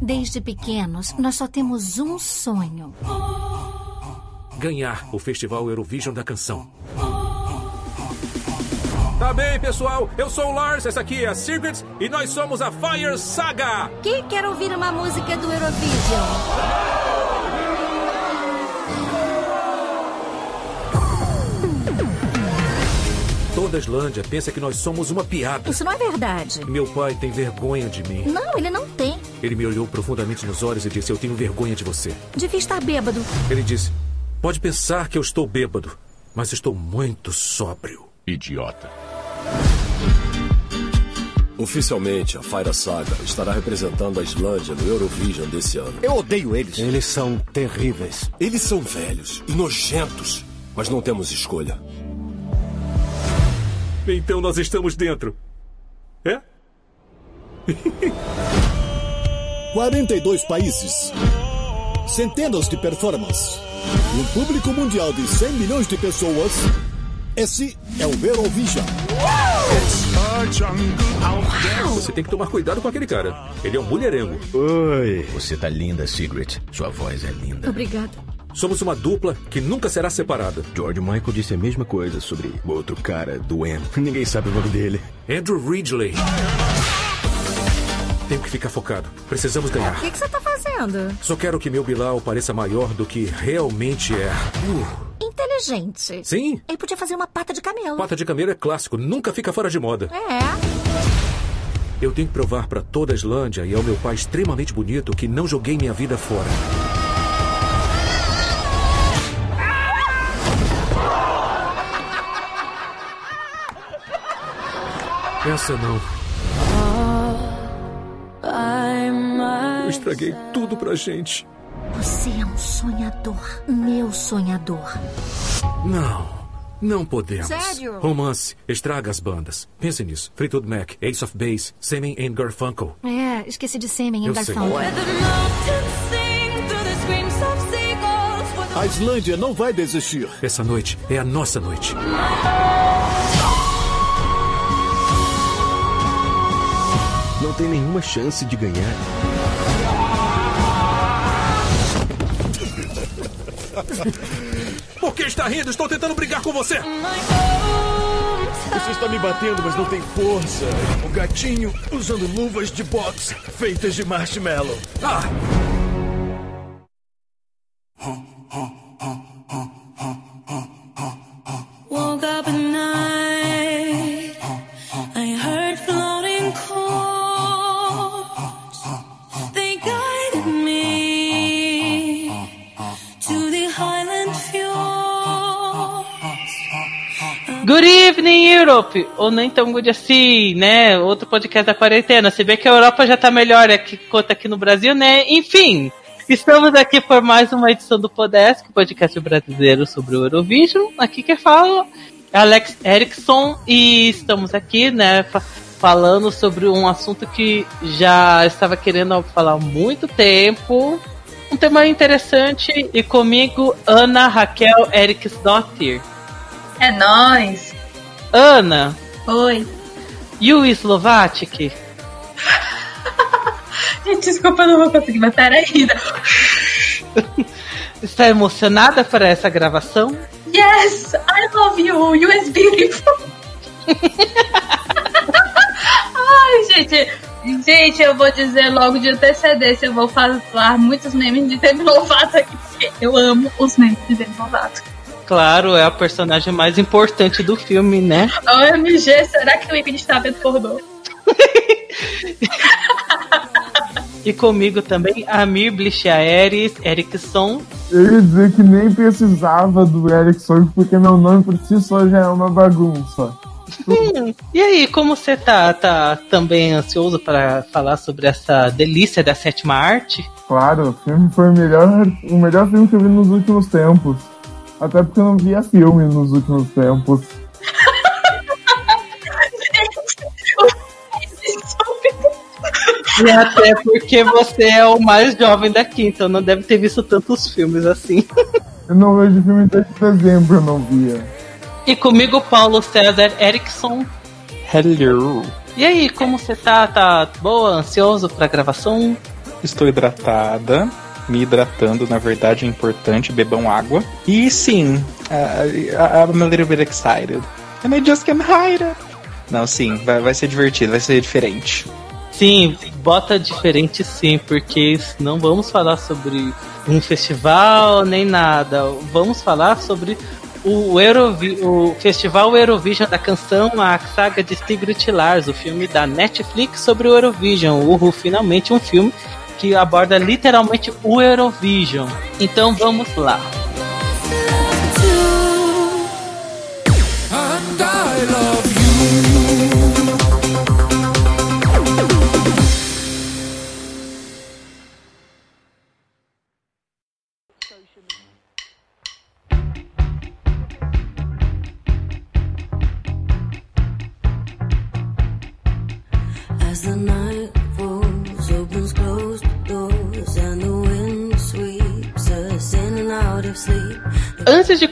Desde pequenos, nós só temos um sonho. Ganhar o Festival Eurovision da Canção. Tá bem, pessoal. Eu sou o Lars, essa aqui é a Secrets e nós somos a Fire Saga. Quem quer ouvir uma música do Eurovision? Toda a Islândia pensa que nós somos uma piada. Isso não é verdade. Meu pai tem vergonha de mim. Não, ele não tem. Ele me olhou profundamente nos olhos e disse: Eu tenho vergonha de você. Devia estar bêbado. Ele disse: Pode pensar que eu estou bêbado, mas estou muito sóbrio. Idiota. Oficialmente, a Fire Saga estará representando a Islândia no Eurovision desse ano. Eu odeio eles. Eles são terríveis. Eles são velhos e nojentos, mas não temos escolha. Então nós estamos dentro. É? 42 países. Centenas de performances. Um público mundial de 100 milhões de pessoas. Esse é o Eurovision. Você tem que tomar cuidado com aquele cara. Ele é um mulherengo. Oi. Você tá linda, Sigrid. Sua voz é linda. Obrigada. Somos uma dupla que nunca será separada. George Michael disse a mesma coisa sobre o outro cara do M. Ninguém sabe o nome dele. Andrew Ridgely. Tenho que ficar focado. Precisamos ganhar. O que, que você tá fazendo? Só quero que meu Bilal pareça maior do que realmente é. Uh, Inteligente. sim? Ele podia fazer uma pata de camelo. Pata de camelo é clássico, nunca fica fora de moda. É. Eu tenho que provar pra toda a Islândia e ao meu pai extremamente bonito que não joguei minha vida fora. Essa não. Eu estraguei tudo pra gente. Você é um sonhador. Meu sonhador. Não, não podemos. Sério? Romance, estraga as bandas. Pense nisso. Fleetwood Mac, Ace of Base, Semen and Garfunkel. É, esqueci de Eu sei. garfão. A Islândia não vai desistir. Essa noite é a nossa noite. Não tem nenhuma chance de ganhar. Por que está rindo? Estou tentando brigar com você. Você está me batendo, mas não tem força. O gatinho usando luvas de boxe feitas de marshmallow. Ah! Woke up at night. Good evening, Europe! Ou nem tão good assim, né? Outro podcast da quarentena. Se bem que a Europa já tá melhor aqui quanto aqui no Brasil, né? Enfim, estamos aqui por mais uma edição do Podesk, podcast brasileiro sobre o Eurovision. Aqui que fala é Alex Erickson e estamos aqui, né? fa- Falando sobre um assunto que já estava querendo falar há muito tempo. Um tema interessante e comigo, Ana Raquel Eriksdottir. É nóis. Ana, Oi. e o Slovatic? Gente, desculpa, eu não vou conseguir, mas peraí. Está emocionada para essa gravação? Yes, I love you. You is beautiful. Ai, gente. Gente, eu vou dizer logo de antecedência, eu vou falar muitos memes de Demi Lovato aqui, porque eu amo os memes de Demi Lovato. Claro, é a personagem mais importante do filme, né? OMG, será que o ícone está vendo pornô? E comigo também, Amir Blichaeres Erickson. Eu ia dizer que nem precisava do Erickson, porque meu nome por si só já é uma bagunça. Hum, e aí, como você tá? Tá também ansioso para falar sobre essa delícia da sétima arte? Claro, o filme foi o melhor, o melhor filme que eu vi nos últimos tempos. Até porque eu não via filme nos últimos tempos. E até porque você é o mais jovem daqui, então não deve ter visto tantos filmes assim. Eu não vejo filme desde dezembro, eu não via. E comigo, Paulo César Erickson. Hello. E aí, como você tá? Tá boa? Ansioso pra gravação? estou hidratada. Me hidratando, na verdade, é importante. Bebam água. E sim, uh, I'm a little bit excited. And I just can't hide it. Não, sim, vai, vai ser divertido, vai ser diferente. Sim, bota diferente sim, porque não vamos falar sobre um festival nem nada. Vamos falar sobre o, Eurovi o Festival Eurovision da canção, a saga de Sigrid Lars, o filme da Netflix sobre o Eurovision. Uhul, finalmente um filme que aborda literalmente o Eurovision. Então vamos lá.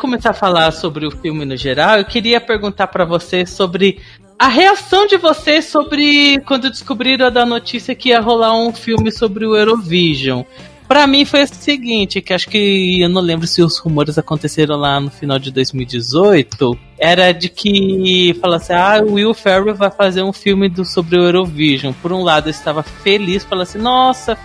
Começar a falar sobre o filme no geral, eu queria perguntar pra vocês sobre a reação de vocês sobre quando descobriram da notícia que ia rolar um filme sobre o Eurovision. Pra mim foi o seguinte, que acho que eu não lembro se os rumores aconteceram lá no final de 2018, era de que falasse, ah, o Will Ferrell vai fazer um filme do, sobre o Eurovision. Por um lado eu estava feliz, falando assim, nossa,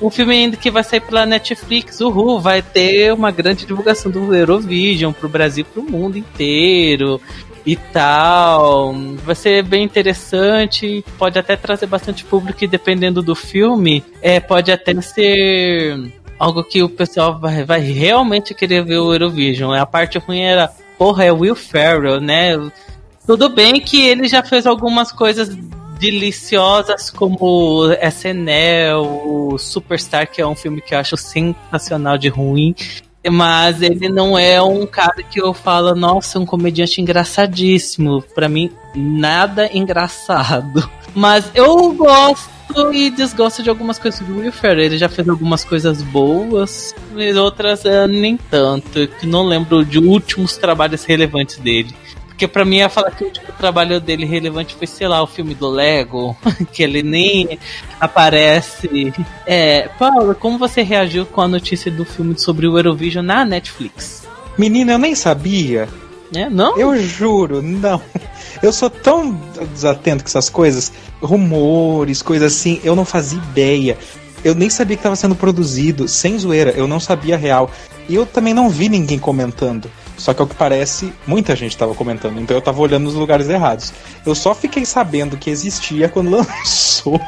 um filme ainda que vai sair pela Netflix, uhul, vai ter uma grande divulgação do Eurovision pro Brasil, pro mundo inteiro e tal. Vai ser bem interessante, pode até trazer bastante público e dependendo do filme, é, pode até ser algo que o pessoal vai, vai realmente querer ver o Eurovision. A parte ruim era, porra, é Will Ferrell, né? Tudo bem que ele já fez algumas coisas deliciosas como SNL, o Superstar, que é um filme que eu acho sensacional de ruim. Mas ele não é um cara que eu falo, nossa, um comediante engraçadíssimo. Pra mim, nada engraçado. Mas eu gosto e desgosto de algumas coisas do Will Ferrell. Ele já fez algumas coisas boas, mas outras eh, nem tanto. Que não lembro de últimos trabalhos relevantes dele. Porque pra mim ia falar que o último trabalho dele relevante foi, sei lá, o filme do Lego, que ele nem aparece. É, Paulo, como você reagiu com a notícia do filme sobre o Eurovision na Netflix? Menina, eu nem sabia. É, não? Eu juro, não. Eu sou tão desatento com essas coisas, rumores, coisas assim, eu não fazia ideia. Eu nem sabia que estava sendo produzido, sem zoeira, eu não sabia real. E eu também não vi ninguém comentando. Só que ao que parece, muita gente estava comentando, então eu estava olhando nos lugares errados. Eu só fiquei sabendo que existia quando lançou.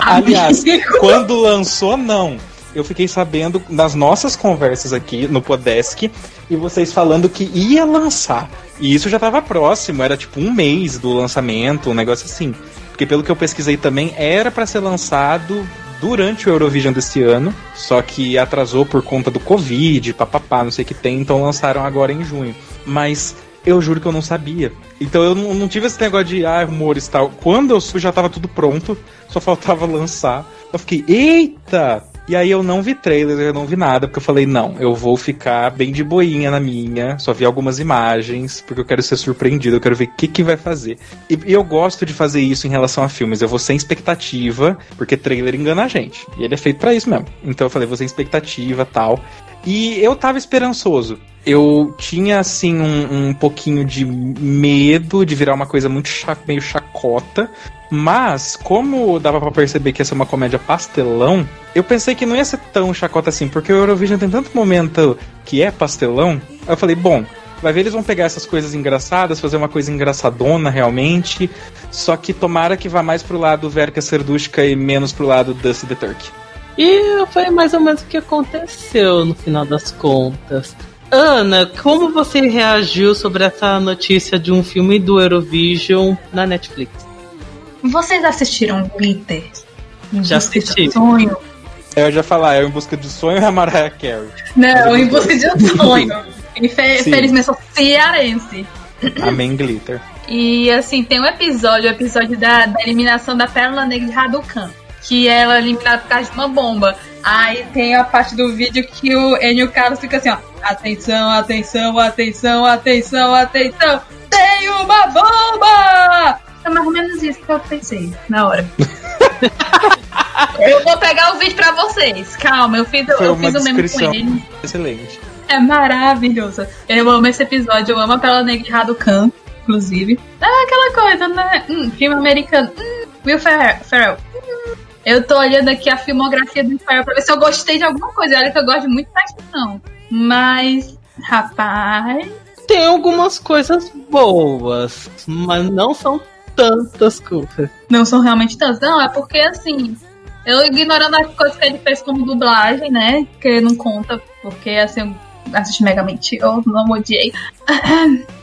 Aliás, quando lançou, não. Eu fiquei sabendo nas nossas conversas aqui no Podesk e vocês falando que ia lançar. E isso já estava próximo, era tipo um mês do lançamento, um negócio assim. Porque pelo que eu pesquisei também, era para ser lançado durante o Eurovision desse ano, só que atrasou por conta do Covid, papapá, não sei o que tem, então lançaram agora em junho. Mas eu juro que eu não sabia. Então eu não, não tive esse negócio de ah, rumores e tal. Quando eu já tava tudo pronto, só faltava lançar. Eu fiquei, eita! E aí eu não vi trailer, eu não vi nada, porque eu falei, não, eu vou ficar bem de boinha na minha, só vi algumas imagens, porque eu quero ser surpreendido, eu quero ver o que, que vai fazer. E, e eu gosto de fazer isso em relação a filmes, eu vou sem expectativa, porque trailer engana a gente. E ele é feito para isso mesmo. Então eu falei, vou sem expectativa tal. E eu tava esperançoso. Eu tinha, assim, um, um pouquinho de medo de virar uma coisa muito cha meio chacota. Mas, como dava para perceber que ia ser uma comédia pastelão, eu pensei que não ia ser tão chacota assim, porque o Eurovision tem tanto momento que é pastelão. Eu falei, bom, vai ver eles vão pegar essas coisas engraçadas, fazer uma coisa engraçadona realmente. Só que tomara que vá mais pro lado Verka Serdushka e menos pro lado Dusty the Turkey. E foi mais ou menos o que aconteceu no final das contas. Ana, como você reagiu sobre essa notícia de um filme do Eurovision na Netflix? Vocês assistiram Glitter? Em Já Busca de assisti. Sonho? Eu já falar, é Em Busca de Sonho é a Mariah Carey. Não, Em Busca de um Sonho. Infelizmente, sou cearense. Amém Glitter. E assim, tem um episódio, o episódio da, da eliminação da Pérola Negra de Hadouken. Que ela é eliminada por causa de uma bomba. Aí tem a parte do vídeo que o Enio Carlos fica assim, ó. Atenção, atenção, atenção, atenção, atenção. Tem uma bomba! É mais ou menos isso que eu pensei na hora. Eu vou pegar o vídeo pra vocês. Calma, eu fiz, eu, Foi eu uma fiz o mesmo com ele. excelente. É maravilhoso. Eu amo esse episódio, eu amo a Pérola Negra de Hadouken, inclusive. Ah, aquela coisa, né? Hum, filme americano. Hum, Will Ferrell. Ferrell. Eu tô olhando aqui a filmografia do Ferrell pra ver se eu gostei de alguma coisa. Olha que eu gosto de muito não. Mas, rapaz... Tem algumas coisas boas, mas não são tantas coisas. Não são realmente tantas. Não, é porque assim... Eu ignorando as coisas que ele fez como dublagem, né? Que não conta, porque assim, assisti Megamente, eu não odiei.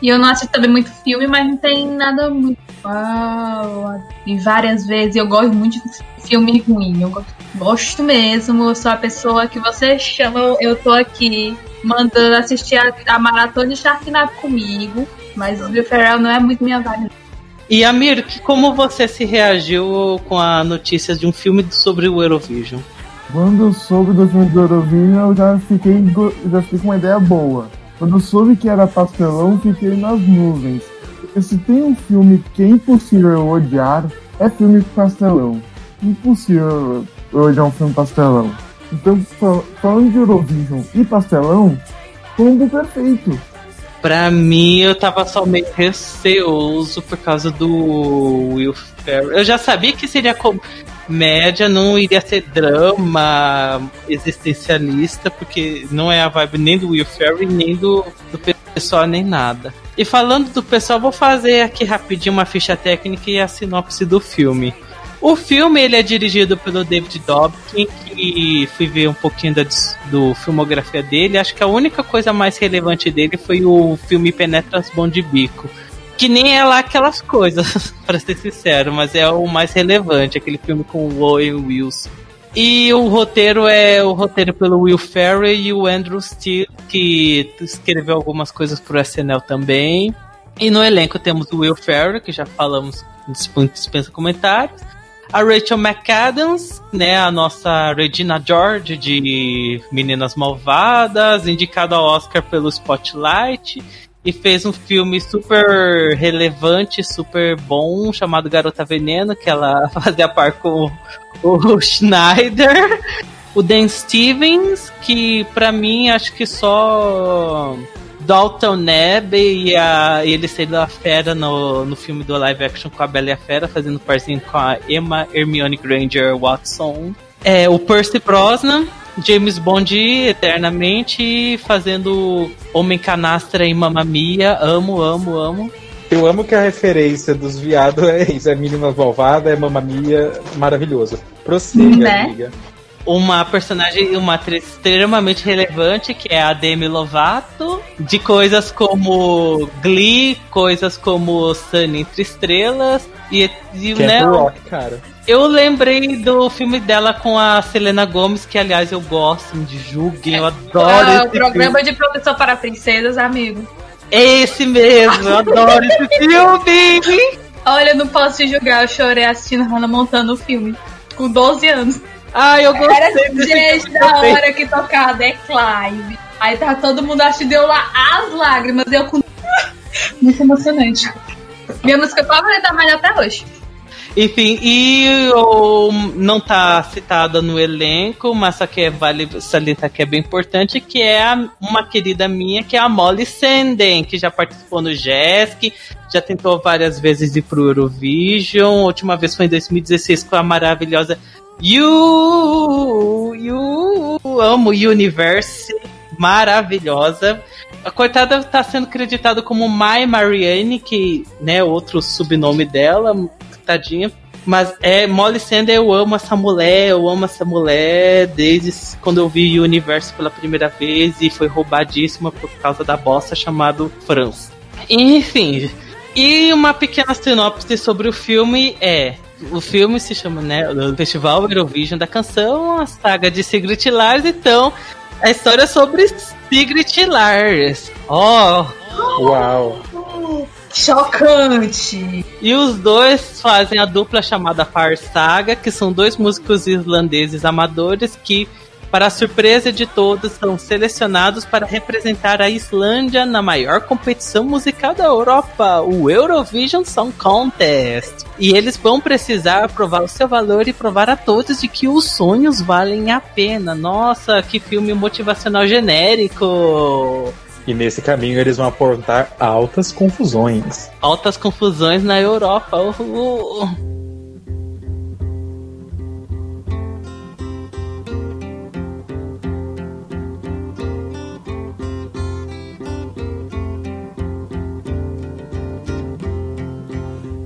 E eu não assisto também muito filme, mas não tem nada muito. Uau! E várias vezes eu gosto muito de filme ruim. Eu gosto, gosto mesmo. Eu sou a pessoa que você chama. Eu tô aqui mandando assistir a, a maratona de Sharknado comigo. Mas o Will Ferrell não é muito minha vibe. E Amir, como você se reagiu com a notícia de um filme sobre o Eurovision? Quando eu soube do filme do Eurovision, eu já fiquei, já fiquei com uma ideia boa. Quando eu soube que era pastelão, fiquei nas nuvens. Porque se tem um filme que é impossível eu odiar, é filme pastelão. Impossível eu odiar um filme pastelão. Então, fal- falando de Eurovision e pastelão, combo perfeito. Pra mim, eu tava só meio receoso por causa do Will Ferrell. Eu já sabia que seria comédia, não iria ser drama existencialista, porque não é a vibe nem do Will Ferrell, nem do, do pessoal, nem nada. E falando do pessoal, vou fazer aqui rapidinho uma ficha técnica e a sinopse do filme. O filme ele é dirigido pelo David Dobkin, que fui ver um pouquinho da do filmografia dele. Acho que a única coisa mais relevante dele foi o filme Penetras Bom de Bico. Que nem é lá aquelas coisas, pra ser sincero, mas é o mais relevante, aquele filme com o Owen Wilson. E o roteiro é o roteiro pelo Will Ferrell e o Andrew Steele, que escreveu algumas coisas pro SNL também. E no elenco temos o Will Ferrell, que já falamos, dispensa comentários. A Rachel McAdams, né, a nossa Regina George de Meninas Malvadas, indicada ao Oscar pelo Spotlight e fez um filme super relevante, super bom, chamado Garota Veneno, que ela fazia par com o Schneider. O Dan Stevens, que pra mim acho que só Dalton Neb e, a, ele sendo a fera no, no filme do live action com a Bela e a Fera, fazendo parzinho com a Emma Hermione Granger Watson. É, o Percy Brosnan, James Bond eternamente, fazendo Homem Canastra em Mamma Mia. Amo, amo, amo. Eu amo que a referência dos viados é isso, é Meninas Malvada, é Mamamia, maravilhoso. Prossiga, Né? amiga. uma personagem, uma atriz extremamente relevante, que é a Demi Lovato, de coisas como Glee, coisas como Sunny Entre Estrelas, e, e Camp né, Rock, cara. Eu lembrei do filme dela com a Selena Gomez, que aliás eu gosto, me julguem, eu adoro Ah, esse o programa filme. de proteção para princesas, amigo. Esse mesmo, eu adoro esse filme! Olha, eu não posso te julgar, eu chorei assistindo Hannah Montana o filme. Com 12 anos. Ai, eu gostei Era gente da hora que tocava The Clive. Aí tá todo mundo acho deu lá as lágrimas. Eu com. Muito emocionante. Minha música favorita da Malha até hoje. Enfim, e o, não tá citada no elenco, mas só que é, vale salientar que é bem importante, que é a- uma querida minha, que é a Molly Sanden, que já participou no JESC, já tentou várias vezes ir pro Eurovision, a última vez foi em 2016 com a maravilhosa You, You, amo Universe, maravilhosa. A coitada tá sendo creditada como Mai Marianne, que, né, outro subnome dela, tadinha. Mas é Molly Sander, eu amo essa mulher, eu amo essa mulher desde quando eu vi o universo pela primeira vez e foi roubadíssima por causa da bosta chamado França. Enfim, e uma pequena sinopse sobre o filme é. O filme se chama, né, o Festival Eurovision da Canção, a saga de Sigrid Lars, então a história é sobre Sigrid Lars. Ó, Uau. Chocante! E os dois fazem a dupla chamada Fire Saga, que são dois músicos islandeses amadores que Para surpresa de todos, são selecionados para representar a Islândia na maior competição musical da Europa, o Eurovision Song Contest. E eles vão precisar provar o seu valor e provar a todos de que os sonhos valem a pena. Nossa, que filme motivacional genérico! E nesse caminho eles vão apontar altas confusões. Altas confusões na Europa. Uhul.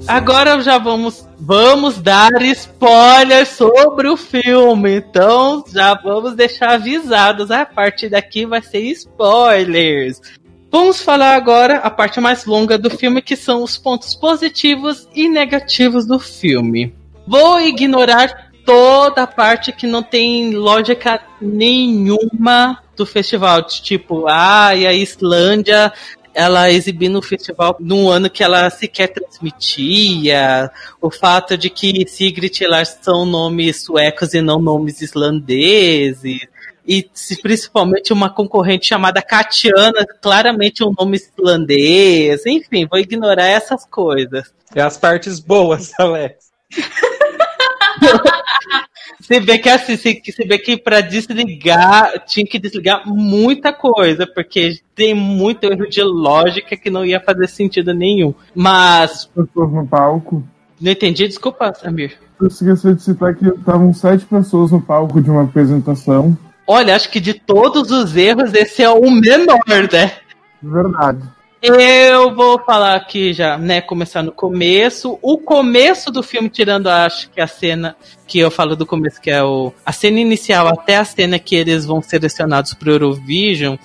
Agora já vamos vamos dar spoilers sobre o filme. Então já vamos deixar avisados. A partir daqui vai ser spoilers. Vamos falar agora a parte mais longa do filme, que são os pontos positivos e negativos do filme. Vou ignorar toda a parte que não tem lógica nenhuma do festival. Tipo, ah, e a Islândia ela exibir no festival num ano que ela sequer transmitia, o fato de que Sigrid e Lars são nomes suecos e não nomes islandeses, e principalmente uma concorrente chamada Katiana, claramente um nome islandês, enfim, vou ignorar essas coisas. É as partes boas, Alex. Você vê que assim, você vê que para desligar tinha que desligar muita coisa, porque tem muito erro de lógica que não ia fazer sentido nenhum. Mas. Pessoas no palco. Não entendi, desculpa, Samir. Eu esqueci de citar que estavam sete pessoas no palco de uma apresentação. Olha, acho que de todos os erros, esse é o menor, né? Verdade. Eu vou falar aqui já, né, começar no começo. O começo do filme, tirando acho que a cena que eu falo do começo, que é o, a cena inicial até a cena que eles vão selecionados pro Eurovision,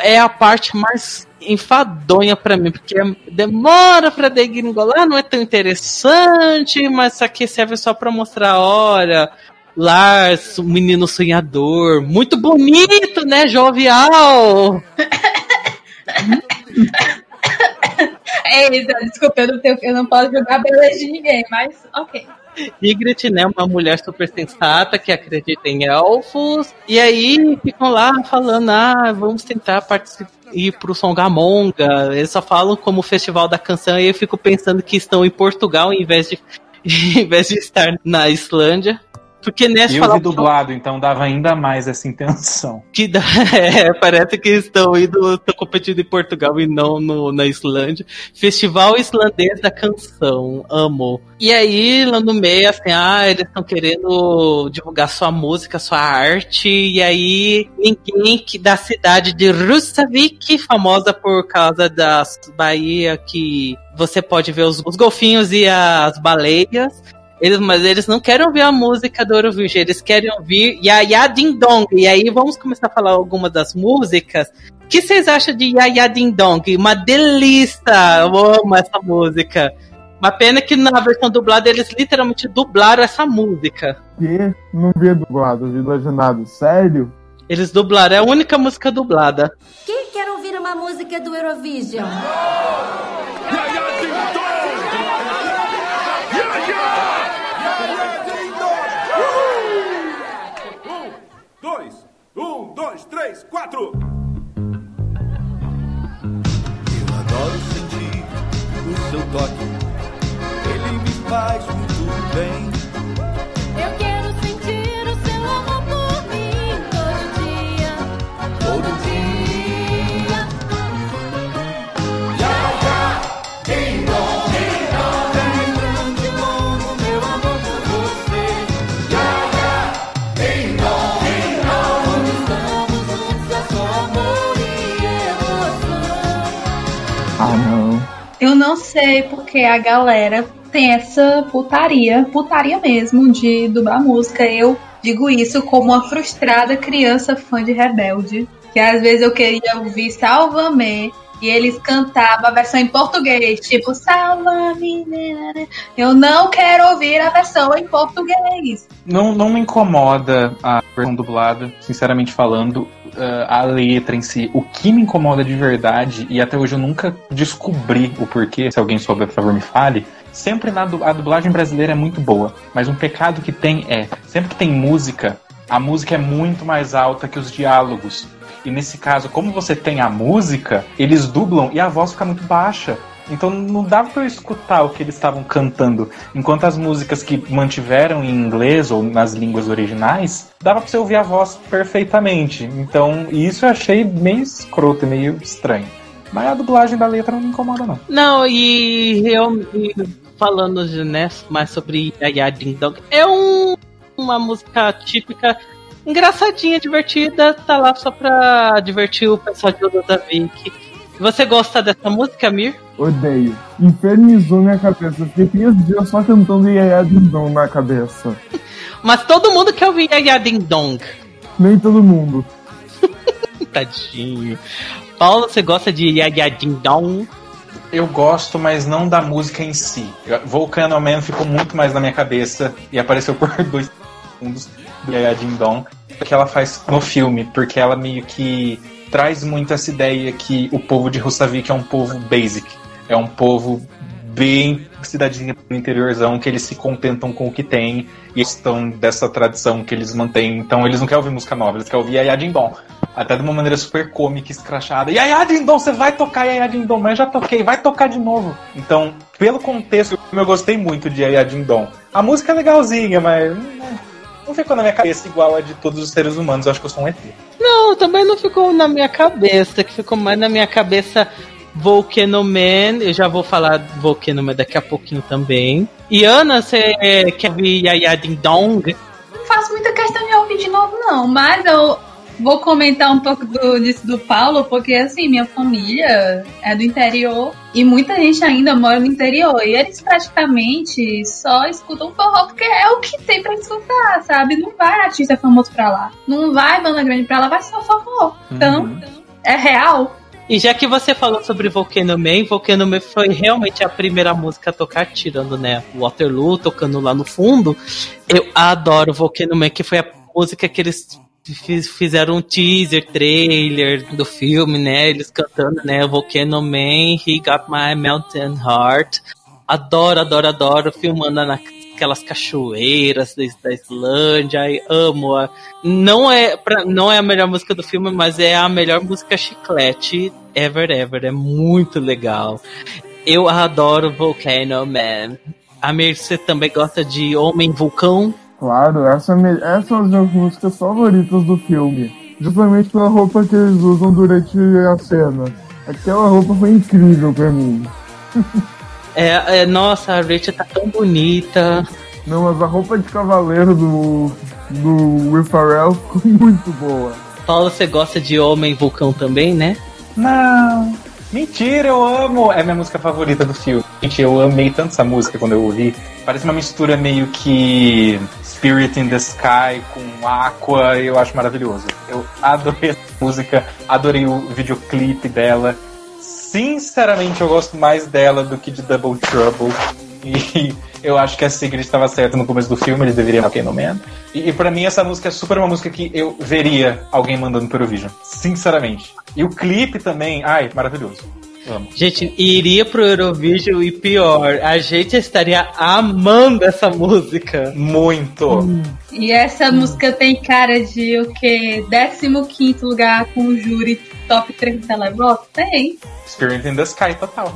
é a parte mais enfadonha para mim, porque demora pra degringolar, não é tão interessante, mas isso aqui serve só pra mostrar, olha, Lars, um menino sonhador, muito bonito, né, jovial. É isso, desculpa, eu não, tenho, eu não posso jogar beleza de ninguém, mas ok. Ygritte, né, uma mulher super sensata que acredita em elfos, e aí ficam lá falando, ah, vamos tentar participar ir pro Songamonga, eles só falam como festival da canção, e eu fico pensando que estão em Portugal em vez de, em vez de estar na Islândia. Porque nesse Eu vi dublado, então dava ainda mais essa intenção. Que dá, é, parece que estão indo, estão competindo em Portugal e não no, na Islândia. Festival Islandês da Canção, amo. E aí, lá no meio, assim, ah, eles estão querendo divulgar sua música, sua arte, e aí ninguém que, da cidade de Rustavik, famosa por causa das Bahia que você pode ver os, os golfinhos e as baleias. Eles, mas eles não querem ouvir a música do Eurovision, eles querem ouvir Yaya Ding Dong. E aí vamos começar a falar algumas das músicas. O que vocês acham de Yaya Ding Dong? Uma delícia! Eu amo essa música. Uma pena que na versão dublada eles literalmente dublaram essa música. Que? Não vi dublado, vi legendado. Sério? Eles dublaram, é a única música dublada. Quem quer ouvir uma música do Eurovision? Dois, três, quatro! Eu adoro sentir o seu toque, ele me faz muito bem. Eu não sei porque a galera tem essa putaria, putaria mesmo, de dublar música. Eu digo isso como uma frustrada criança fã de Rebelde. Que às vezes eu queria ouvir Salva-me e eles cantavam a versão em português, tipo Salva-me. Eu não quero ouvir a versão em português. Não, não me incomoda a versão dublada, sinceramente falando, uh, a letra em si. O que me incomoda de verdade, e até hoje eu nunca descobri o porquê, se alguém souber, por favor, me fale. Sempre na a dublagem brasileira é muito boa, mas um pecado que tem é, sempre que tem música, a música é muito mais alta que os diálogos. E nesse caso, como você tem a música, eles dublam e a voz fica muito baixa. Então não dava pra eu escutar o que eles estavam cantando. Enquanto as músicas que mantiveram em inglês ou nas línguas originais, dava pra você ouvir a voz perfeitamente. Então isso eu achei meio escroto, meio estranho. Mas a dublagem da letra não me incomoda, não. Não, e eu e falando né, mais sobre Yaya Ding Dong, é um, uma música típica, engraçadinha, divertida, tá lá só pra divertir o pessoal de Odo da Vic. Você gosta dessa música, Mir? Odeio. Infernizou minha cabeça. Fiquei três dias só cantando Yaya Dindon na cabeça. Mas todo mundo quer ouvir Yaya Ding Dong. Nem todo mundo. Tadinho. Paulo, você gosta de Yaya Ding Dong? Eu gosto, mas não da música em si. Volcano Man ficou muito mais na minha cabeça e apareceu por dois segundos do Yaya Ding Dong que ela faz no filme, porque ela meio que traz muito essa ideia que o povo de Russavik é um povo basic, é um povo bem cidadinha do interiorzão, que eles se contentam com o que tem e estão dessa tradição que eles mantêm. Então eles não querem ouvir música nova, eles querem ouvir Yaya Dindon. Até de uma maneira super cômica, escrachada. Yaya Dindon, você vai tocar Yaya Dindon, mas eu já toquei, vai tocar de novo. Então, pelo contexto, eu gostei muito de Yaya Dindon. A música é legalzinha, mas não ficou na minha cabeça igual a de todos os seres humanos. Eu acho que eu sou um ET. Não, também não ficou na minha cabeça, que ficou mais na minha cabeça Volcano Man. Eu já vou falar do Volcano Man daqui a pouquinho também. E Ana, você quer ver Yaya Ding Dong? Não faço muita questão de ouvir de novo, não. Mas eu vou comentar um pouco do, disso do Paulo, porque assim, minha família é do interior e muita gente ainda mora no interior. E eles praticamente só escutam forró porque é o que tem pra escutar, sabe? Não vai artista famoso pra lá. Não vai banda grande pra lá, vai só forró. Então, é real. E já que você falou sobre Volcano Man, Volcano Man foi realmente a primeira música a tocar, tirando, né, Waterloo, tocando lá no fundo. Eu adoro Volcano Man, que foi a música que eles fizeram um teaser, trailer do filme, né, eles cantando, né, Volcano Man, He Got My Mountain Heart. Adoro, adoro, adoro, filmando naquelas cachoeiras da, Islândia, ai, amo. A, não, é pra, não é a melhor música do filme, mas é a melhor música chiclete ever, ever. É muito legal. Eu adoro Volcano Man. Amir, você também gosta de Homem Vulcão? Claro, essa, é essas são as minhas músicas favoritas do filme. Justamente pela roupa que eles usam durante a cena. Aquela roupa foi incrível pra mim. É, é, nossa, a Rachel tá tão bonita. Não, mas a roupa de cavaleiro do, do Will Ferrell ficou muito boa. Paulo, você gosta de Homem Vulcão também, né? Não. Mentira, eu amo. É minha música favorita do filme. Gente, eu amei tanto essa música quando eu ouvi. Parece uma mistura meio que Spirit in the Sky com Aqua. Eu acho maravilhoso. Eu adorei essa música, adorei o videoclipe dela. Sinceramente, eu gosto mais dela do que de Double Trouble. E eu acho que a Sigrid estava certa no começo do filme, eles deveriam alguém no Man. E, e para mim essa música é super uma música que eu veria alguém mandando pro Eurovision. Sinceramente. E o clipe também, ai, maravilhoso. Amo. Gente, iria pro Eurovision e pior, a gente estaria amando essa música. Muito. E essa música tem cara de o quê? 15 lugar com o júri top 3 do televoto? Tem. Spirit in the Sky, total.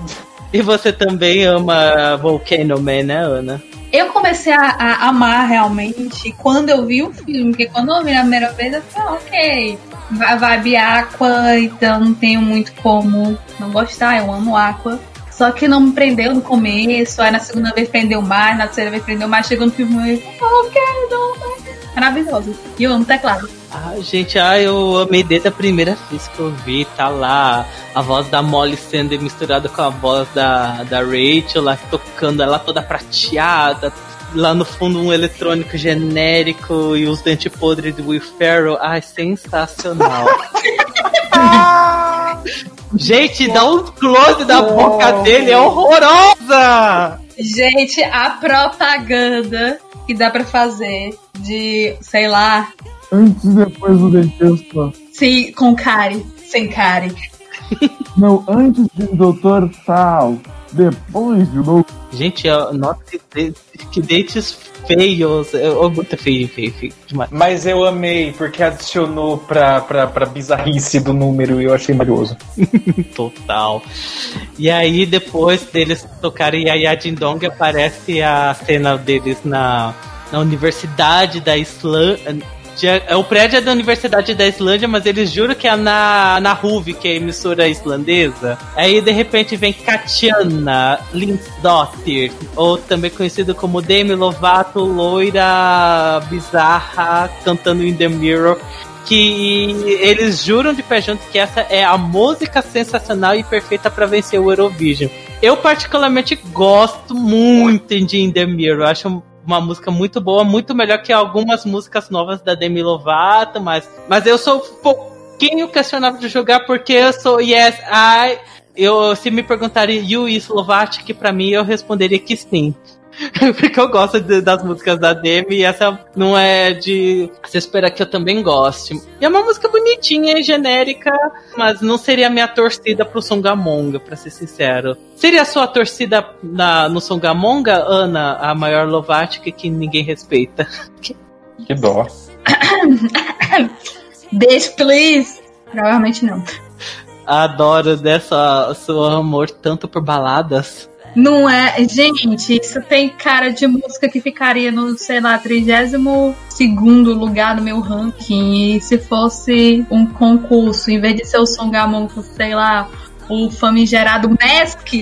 E você também ama Volcano Man, né, Ana? Eu comecei a, a amar realmente quando eu vi o filme, porque quando eu vi na primeira vez, eu falei, ah, ok, vai vibe Aqua, então não tenho muito como não gostar, eu amo Aqua. Só que não me prendeu no começo, aí na segunda vez prendeu mais, na terceira vez prendeu mais, chegou no filme e falei, ok, não, não. Maravilhoso. E eu amo teclado. Ah, gente, ah, eu amei desde a primeira vez que eu vi, tá lá a voz da Molly Sander misturada com a voz da, da Rachel lá tocando ela toda prateada. Lá no fundo um eletrônico genérico e os dentes podres do Will Ferrell. Ai, sensacional. Gente, dá um close da boca dele, é horrorosa! Gente, a propaganda que dá pra fazer de, sei lá, Antes e depois do dentista. se com Kari, sem Kari. Não, antes de Doutor Tal. Depois de novo. Gente, nossa, que, que dates feios. Eu, muito feio, feio, feio demais. Mas eu amei, porque adicionou pra, pra, pra bizarrice do número e eu achei maravilhoso. Total. E aí, depois deles tocarem Yaya Ding aparece a cena deles na, na Universidade da Islândia. É o prédio é da Universidade da Islândia, mas eles juram que é na, na RUV, que é a emissora islandesa. Aí, de repente, vem Katiana Lindsdottir, ou também conhecido como Demi Lovato, loira bizarra, cantando In The Mirror que eles juram de pé junto que essa é a música sensacional e perfeita para vencer o Eurovision. Eu particularmente gosto muito de In The Mirror, acho uma música muito boa, muito melhor que algumas músicas novas da Demi Lovato, mas, mas eu sou um pouquinho questionável de jogar porque eu sou Yes, I. Eu, se me perguntarem You e Slovatic, pra mim eu responderia que sim. Porque eu gosto de- das músicas da Demi e essa não é de. Você espera que eu também goste. E é uma música bonitinha e genérica, mas não seria a minha torcida pro Songamonga, pra ser sincero. Seria a sua torcida na, no Songamonga, Ana, a maior Lovatic que ninguém respeita? Que dó. Beijo, please. Provavelmente não. Adoro dessa seu amor tanto por baladas. Não é. Gente, isso tem cara de música que ficaria no, sei lá, 32 lugar no meu ranking. E se fosse um concurso, em vez de ser o Songamon, fosse, sei lá, o famigerado Mask,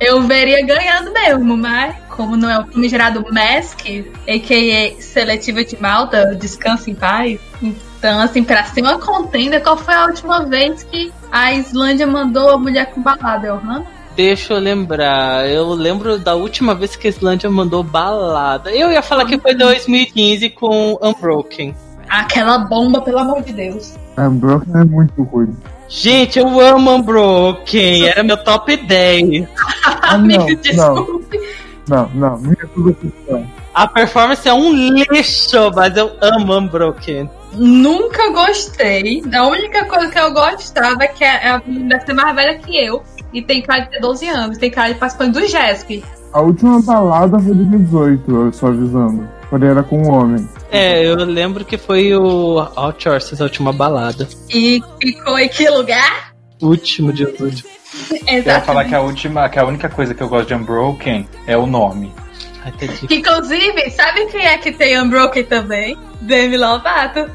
eu veria ganhando mesmo. Mas, como não é o famigerado Mask, a.k.a. Seletiva de Malta, Descansa em Paz. Então, assim, pra ser uma contenda, qual foi a última vez que a Islândia mandou a mulher com balada? É o Hannah? Deixa eu lembrar. Eu lembro da última vez que a Islândia mandou balada. Eu ia falar que foi 2015 com Unbroken. Aquela bomba, pelo amor de Deus. A Broken é muito ruim. Gente, eu amo Unbroken. Era meu top 10. Ah, não, não. Não, não, minha posição. A performance é um lixo, mas eu amo Unbroken. Nunca gostei. A única coisa que eu gostava é que a menina deve ser mais velha que eu. E tem cara de ter 12 anos. Tem cara de participante do JESP. A última balada foi de 18, eu só avisando. Quando era com um homem. É, eu lembro que foi o Outsources, a última balada. E ficou em que lugar? Último de último. Eu ia falar que a última, que a única coisa que eu gosto de Unbroken é o nome. Que, inclusive, sabe quem é que tem Unbroken também? Demi Lovato.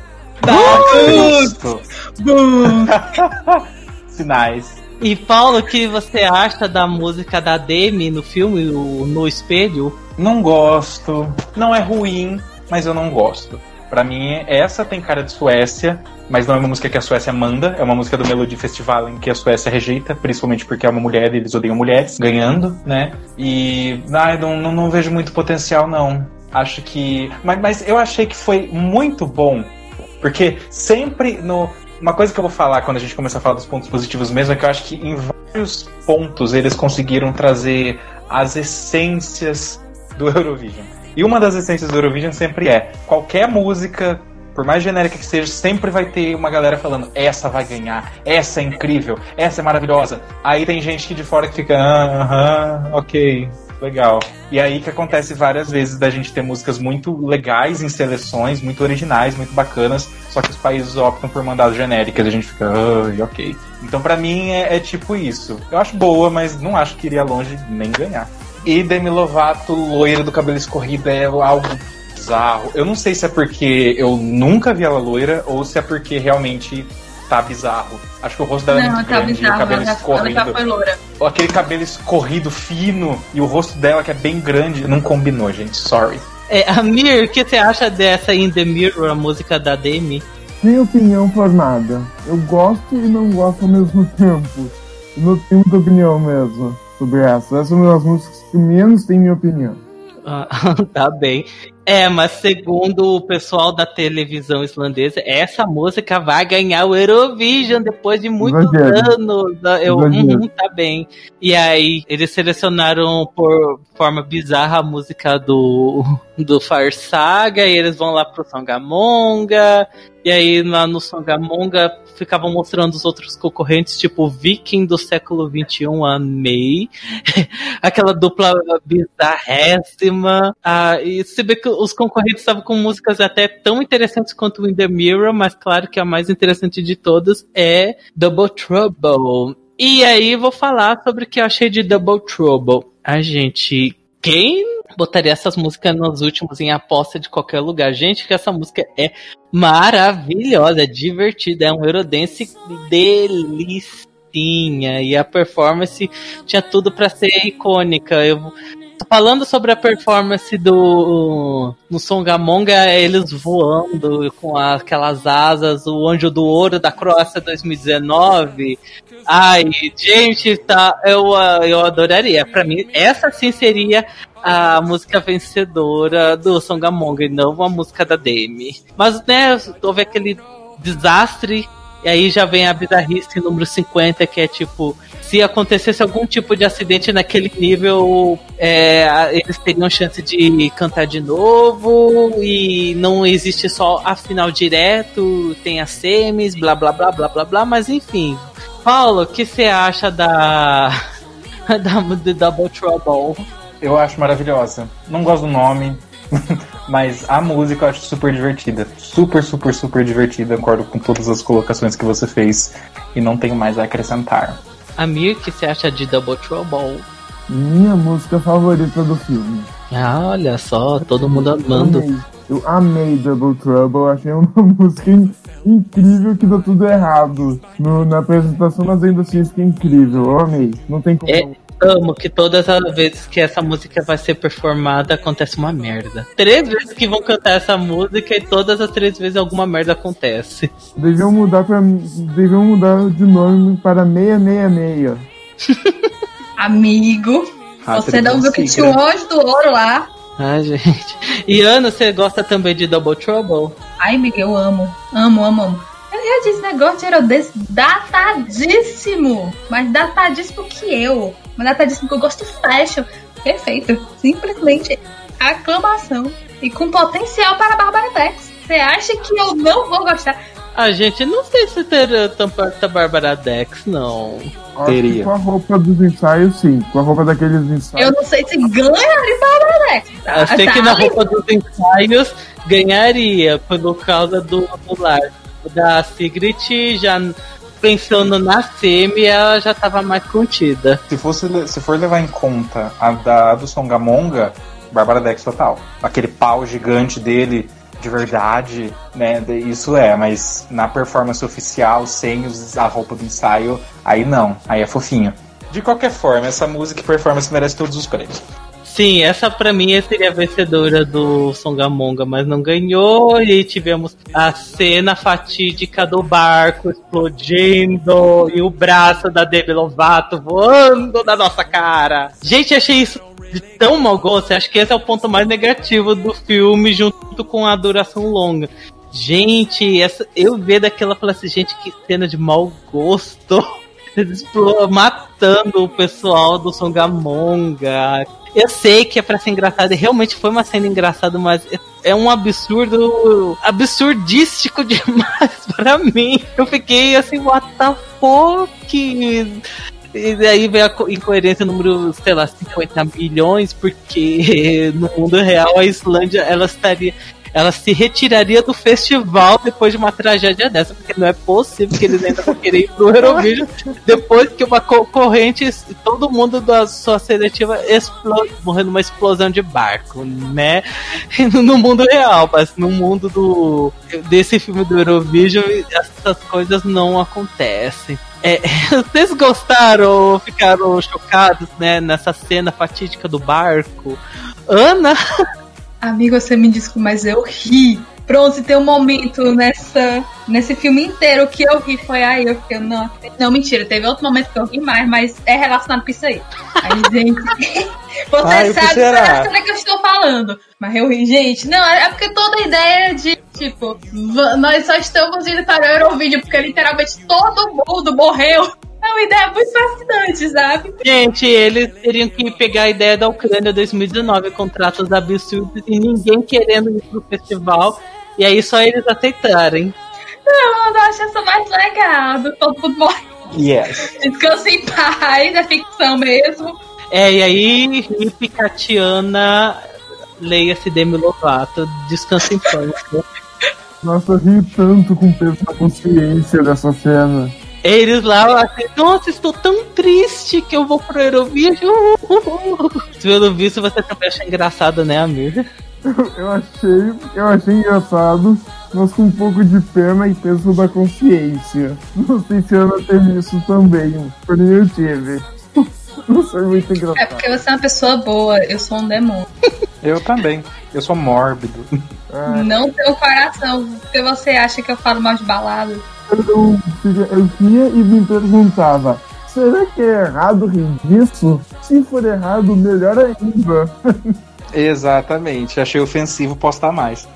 Justo. Sinais. E Paulo, o que você acha da música da Demi no filme, o No Espelho? Não gosto. Não é ruim, mas eu não gosto. Pra mim, essa tem cara de Suécia, mas não é uma música que a Suécia manda, é uma música do Melody Festival em que a Suécia rejeita, principalmente porque é uma mulher e eles odeiam mulheres, ganhando, né? E ai, não, não, não vejo muito potencial, não. Acho que. Mas, mas eu achei que foi muito bom, porque sempre no. Uma coisa que eu vou falar quando a gente começar a falar dos pontos positivos mesmo é que eu acho que em vários pontos eles conseguiram trazer as essências do Eurovision. E uma das essências do Eurovision sempre é: qualquer música, por mais genérica que seja, sempre vai ter uma galera falando: essa vai ganhar, essa é incrível, essa é maravilhosa. Aí tem gente que de fora que fica: "Ah, aham, ok, legal. E aí que acontece várias vezes da gente ter músicas muito legais em seleções, muito originais, muito bacanas, só que os países optam por mandar as genéricas e a gente fica, "Ai, ok. Então pra mim é, é tipo isso. Eu acho boa, mas não acho que iria longe nem ganhar. E Demi Lovato, loira do cabelo escorrido, é algo bizarro. Eu não sei se é porque eu nunca vi ela loira ou se é porque realmente tá bizarro. Acho que o rosto dela é não, muito tá grande, bizarro. o cabelo Ela escorrido. já foi loura. Aquele cabelo escorrido fino e o rosto dela que é bem grande, não combinou, gente. Sorry. É, Amir, o que você acha dessa In The Mirror, a música da Demi? Sem opinião formada. Eu gosto e não gosto ao mesmo tempo. Eu não tenho muita opinião mesmo sobre essa. Essas são uma das músicas que menos tem minha opinião. Ah, tá bem. É, mas segundo o pessoal da televisão islandesa, essa música vai ganhar o Eurovision depois de muitos anos. Eu, uhum, tá bem. E aí, eles selecionaram por forma bizarra a música do, do Fire Saga, e eles vão lá pro Songamonga. E aí, lá no Songamonga, ficavam mostrando os outros concorrentes, tipo Viking do século XXI, a May. Aquela dupla bizarrésima. Ah, e se vê que os concorrentes estavam com músicas até tão interessantes quanto In The Mirror, mas claro que a mais interessante de todas é Double Trouble. E aí vou falar sobre o que eu achei de Double Trouble. A gente. Quem botaria essas músicas nos últimos em aposta de qualquer lugar? Gente, que essa música é maravilhosa, é divertida, é um Eurodance delicinha. E a performance tinha tudo pra ser icônica. Eu Falando sobre a performance do no Songamonga, eles voando com aquelas asas, o Anjo do Ouro da Croácia 2019. Ai, gente, tá, eu, eu adoraria. Pra mim, essa sim seria a música vencedora do Songamonga e não uma música da Demi. Mas, né, houve aquele desastre e aí já vem a bizarrice número 50, que é tipo, se acontecesse algum tipo de acidente naquele nível, é, eles teriam chance de cantar de novo, e não existe só a final direto, tem as semis, blá blá blá blá blá blá, mas enfim. Paulo, o que você acha da. da do Double Trouble? Eu acho maravilhosa. Não gosto do nome, mas a música eu acho super divertida. Super, super, super divertida. Concordo com todas as colocações que você fez e não tenho mais a acrescentar. Amir, o que você acha de Double Trouble? Minha música favorita do filme. Ah, olha só, todo mundo amando. Amei. Eu amei Double Trouble, achei uma música in- incrível que deu tudo errado. No- na apresentação, mas ainda assim fica incrível. Eu amei. Não tem como. É, amo que todas as vezes que essa música vai ser performada acontece uma merda. Três vezes que vão cantar essa música e todas as três vezes alguma merda acontece. Deviam mudar para deviam mudar de nome para 666. Amigo, Ah, você não viu que tinha o anjo do ouro lá. Ai, gente. E Ana, você gosta também de Double Trouble? Ai, amiga, eu amo. Amo, amo, amo. Eu já disse negócio de Herodes datadíssimo. Mais datadíssimo que eu. Mais datadíssimo que eu gosto fashion. Perfeito. Simplesmente aclamação. E com potencial para a Bárbara Dex. Você acha que eu não vou gostar? Ah, gente, não sei se ter tão perto da Bárbara Dex, não. Que com a roupa dos ensaios, sim. Com a roupa daqueles ensaios. Eu não sei se ganha de Bárbara Dex. Eu sei Tá que na roupa dos ensaios ganharia, por causa do, do lar. Da Sigrid já pensando na semi, ela já tava mais contida. Se, fosse, se for levar em conta a da do Songamonga, Bárbara Dex total. Aquele pau gigante dele, de verdade, né? Isso é, mas na performance oficial, sem a roupa do ensaio, aí não, aí é fofinho. De qualquer forma, essa música e performance merece todos os prêmios. Sim, essa pra mim seria a vencedora do Songamonga, mas não ganhou. E tivemos a cena fatídica do barco explodindo e o braço da Demi Lovato voando na nossa cara. Gente, achei isso de tão mau gosto. Acho que esse é o ponto mais negativo do filme, junto com a duração longa. Gente, essa, eu vi daquela falei assim, gente, que cena de mau gosto. Eles matando o pessoal do Songamonga. Eu sei que é pra ser engraçado, e realmente foi uma cena engraçada, mas é- é um absurdo, absurdístico demais pra mim. Eu fiquei assim, what the fuck? E daí vem a co- incoerência número, sei lá, 50 milhões, porque no mundo real a Islândia ela estaria. Ela se retiraria do festival depois de uma tragédia dessa, porque não é possível que eles ainda vão querer ir pro Eurovision depois que uma concorrente, todo mundo da sua seletiva explode, morrendo numa explosão de barco, né? No mundo real, mas no mundo do desse filme do Eurovision, essas coisas não acontecem. É, vocês gostaram ou ficaram chocados, né, nessa cena fatídica do barco? Ana? Amigo, você me desculpa, mas eu ri. Pronto, tem um momento nessa, nesse filme inteiro que eu ri, foi aí, eu fiquei, não, não, mentira, teve outro momento que eu ri mais, mas é relacionado com isso aí. Aí, gente, você Ai, o que sabe da cena que eu estou falando. Mas eu ri, gente, não, é porque toda a ideia de, tipo, nós só estamos indo para o Eurovídeo porque literalmente todo mundo morreu. É uma ideia muito fascinante, sabe? Gente, eles teriam que pegar a ideia da Ucrânia 2019, contratos absurdos e ninguém querendo ir pro festival. E aí só eles aceitarem. Não, eu acho essa mais legal, do todo morre. Yes. Descansa em paz, é ficção mesmo. É, e aí, Hip Katiana, leia-se Demi Lovato, descansa em paz. Nossa, eu ri tanto com o peso na consciência dessa cena. Eles lá, assim, nossa, estou tão triste que eu vou pro Eurovision. Pelo visto, você também acha engraçado, né, amiga? Eu achei, eu achei engraçado, mas com um pouco de pena e peso da consciência. Não sei se a Ana teve isso também, porém eu tive. Não sei muito É engraçado. porque você é uma pessoa boa, eu sou um demônio. Eu também. Eu sou mórbido. Não tenho coração, porque você acha que eu falo mal de balada. Eu, eu vinha e me perguntava: será que é errado rir disso? Se for errado, melhor ainda. Exatamente, achei ofensivo postar mais.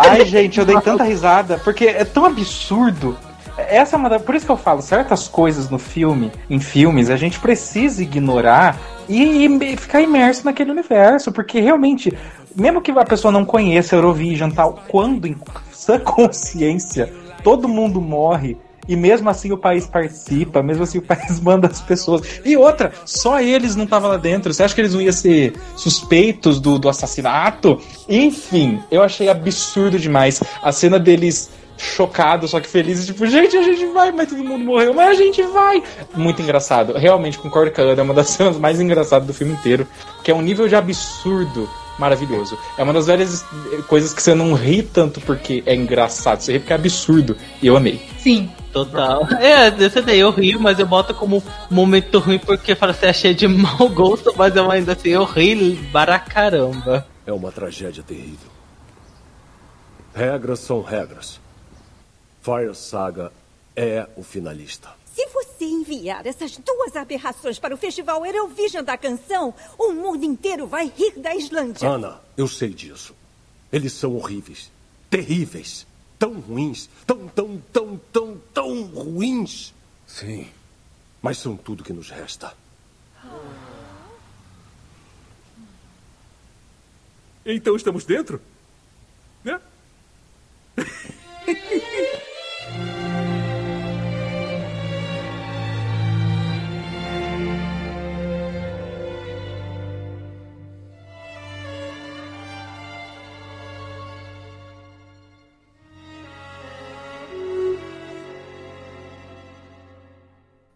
Ai, gente, eu dei tanta risada, porque é tão absurdo. Essa é uma da... Por isso que eu falo, certas coisas no filme, em filmes, a gente precisa ignorar e, e ficar imerso naquele universo, porque realmente, mesmo que a pessoa não conheça Eurovision tal, quando em sã consciência todo mundo morre e mesmo assim o país participa, mesmo assim o país manda as pessoas. E outra, só eles não estavam lá dentro. Você acha que eles não iam ser suspeitos do, do assassinato? Enfim, eu achei absurdo demais. A cena deles chocados, só que felizes, tipo, gente, a gente vai, mas todo mundo morreu, mas a gente vai. Muito engraçado. Realmente concordo com a Ana, é uma das cenas mais engraçadas do filme inteiro, que é um nível de absurdo maravilhoso. É uma das velhas coisas que você não ri tanto porque é engraçado, você ri porque é absurdo. E eu amei. Sim. Total. É, desse daí eu rio, mas eu boto como momento ruim porque fala assim, achei de mau gosto, mas eu ainda assim, eu ri para caramba. É uma tragédia terrível. Regras são regras. Fire Saga é o finalista. Se você enviar essas duas aberrações para o Festival Eurovision da Canção, o mundo inteiro vai rir da Islândia. Ana, eu sei disso. Eles são horríveis. Terríveis. Tão ruins. Tão, tão, tão, tão, tão ruins. Sim. Mas são tudo que nos resta. Então estamos dentro? Né?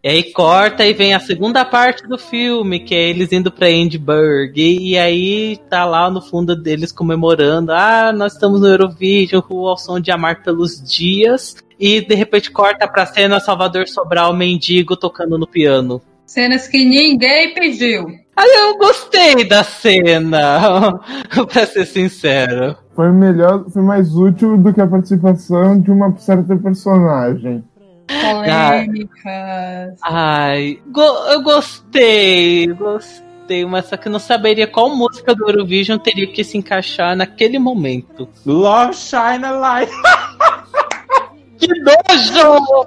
E aí corta e vem a segunda parte do filme, que é eles indo pra Edinburgh. E, e aí tá lá no fundo deles comemorando: Ah, nós estamos no Eurovision, rua ao som de Amar pelos Dias. E de repente corta pra cena Salvador Sobral, mendigo, tocando no piano. Cenas que ninguém pediu. Aí eu gostei da cena, pra ser sincero. Foi melhor, foi mais útil do que a participação de uma certa personagem. Polêmicas. Ai, go- eu gostei, gostei, mas só que eu não saberia qual música do Eurovision teria que se encaixar naquele momento. Love Shine a Light. que nojo!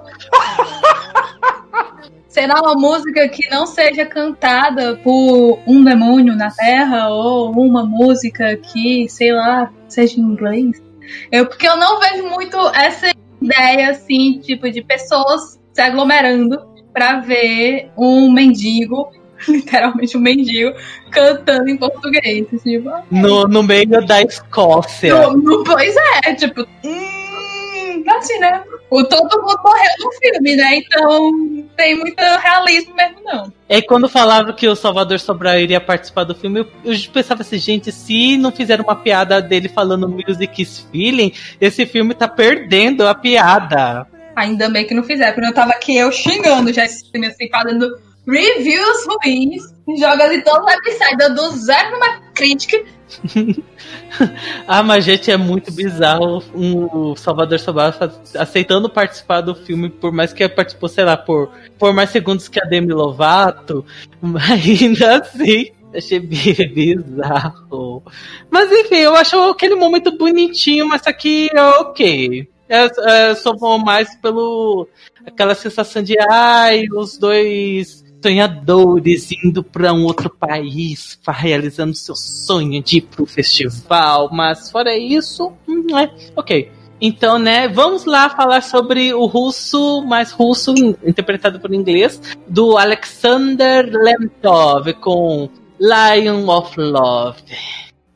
Será uma música que não seja cantada por um demônio na Terra ou uma música que, sei lá, seja em inglês? Eu, porque eu não vejo muito essa ideia, assim, tipo, de pessoas se aglomerando pra ver um mendigo, literalmente um mendigo, cantando em português. Tipo, ah, No, no meio da Escócia. no- no- pois é, tipo, hum, assim, né? O todo mundo morreu no filme, né? Então tem muito realismo mesmo, não. E aí, quando falavam que o Salvador Sobral iria participar do filme, eu, eu pensava assim, gente, se não fizeram uma piada dele falando Music is Feeling, esse filme tá perdendo a piada. Ainda bem que não fizeram, porque eu tava aqui eu xingando já esse filme, assim, fazendo reviews ruins, joga de todos os websites, dando zero numa crítica, ah, mas gente, é muito bizarro um, Salvador Sobral faz- aceitando participar do filme, por mais que participou, sei lá, por, por mais segundos que a Demi Lovato, ainda assim. Achei bi- bizarro. Mas enfim, eu acho aquele momento bonitinho, mas aqui é ok. É, é, só vou mais pelo aquela sensação de ai, os dois sonhadores indo para um outro país, realizando seu sonho de ir pro festival, mas fora isso, é ok. Então, né, vamos lá falar sobre o russo, mais russo, in- interpretado por inglês, do Alexander Lemtov, com Lion of Love.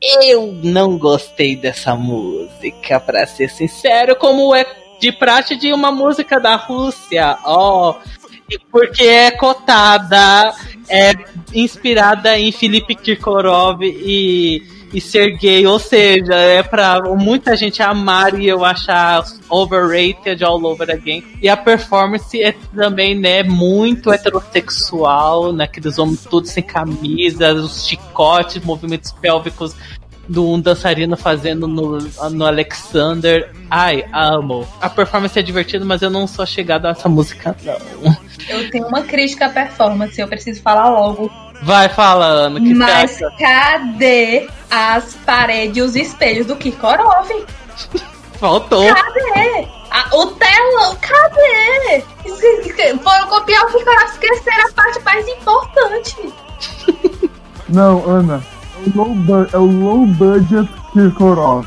Eu não gostei dessa música, pra ser sincero, como é de praxe de uma música da Rússia. Ó, e porque é cotada, é inspirada em Felipe Kirkorov e, e Sergei, ou seja, é pra muita gente amar e eu achar overrated all over again. E a performance é também, né, muito heterossexual, né, aqueles homens todos sem camisa, os chicotes, movimentos pélvicos do um dançarino fazendo no, no Alexander. Ai, amo. A performance é divertida, mas eu não sou chegado a essa música, não. Eu tenho uma crítica à performance, eu preciso falar logo. Vai, fala, Ana, que Mas cadê as paredes e os espelhos do Kirkorov? Faltou. Cadê? Ah, o telão, cadê? Foram copiar o Kirkorov, esqueceram a parte mais importante. Não, Ana. É o low, bu- é o low budget Kirkorov.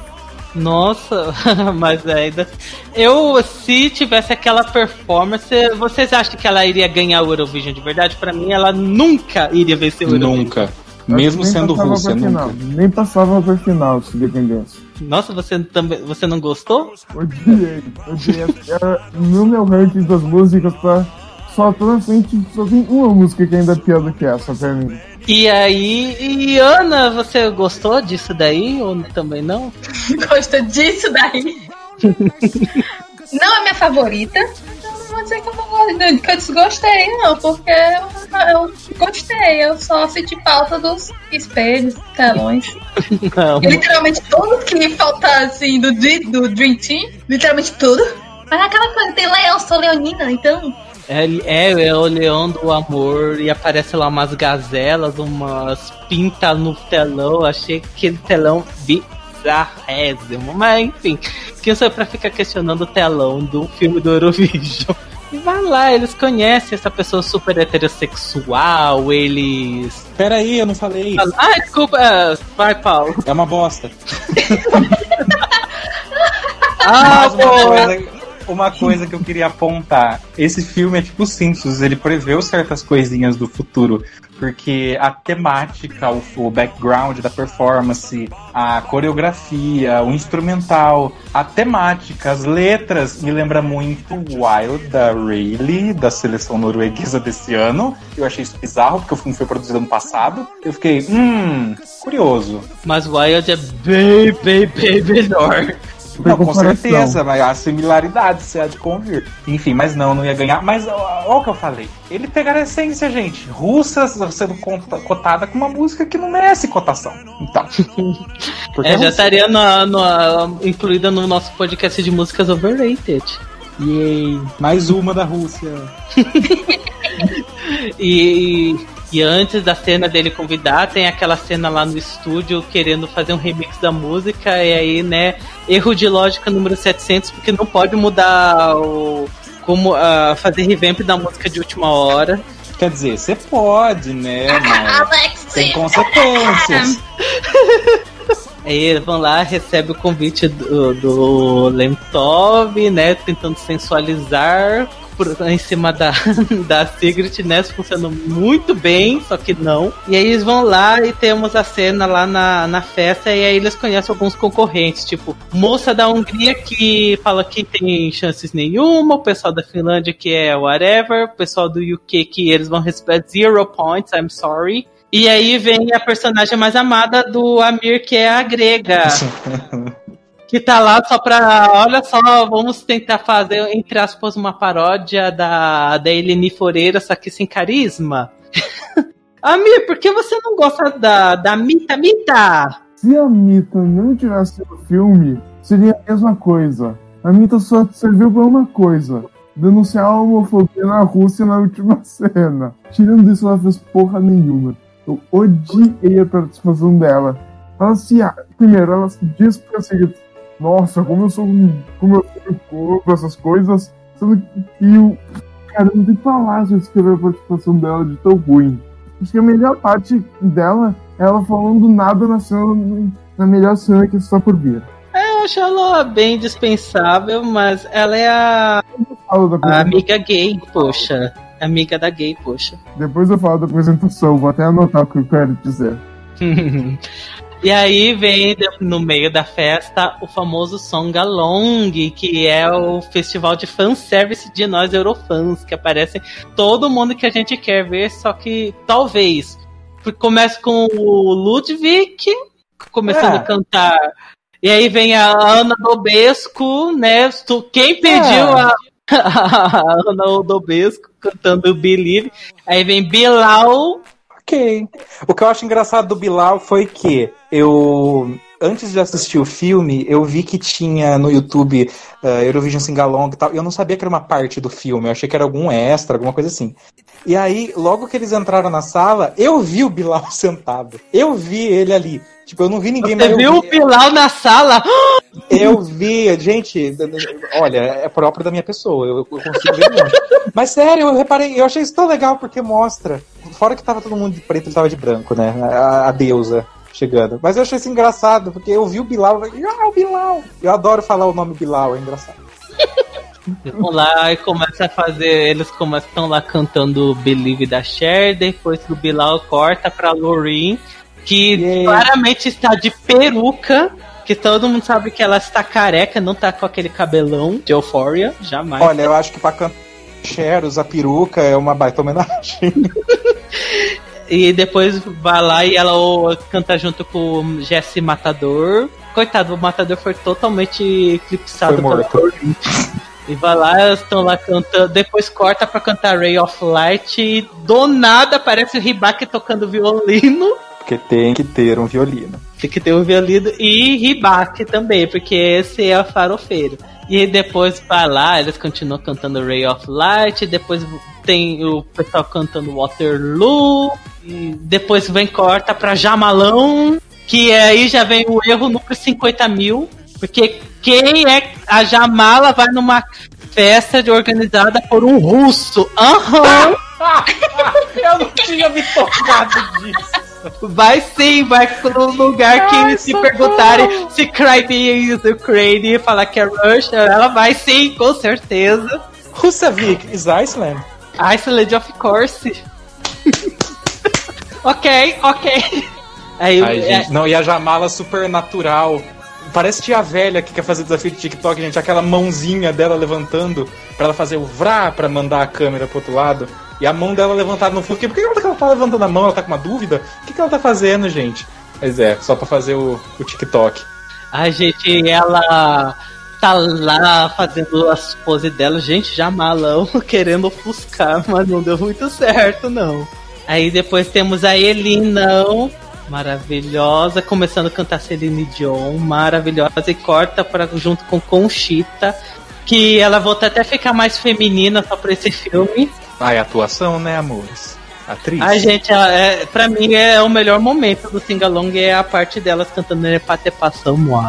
Nossa, mas ainda. Eu, se tivesse aquela performance, vocês acham que ela iria ganhar o Eurovision de verdade? Pra mim, ela nunca iria vencer o Eurovision. Nunca. Mesmo sendo Rússia, pra nunca. final. Nem passava pra final, se dependesse. Nossa, você também. Você não gostou? Odiei, odiei. Era, no meu ranking das músicas, tá? Só tô na frente, só tem uma música que ainda é pior do que essa pra mim. E aí, e Ana, você gostou disso daí ou também não? Gosto disso daí. Não é minha favorita. então Não vou dizer que eu, não que eu desgostei, não, porque eu, eu gostei. Eu só senti falta dos espelhos, telões. Não. E literalmente tudo que falta assim do, do Dream Team, literalmente tudo. Mas é aquela coisa, tem leão, sou leonina, então. É, é, é o Leão do Amor e aparece lá umas gazelas, umas pintas no telão. Achei aquele telão bizarrésimo. Mas enfim, quem sou eu pra ficar questionando o telão do filme do Eurovision? E vai lá, eles conhecem essa pessoa super heterossexual, eles. Peraí, eu não falei. Ah, desculpa, é, vai, Paulo. É uma bosta. Ah, Mas uma coisa, que eu queria apontar. Esse filme é tipo Simpsons, ele preveu certas coisinhas do futuro. Porque a temática, o, o background da performance, a coreografia, o instrumental, a temática, as letras me lembra muito Wild da Rayleigh, da seleção norueguesa desse ano. Eu achei isso bizarro, porque o filme foi produzido ano passado. Eu fiquei, hum, curioso. Mas Wild é bem, bem, bem melhor. Não, com certeza, mas a similaridade se há de convir. Enfim, mas não, não ia ganhar. Mas ó o que eu falei. Ele pegaram a essência, gente. Russa sendo cotada com uma música que não merece cotação. Então. Porque É, já estaria na- na- incluída no nosso podcast de músicas overrated. Yay! Mais uma da Rússia. E, e antes da cena dele convidar, tem aquela cena lá no estúdio querendo fazer um remix da música. E aí, né, erro de lógica número 700, porque não pode mudar o. Como ah, fazer revamp da música de última hora. Quer dizer, você pode, né? Mas tem consequências. Aí eles vão lá, recebe o convite do, do Lemtov, né? Tentando sensualizar em cima da, da Sigrid, né? Funcionando muito bem, só que não. E aí eles vão lá e temos a cena lá na, na festa, e aí eles conhecem alguns concorrentes, tipo, moça da Hungria que fala que tem chances nenhuma, o pessoal da Finlândia que é whatever, o pessoal do UK que eles vão receber zero points, I'm sorry. E aí vem a personagem mais amada do Amir, que é a grega. que tá lá só pra. Olha só, vamos tentar fazer, entre aspas, uma paródia da, da Eleni Foreira, só que sem carisma. Amir, por que você não gosta da, da Mita Mita? Se a Mita não tivesse no filme, seria a mesma coisa. A Mita só serviu pra uma coisa: denunciar a homofobia na Rússia na última cena. Tirando isso, ela fez porra nenhuma. Eu odiei a participação dela. Ela se. Primeiro, ela se diz seguir. Nossa, como eu sou. Como eu sou corpo, essas coisas. Sendo que o. Cara, não tem palavras pra descrever a participação dela de tão ruim. Acho que a melhor parte dela é ela falando nada na cena. Na melhor cena que está por vir. É, eu acho ela bem dispensável, mas ela é a, a amiga gay, poxa. Amiga da gay, poxa. Depois eu falo da apresentação, vou até anotar o que eu quero dizer. e aí vem no meio da festa o famoso Songalong, que é o festival de fanservice de nós eurofãs, que aparece todo mundo que a gente quer ver, só que talvez começa com o Ludwig começando É. a cantar. E aí vem a Ana Dobesco, né? Quem pediu É. a, a Ana Dobesco cantando Believe. Aí vem Bilal. Ok. O que eu acho engraçado do Bilal foi que eu. Antes de assistir o filme, eu vi que tinha no YouTube eh, Eurovision Singalong e tal. e Eu não sabia que era uma parte do filme, eu achei que era algum extra, alguma coisa assim. E aí, logo que eles entraram na sala, eu vi o Bilal sentado. Eu vi ele ali. Tipo, eu não vi ninguém Você mas eu viu o vi- Bilal na sala? Eu vi, gente, olha, é próprio da minha pessoa, eu, eu consigo ver longe. Mas sério, eu reparei, eu achei isso tão legal porque mostra. Fora que tava todo mundo de preto, ele tava de branco, né? A, a deusa chegando. Mas eu achei isso engraçado, porque eu vi o Bilal, eu falei, ah, o Bilal! Eu adoro falar o nome Bilal, é engraçado. Vão lá e começa a fazer. Eles começam estão lá cantando Believe da Cher. Depois o Bilal corta pra Loreen, que claramente está de peruca. Que todo mundo sabe que ela está careca, não tá com aquele cabelão de Euphoria, jamais. Olha, eu acho que pra cantar Cher, usar peruca é uma baita homenagem. E depois vai lá e ela canta junto com o Jesse Matador. Coitado, o Matador foi totalmente eclipsado Foi morto. E vai lá, elas estão lá cantando. Depois corta pra cantar Ray of Light. E do nada aparece o Ribaque tocando violino. Porque tem que ter um violino. Tem que ter o violino e Ribaque também, porque esse é o farofeiro. E depois vai lá, eles continuam cantando Ray of Light. Depois tem o pessoal cantando Waterloo. E depois vem corta pra Jamalão. Que aí já vem o erro no 50 mil. Porque quem é a Jamala vai numa festa de- organizada por um russo. Aham. Eu não tinha me tocado disso. Vai sim, vai pro lugar que Ai, se socorro. perguntarem se Crimea is Ukraine e falar que é Russia, ela vai sim, com certeza. Russavik is Iceland. Iceland, of course. Ok, ok. Aí, Ai, é, gente, não, e a Jamala super natural. Parece tia velha que quer fazer desafio de TikTok, gente. Aquela mãozinha dela levantando pra ela fazer o vrá pra mandar a câmera pro outro lado. E a mão dela levantada no fundo. Por que ela tá- ela tá levantando a mão? Ela tá com uma dúvida? O que, que ela tá fazendo, gente? Mas é, só pra fazer o, o TikTok. a gente, ela tá lá fazendo as poses dela, gente, já malão, querendo ofuscar, mas não deu muito certo, não. Aí depois temos a Elinão, maravilhosa, começando a cantar Celine Dion, maravilhosa, e corta pra, junto com Conchita, que ela volta até ficar mais feminina só pra esse filme. Ah, é atuação, né, amores? Atriz. A gente, é, pra mim, é o melhor momento do Singalong é a parte delas cantando Nepate Passamo.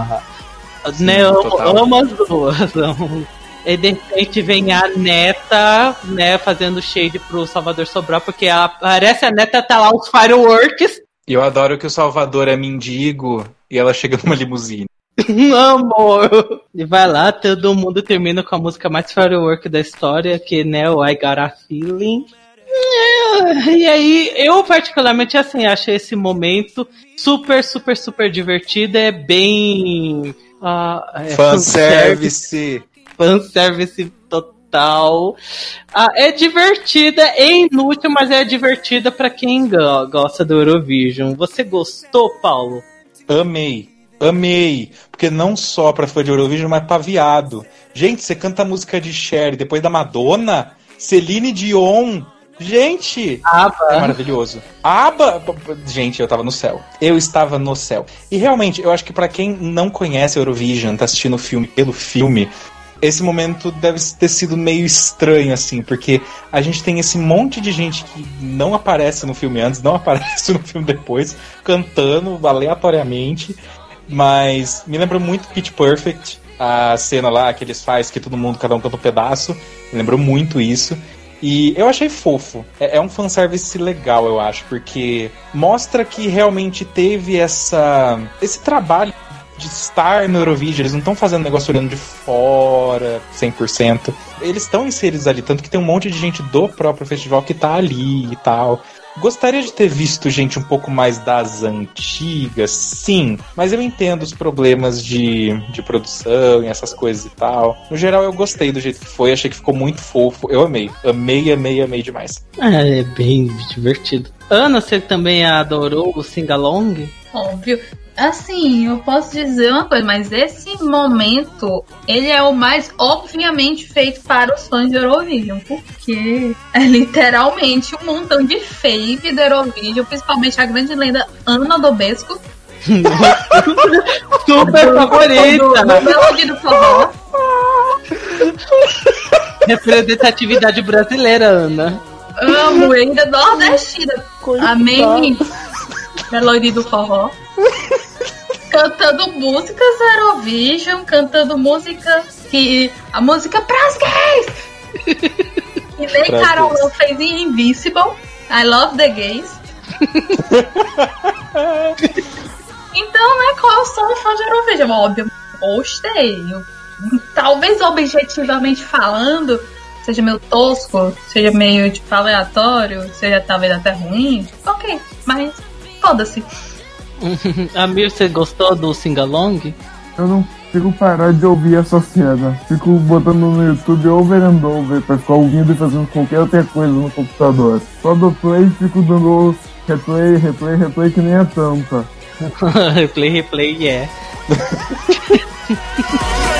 Né, eu amo as duas. E de repente vem a neta, né, fazendo shade pro Salvador Sobral, porque ela, parece a neta tá lá os fireworks. E eu adoro que o Salvador é mendigo e ela chega numa limusine. Amor! E vai lá, todo mundo termina com a música mais firework da história, que né, o I Got a Feeling. É, E aí, eu particularmente assim, achei esse momento super, super, super divertido. É bem. ah, é Fanservice. Fanservice total. Ah, é divertida, é inútil, mas é divertida pra quem go- gosta do Eurovision. Você gostou, Paulo? Amei. Amei. Porque não só pra fã de Eurovision, mas pra viado. Gente, você canta a música de Cher depois da Madonna, Celine Dion. Gente! Aba. É maravilhoso. Aba! Gente, eu tava no céu. Eu estava no céu. E realmente, eu acho que pra quem não conhece Eurovision, tá assistindo o filme pelo filme, esse momento deve ter sido meio estranho, assim, porque a gente tem esse monte de gente que não aparece no filme antes, não aparece no filme depois, cantando aleatoriamente. Mas me lembra muito Pitch Perfect, a cena lá que eles fazem, que todo mundo, cada um canta um pedaço. Me lembrou muito isso. E eu achei fofo. É, é um fanservice legal, eu acho, porque mostra que realmente teve essa esse trabalho de estar no Eurovision. Eles não estão fazendo negócio olhando de fora, 100%. Eles estão inseridos ali, tanto que tem um monte de gente do próprio festival que tá ali e tal. Gostaria de ter visto gente um pouco mais das antigas, sim, mas eu entendo os problemas de, de produção e essas coisas e tal. No geral, eu gostei do jeito que foi, achei que ficou muito fofo. Eu amei, amei, amei, amei demais. É, é bem divertido. Ana, você também adorou o Singalong? Óbvio. Assim, eu posso dizer uma coisa, mas esse momento, ele é o mais obviamente feito para os fãs de Eurovision, porque é literalmente um montão de fave do Eurovision, principalmente a grande lenda Ana Dobesco. Super favorita! Do, do do Forró. Representatividade brasileira, Ana. Amo, ainda nordestina. Amém. Melody do Forró. Cantando músicas da Eurovision, cantando música que. A música pras gays! E nem Carol. Love fez em Invincible. I love the gays. então, né, qual eu sou fã de Eurovision? Óbvio, gostei. Talvez objetivamente falando, seja meio tosco, seja meio tipo aleatório, seja talvez até ruim. Ok, mas foda-se. Amir, você gostou do Singalong? Eu não consigo parar de ouvir essa cena. Fico botando no YouTube over and over pra ficar ouvindo e fazendo qualquer outra coisa no computador. Só do play fico dando replay, replay, replay que nem a tampa. replay, replay, é.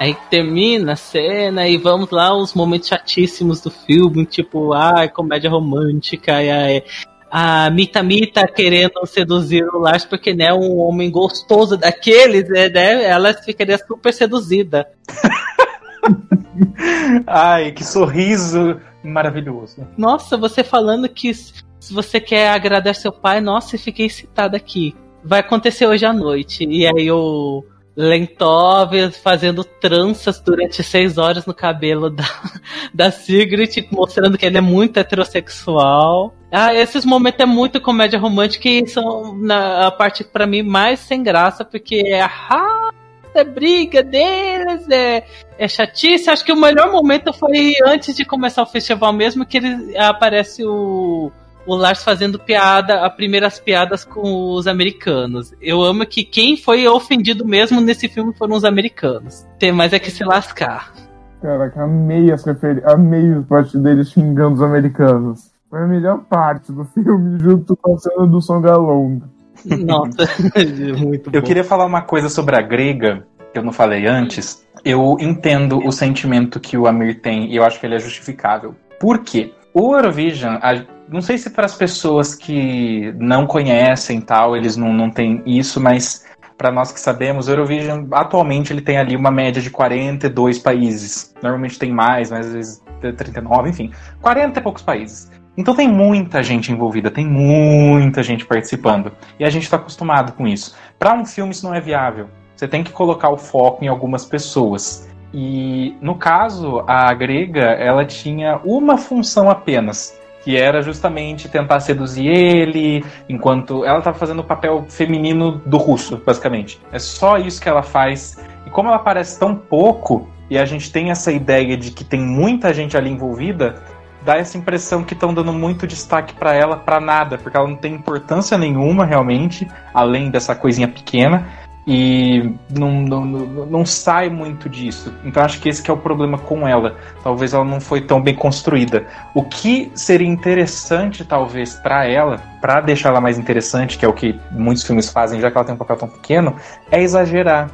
Aí termina a cena e vamos lá os momentos chatíssimos do filme, tipo, ah, comédia romântica, e aí a Mita Mita querendo seduzir o Lars porque né, um homem gostoso daqueles, né, né, ela ficaria super seduzida. Ai, que sorriso maravilhoso. Nossa, você falando que se você quer agradar seu pai, nossa, eu fiquei excitada aqui. Vai acontecer hoje à noite. E aí o Lentov fazendo tranças durante seis horas no cabelo da, da Sigrid, mostrando que ele é muito heterossexual. Ah, esses momentos é muito comédia romântica e são na, a parte pra mim mais sem graça, porque é a é briga deles, é, é chatice. Acho que o melhor momento foi antes de começar o festival mesmo, que ele aparece o, o Lars fazendo piada, as primeiras piadas com os americanos. Eu amo que quem foi ofendido mesmo nesse filme foram os americanos. Tem mais é que se lascar. Caraca, amei as referências, amei a parte deles xingando os americanos. Foi a melhor parte do filme, junto com a cena do Songalong. Nossa, muito Eu queria falar uma coisa sobre a grega, que eu não falei antes. Eu entendo o sentimento que o Amir tem e eu acho que ele é justificável. Por quê? O Eurovision, a- não sei se para as pessoas que não conhecem tal, eles não, não têm isso, mas para nós que sabemos, o Eurovision atualmente ele tem ali uma média de 42 países. Normalmente tem mais, mas às vezes 39, enfim. 40 e poucos países. Então tem muita gente envolvida, tem muita gente participando. E a gente está acostumado com isso. Para um filme isso não é viável. Você tem que colocar o foco em algumas pessoas. E no caso, a grega, ela tinha uma função apenas, que era justamente tentar seduzir ele, enquanto ela estava fazendo o papel feminino do russo, basicamente. É só isso que ela faz. E como ela aparece tão pouco, e a gente tem essa ideia de que tem muita gente ali envolvida, dá essa impressão que estão dando muito destaque para ela para nada, porque ela não tem importância nenhuma realmente, além dessa coisinha pequena. E não, não, não, sai muito disso. Então acho que esse que é o problema com ela. Talvez ela não foi tão bem construída. O que seria interessante, talvez, pra ela, pra deixar ela mais interessante, que é o que muitos filmes fazem, já que ela tem um papel tão pequeno, é exagerar.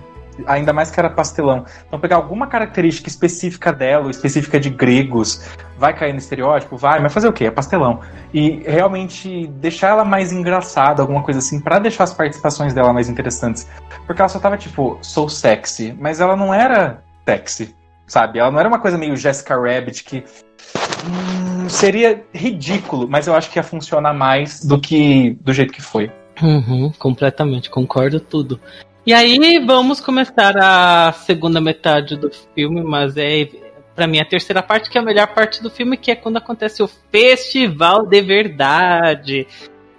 Ainda mais que era pastelão. Então, pegar alguma característica específica dela, específica de gregos, vai cair no estereótipo? Vai, mas fazer o quê? É pastelão. E realmente deixar ela mais engraçada, alguma coisa assim, pra deixar as participações dela mais interessantes. Porque ela só tava tipo, sou sexy, mas ela não era sexy, sabe? Ela não era uma coisa meio Jessica Rabbit que. hum, seria ridículo, mas eu acho que ia funcionar mais do que do jeito que foi. Uhum, completamente, concordo tudo. E aí vamos começar a segunda metade do filme, mas é pra mim a terceira parte que é a melhor parte do filme, que é quando acontece o festival de verdade.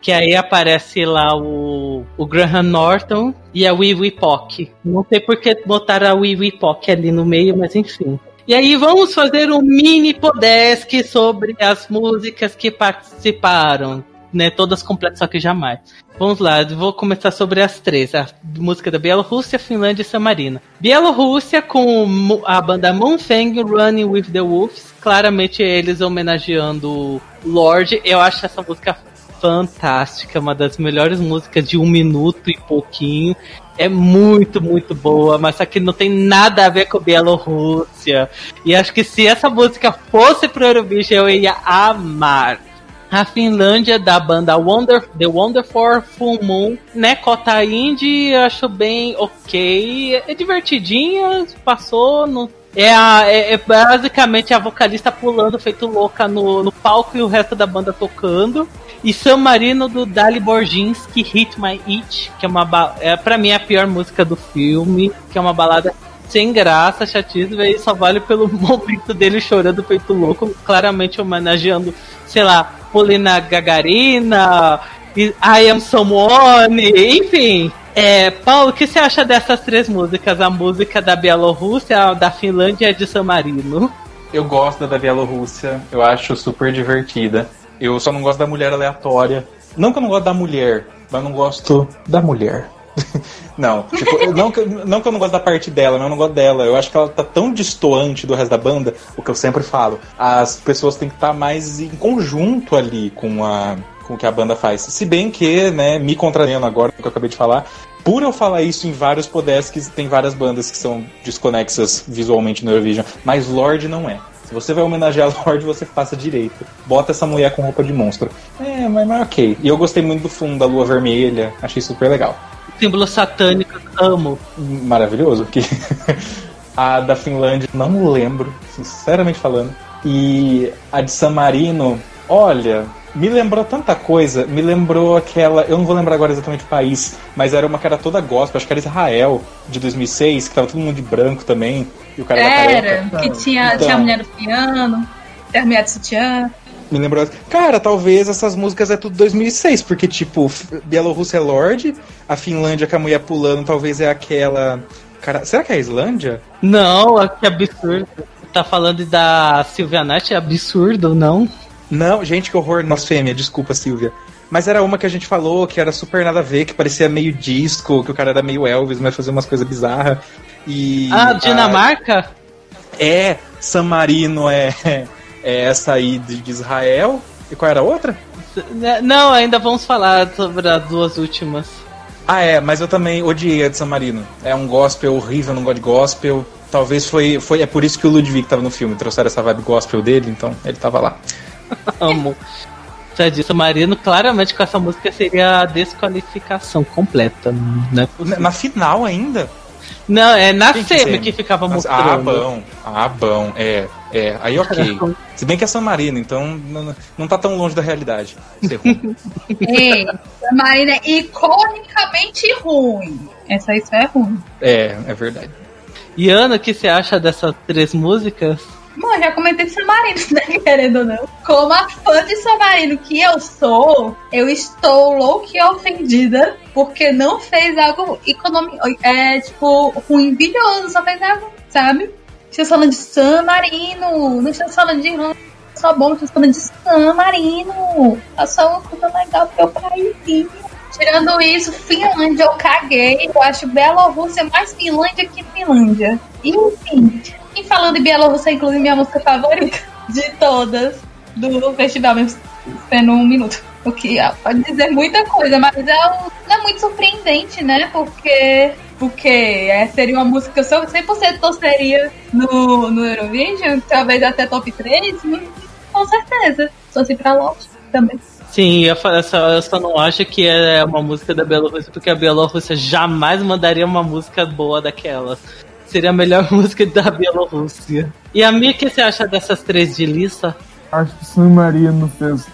Que aí aparece lá o, o Graham Norton e a Wee Wee Pock. Não sei por que botaram a Wee Wee Pock ali no meio, mas enfim. E aí vamos fazer um mini podesk sobre as músicas que participaram. Né, todas completas, só que jamais. Vamos lá, vou começar sobre as três. A música da Bielorrússia, Finlândia e San Marino. Bielorrússia com a banda Moonfang Running with the Wolves. Claramente eles homenageando Lorde. Eu acho essa música fantástica, uma das melhores músicas de um minuto e pouquinho. É muito, muito boa, mas que não tem nada a ver com Bielorrússia. E acho que se essa música fosse pro Eurovision, eu ia amar. A Finlândia da banda Wonder, The Wonderful Full Moon, né? Cota Indie, acho bem ok. É divertidinha, passou. No, é, a, é, é basicamente a vocalista pulando feito louca no, no palco e o resto da banda tocando. E San Marino do Dali Borginski, Hit My It, que é uma é pra mim a pior música do filme, que é uma balada sem graça, chatíssima, e só vale pelo momento dele chorando feito louco, claramente homenageando, sei lá, Polina Gagarina, I Am Someone, enfim. É, Paulo, o que você acha dessas três músicas? A música da Bielorrússia, da Finlândia e de San Marino? Eu gosto da Bielorrússia, eu acho super divertida. Eu só não gosto da mulher aleatória. Não que eu não gosto da mulher, mas não gosto da mulher. não, tipo, não, que, não que eu não gosto da parte dela, mas eu não gosto dela. Eu acho que ela tá tão distoante do resto da banda, o que eu sempre falo. As pessoas têm que estar mais em conjunto ali com a com o que a banda faz. Se bem que, né, me contrariando agora, o que eu acabei de falar, por eu falar isso em vários podesks, tem várias bandas que são desconexas visualmente no Eurovision, mas Lorde não é. Se você vai homenagear Lorde, você faça direito. Bota essa mulher com roupa de monstro. É, mas, mas ok. E eu gostei muito do fundo da lua vermelha, achei super legal. Símbolo satânico, amo. Maravilhoso. Que a da Finlândia, não lembro, sinceramente falando. E a de San Marino, olha, me lembrou tanta coisa. Me lembrou aquela. Eu não vou lembrar agora exatamente o país, mas era uma que era toda gospel, acho que era Israel, de 2006, que tava todo mundo de branco também. E o cara da Era, que tinha, Então. tinha a mulher do piano, tinha a mulher do sutiã. Me lembrou. Cara, talvez essas músicas é tudo 2006, porque, tipo, Bielorrússia é Lorde, a Finlândia com a mulher pulando talvez é aquela. Cara, será que é a Islândia? Não, que absurdo. Tá falando da Silvia Nath, é absurdo, não? Não, gente, que horror. Nossa, fêmea, desculpa, Silvia. Mas era uma que a gente falou que era super nada a ver, que parecia meio disco, que o cara era meio Elvis, mas fazia umas coisas bizarras. E. Ah, Dinamarca? É, San Marino é, é essa aí de, Israel. E qual era a outra? Né, Não, ainda vamos falar sobre as duas últimas. Ah, é, mas eu também odiei a de San Marino. É um gospel horrível, não gosto de gospel. Talvez foi, foi. É por isso que o Ludwig tava no filme. Trouxeram essa vibe gospel dele, então ele tava lá. Amo. Já disse, Marino, claramente com essa música seria a desqualificação completa. Né? Na final ainda? Não, é na Quem semi semi? que ficava mostrando. Ah, bom. Ah, bom. É, é. Aí ok. Se bem que é San Marino, então não, não tá tão longe da realidade. Ser ruim. Ei, a Marina é iconicamente ruim. Essa isso é ruim. é, é verdade. E Ana, o que você acha dessas três músicas? Mano, já comentei de Samarino, né? Querendo ou não. Como a fã de Samarino que eu sou, eu estou louca e ofendida porque não fez algo econômico. É, tipo, ruim, bilhoso, só fez algo, sabe? Estamos falando de San Marino, não estamos falando de Ram, só bom, estamos falando de San Marino. É só uma coisa legal pro meu país. tirando isso, Finlândia eu caguei. Eu acho Bielorrússia mais Finlândia que Finlândia. E, enfim, e falando em Bielorrússia, inclusive minha música favorita de todas do festival, mesmo tendo um minuto. O que ah, pode dizer muita coisa, mas é, um- é muito surpreendente, né? Porque, porque é, seria uma música que eu só 100% torceria no, no Eurovision, talvez até top 3, mas com certeza. Torci pra Lost também. Sim, eu, só, eu só não acho que é uma música da Bielorrússia, porque a Bielorrússia jamais mandaria uma música boa daquelas. Seria a melhor música da Bielorrússia. E a Mia, o que você acha dessas três de lista? Acho que San Marino fez.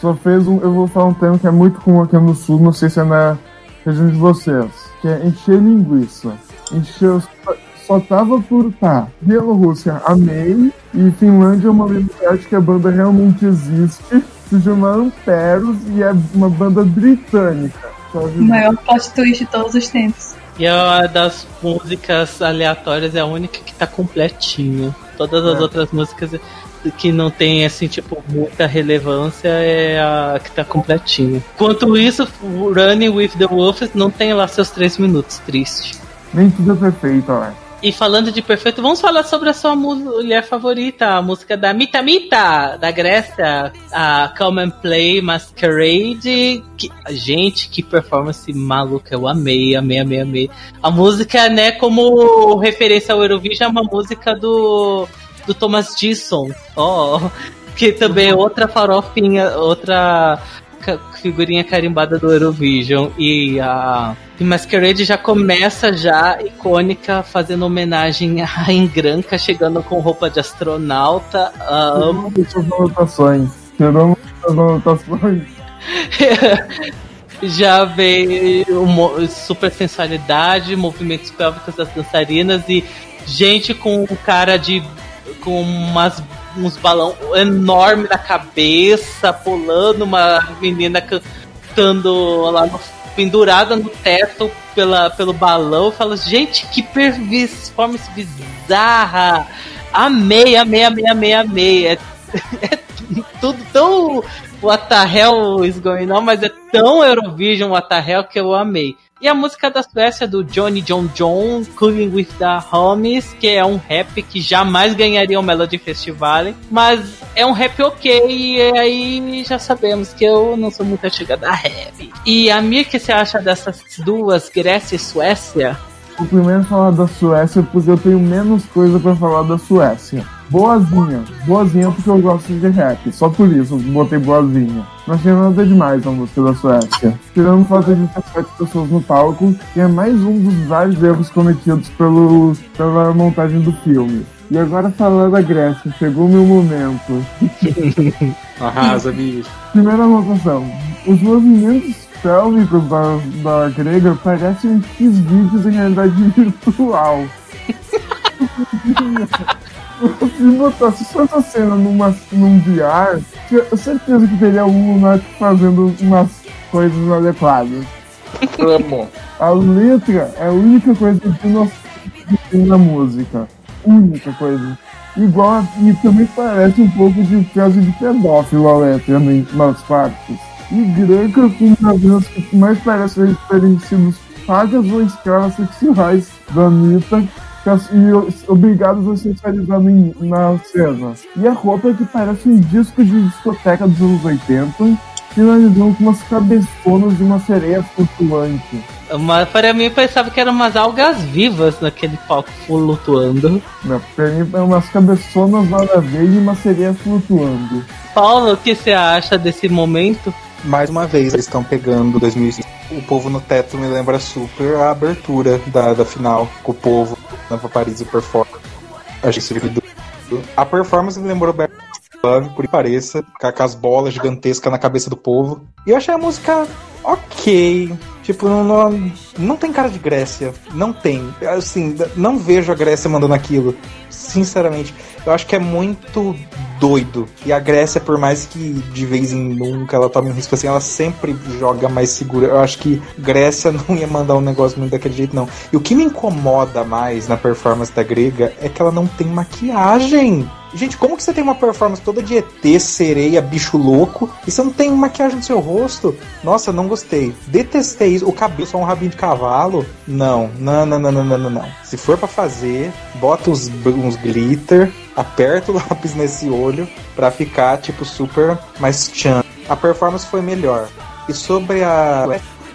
Só fez um. Eu vou falar um termo que é muito comum aqui no sul, não sei se é na região de vocês. Que é encher linguiça. Encher. Só, só tava por tá. Bielorrússia, amei. E Finlândia é uma liberdade que a banda realmente existe. Se chamaram Peros e é uma banda britânica. O maior plot twist de todos os tempos. E a das músicas aleatórias é a única que tá completinha. Todas as É. outras músicas que não tem, assim, tipo, muita relevância é a que tá completinha. Enquanto isso, Running with the Wolves não tem lá seus três minutos, triste. Nem tudo é perfeito, ó. E falando de perfeito, vamos falar sobre a sua mu- mulher favorita, a música da Mita Mita, da Grécia, a Come and Play Masquerade. Que, gente, que performance maluca, eu amei, amei, amei, amei. A música, né, como referência ao Eurovision, é uma música do, do Thomas Gison, ó, que também é outra farofinha, outra figurinha carimbada do Eurovision. E a Masquerade já começa já icônica, fazendo homenagem a Engranca, chegando com roupa de astronauta. Amo. As anotações. Tiramos as anotações. já veio super sensualidade, movimentos pélvicos das dançarinas e gente com cara de. Com umas, uns balão enorme na cabeça, pulando, uma menina cantando lá no, pendurada no teto pela, pelo balão. Eu gente, que performance bizarra! Amei, amei, amei, amei, amei. É, é tudo tão what the hell is going on, mas é tão Eurovision what the hell que eu amei. E a música da Suécia do Johnny John John, Cooling with the Homies, que é um rap que jamais ganharia o Melody Festival, mas é um rap ok, e aí já sabemos que eu não sou muito chegada a rap. E a Mir, o que você acha dessas duas, Grécia e Suécia? Vou primeiro falar da Suécia porque eu tenho menos coisa pra falar da Suécia. Boazinha. Boazinha porque eu gosto de rap. Só por isso eu botei boazinha. Não achei nada demais a música da Suécia. Tirando o fato de ter sete pessoas no palco, que é mais um dos vários erros cometidos pelo, pela montagem do filme. E agora falando da Grécia, chegou o meu momento. Arrasa, bicho. Primeira anotação. Os movimentos pélvicos da, da grega parecem X vídeos em realidade virtual. Se botasse só essa cena numa, num VR, tinha certeza que teria um lunático fazendo umas coisas inadequadas. Amo. A letra é a única coisa que nós tem na música. Única coisa. Igual a, e também parece um pouco de frase de pedófilo a letra em nas partes. E grega com navios que mais parecem terem sido pagas ou escravas sexuais da Anitta e o- obrigadas a sensualizar em- na cena. E a roupa que parece um disco de discoteca dos anos 80, finalizando com umas cabeçonas de uma sereia flutuante. Uma, para mim, eu pensava que eram umas algas vivas naquele palco flutuando. Não, pra mim é umas cabeçonas nada a ver e uma sereia flutuando. Paulo, o que você acha desse momento? Mais uma vez, eles estão pegando 2005. O povo no teto me lembra super a abertura da, da final com o povo na Paris Performance. Achei isso lindo. A performance me lembrou Bad Love, por que pareça, com as bolas gigantescas na cabeça do povo. E eu achei a música ok. Tipo, não, não, não tem cara de Grécia. Não tem. Assim, não vejo a Grécia mandando aquilo. Sinceramente, eu acho que é muito doido. E a Grécia, por mais que de vez em nunca ela tome um risco assim, ela sempre joga mais segura. Eu acho que Grécia não ia mandar um negócio muito daquele jeito, não. E o que me incomoda mais na performance da grega é que ela não tem maquiagem. Gente, como que você tem uma performance toda de ET, sereia, bicho louco, e você não tem maquiagem no seu rosto? Nossa, não gostei. Detestei isso. O cabelo só um rabinho de cavalo? Não, não, não, não, não, não, não. Se for pra fazer, bota uns, uns glitter, aperta o lápis nesse olho pra ficar, tipo, super mais chan. A performance foi melhor. E sobre a.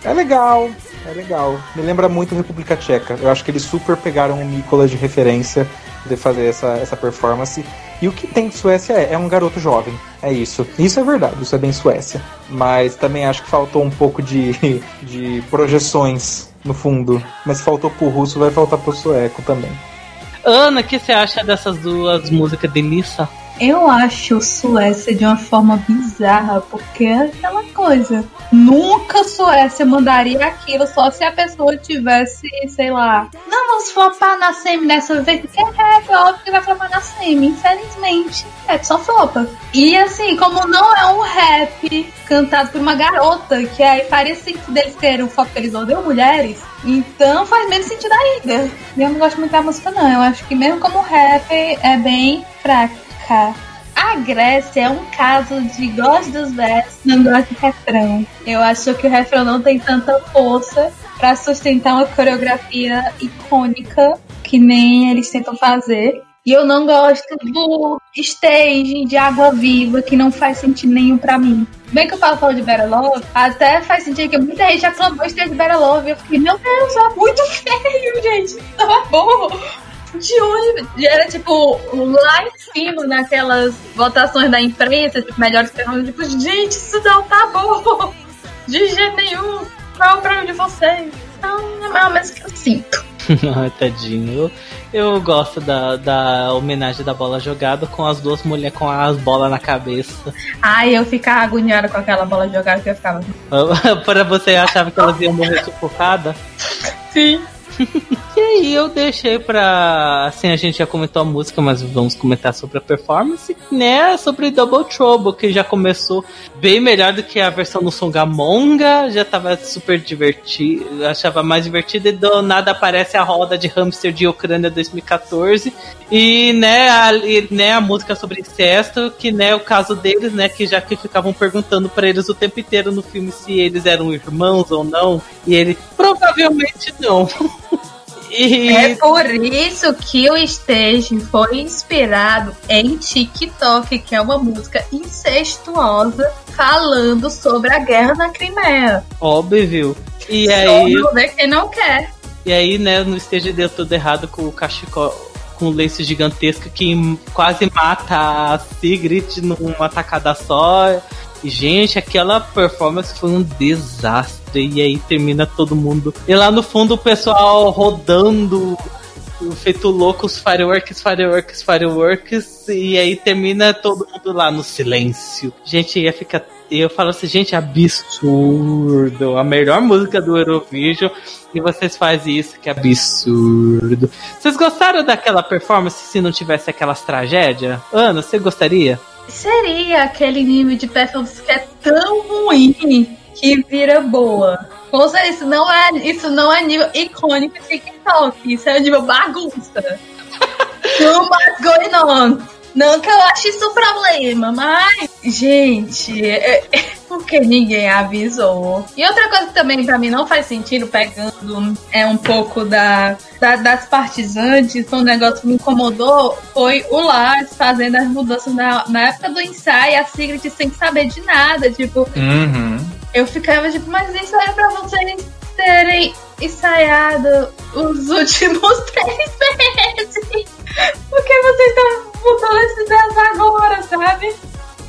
É legal, é legal. Me lembra muito República Tcheca. Eu acho que eles super pegaram o Nicolas de referência de fazer essa, essa performance. E o que tem de Suécia é, é um garoto jovem. É isso. Isso é verdade, isso é bem Suécia. Mas também acho que faltou um pouco de, de projeções no fundo. Mas faltou pro russo, vai faltar pro sueco também. Ana, o que você acha dessas duas músicas de? Eu acho Suécia de uma forma bizarra, porque é aquela coisa. Nunca Suécia mandaria aquilo só se a pessoa tivesse, sei lá. Não, vamos flopar na semi dessa vez, porque é rap, óbvio que vai flopar na semi, infelizmente. É só flopa. E assim, como não é um rap cantado por uma garota, que aí faria sentido eles terem um foco que eles odeiam mulheres, então faz menos sentido ainda. Eu não gosto muito da música, não. Eu acho que mesmo como rap é bem A Grécia é um caso de gosto dos versos, não gosto do refrão. Eu acho que o refrão não tem tanta força para sustentar uma coreografia icônica que nem eles tentam fazer. E eu não gosto do stage de água viva, que não faz sentido nenhum pra mim. Bem que eu falo falou de Better Love, até faz sentido que muita gente aclamou o stage de Better Love. Eu fiquei, meu Deus, é muito feio, gente. É bom de onde era tipo lá em cima naquelas votações da imprensa, tipo, melhores perguntas, tipo, gente, isso não tá bom. De jeito nenhum. Qual é o problema de vocês? Então, é mais ou menos o que eu sinto. Tadinho. Eu, eu gosto da, da homenagem da bola jogada com as duas mulheres com as bolas na cabeça. Ai, eu ficava agoniada com aquela bola jogada que eu ficava. Para você achava que elas iam morrer sufocada? Sim. E aí eu deixei pra. Assim, a gente já comentou a música, mas vamos comentar sobre a performance, né? Sobre Double Trouble, que já começou bem melhor do que a versão do Songamonga, já tava super divertido, achava mais divertido e do nada aparece a roda de hamster de Ucrânia 2014. E, né, a, e, né, a música sobre incesto, que, né, o caso deles, né, que já que ficavam perguntando pra eles o tempo inteiro no filme se eles eram irmãos ou não, e ele provavelmente não. É por isso que o Stage foi inspirado em TikTok, que é uma música incestuosa falando sobre a guerra na Crimeia. Óbvio. E Só aí. não vê quem não quer. E aí, né, no stage deu tudo errado com o cachecol. Com o lace gigantesco que quase mata a Sigrid numa tacada só. Gente, aquela performance foi um desastre. E aí termina todo mundo. E lá no fundo o pessoal rodando, feito louco, os fireworks, fireworks, fireworks. E aí termina todo mundo lá no silêncio. Gente, ia ficar. Eu falo assim, gente, absurdo. A melhor música do Eurovision. E vocês fazem isso, que absurdo. Vocês gostaram daquela performance se não tivesse aquelas tragédias? Ana, você gostaria? Seria aquele nível de performance que é tão ruim que vira boa. Com certeza, isso não é, isso não é nível icônico de TikTok. Isso é nível bagunça. Too much going on. Não que eu ache isso um problema, mas, gente, é, é porque ninguém avisou. E outra coisa que também pra mim não faz sentido, pegando é um pouco da, da- das partes antes, um negócio que me incomodou, foi o Lars fazendo as mudanças na, na época do ensaio, a Sigrid sem saber de nada, tipo, Uhum. eu ficava tipo, mas isso era pra vocês terem ensaiado os últimos três meses. Por que vocês estão mudando esses ideias agora, sabe?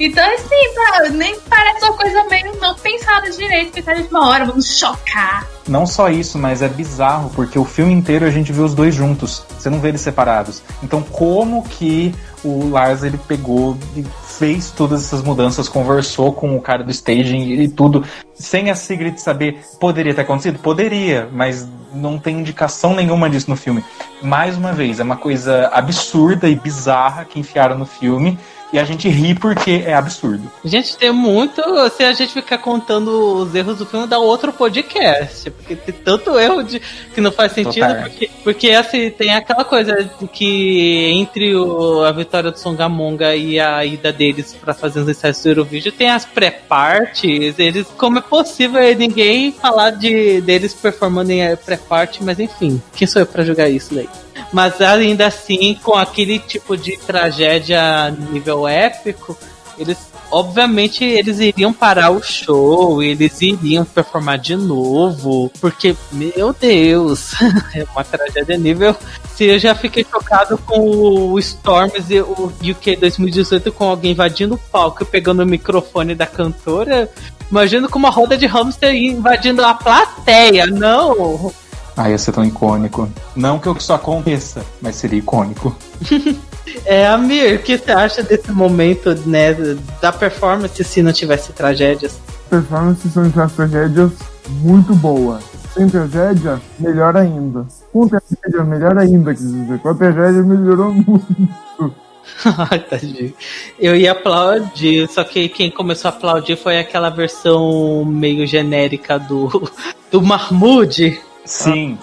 Então, assim, tá, nem parece uma coisa meio não pensada direito, pensar de uma hora, vamos chocar. Não só isso, mas é bizarro, porque o filme inteiro a gente vê os dois juntos. Você não vê eles separados. Então, como que o Lars ele pegou e fez todas essas mudanças, conversou com o cara do staging e tudo, sem a Sigrid saber, poderia ter acontecido? Poderia, mas não tem indicação nenhuma disso no filme. Mais uma vez, é uma coisa absurda e bizarra que enfiaram no filme. E a gente ri porque é absurdo. Gente, tem muito. Se a gente ficar contando os erros do filme, dá outro podcast. Porque tem tanto erro de, que não faz sentido. Total. Porque, porque assim, tem aquela coisa de que entre o- a vitória do Songamonga e a ida deles pra fazer os ensaios do Eurovision, tem as pré-parties. Eles, como é possível ninguém falar de deles performando em pré-party, mas enfim, quem sou eu pra julgar isso daí? Mas ainda assim, com aquele tipo de tragédia nível épico, eles obviamente eles iriam parar o show, eles iriam performar de novo, porque meu Deus, é uma tragédia nível. Se eu já fiquei chocado com o Storms e o UK 2018 com alguém invadindo o palco e pegando o microfone da cantora, imagino com uma roda de hamster invadindo a plateia. Não, Ah, ia ser tão icônico. Não que isso aconteça, mas seria icônico. É, Amir, o que você acha desse momento, né, da performance se não tivesse tragédias? Performances são as tragédias muito boa. Sem tragédia, melhor ainda. Com tragédia, melhor ainda, quer dizer. Com a tragédia, melhorou muito. Eu ia aplaudir, só que quem começou a aplaudir foi aquela versão meio genérica do, do Mahmoud. Sim.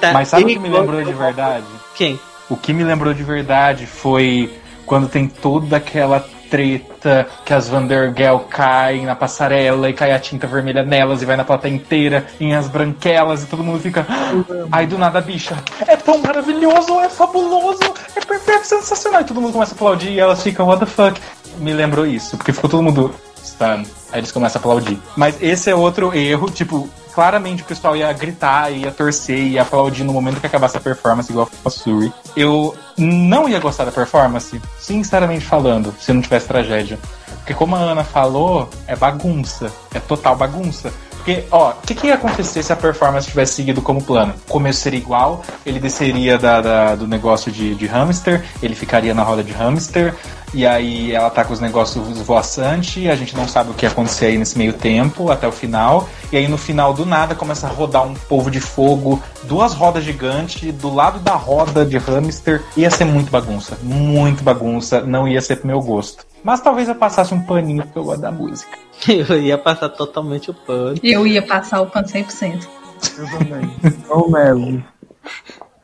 Tá Mas sabe o que me lembrou de verdade? Quem? O que me lembrou de verdade foi quando tem toda aquela treta que as Vandergel caem na passarela e cai a tinta vermelha nelas e vai na plateia inteira em as branquelas e todo mundo fica. "Ah!" Aí do nada a bicha. É tão maravilhoso, é fabuloso, é perfeito, sensacional. E todo mundo começa a aplaudir e elas ficam, what the fuck? Me lembrou isso, porque ficou todo mundo stun. Aí eles começam a aplaudir. Mas esse é outro erro, tipo, claramente o pessoal ia gritar, ia torcer, ia aplaudir no momento que acabasse a performance, igual a Suri. Eu não ia gostar da performance, sinceramente falando, se não tivesse tragédia. Porque como a Ana falou, é bagunça. É total bagunça. Porque, ó, o que, que ia acontecer se a performance tivesse seguido como plano? O começo seria igual, ele desceria da, da- do negócio de, de hamster, ele ficaria na roda de hamster, e aí ela tá com os negócios voaçantes, a gente não sabe o que ia acontecer aí nesse meio tempo, até o final. E aí no final do nada começa a rodar um polvo de fogo, duas rodas gigantes, do lado da roda de hamster. Ia ser muito bagunça, muito bagunça, não ia ser pro meu gosto. Mas talvez eu passasse um paninho porque eu gosto da música. Eu ia passar totalmente o pano. Eu ia passar o pano 100%. Eu também. Não nego.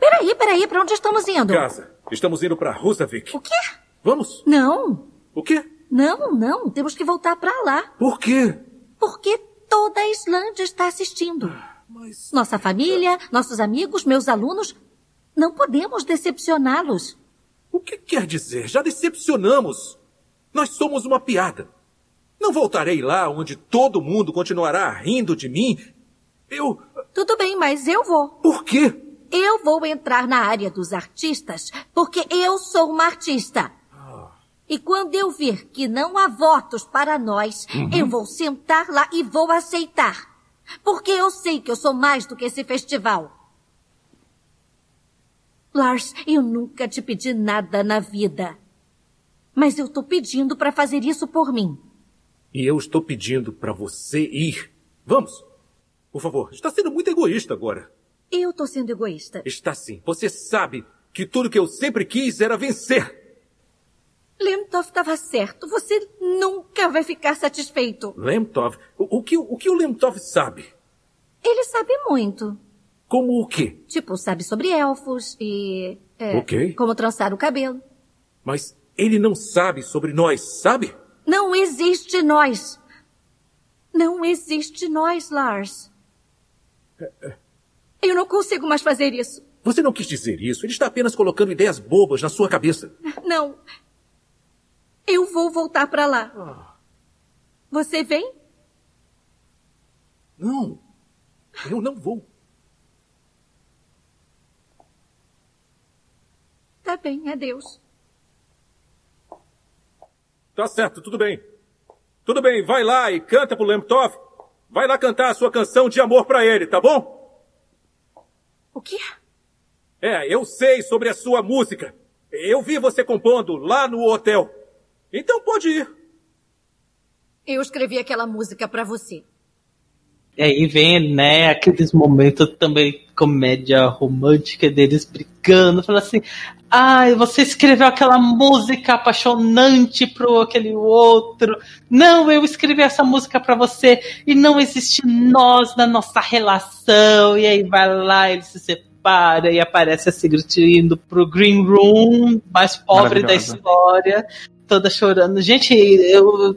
Peraí, peraí, pra onde estamos indo? Casa, estamos indo pra Rusavik. O quê? Vamos? Não. O quê? Não, não. Temos que voltar pra lá. Por quê? Porque toda a Islândia está assistindo. Nossa família, nossos amigos, meus alunos. Não podemos decepcioná-los. O que quer dizer? Já decepcionamos. Nós somos uma piada. Não voltarei lá onde todo mundo continuará rindo de mim. Eu. Tudo bem, mas eu vou. Por quê? Eu vou entrar na área dos artistas porque eu sou uma artista. E quando eu vir que não há votos para nós, Uhum. eu vou sentar lá e vou aceitar. Porque eu sei que eu sou mais do que esse festival. Lars, eu nunca te pedi nada na vida. Mas eu tô pedindo para fazer isso por mim. E eu estou pedindo pra você ir. Vamos. Por favor, está sendo muito egoísta agora. Eu tô sendo egoísta. Está sim. Você sabe que tudo que eu sempre quis era vencer. Lemtov estava certo. Você nunca vai ficar satisfeito. Lemtov? O, o que, o que o Lemtov sabe? Ele sabe muito. Como o quê? Tipo, sabe sobre elfos e. É, Ok. Como trançar o cabelo. Mas ele não sabe sobre nós, sabe? Não existe nós. Não existe nós, Lars. Eu não consigo mais fazer isso. Você não quis dizer isso. Ele está apenas colocando ideias bobas na sua cabeça. Não. Eu vou voltar pra lá. Você vem? Não. Eu não vou. Tá bem, adeus. Tá certo, tudo bem. Tudo bem, vai lá e canta pro Lemtov. Vai lá cantar a sua canção de amor pra ele, tá bom? O quê? É, eu sei sobre a sua música. Eu vi você compondo lá no hotel. Então pode ir. Eu escrevi aquela música pra você. E aí vem, né, aqueles momentos também comédia romântica deles brigando, falando assim: ai, você escreveu aquela música apaixonante pro aquele outro. Não, eu escrevi essa música pra você e não existe nós na nossa relação. E aí vai lá, ele se separa e aparece a Sigrid indo pro Green Room, mais pobre da história, toda chorando. Gente, eu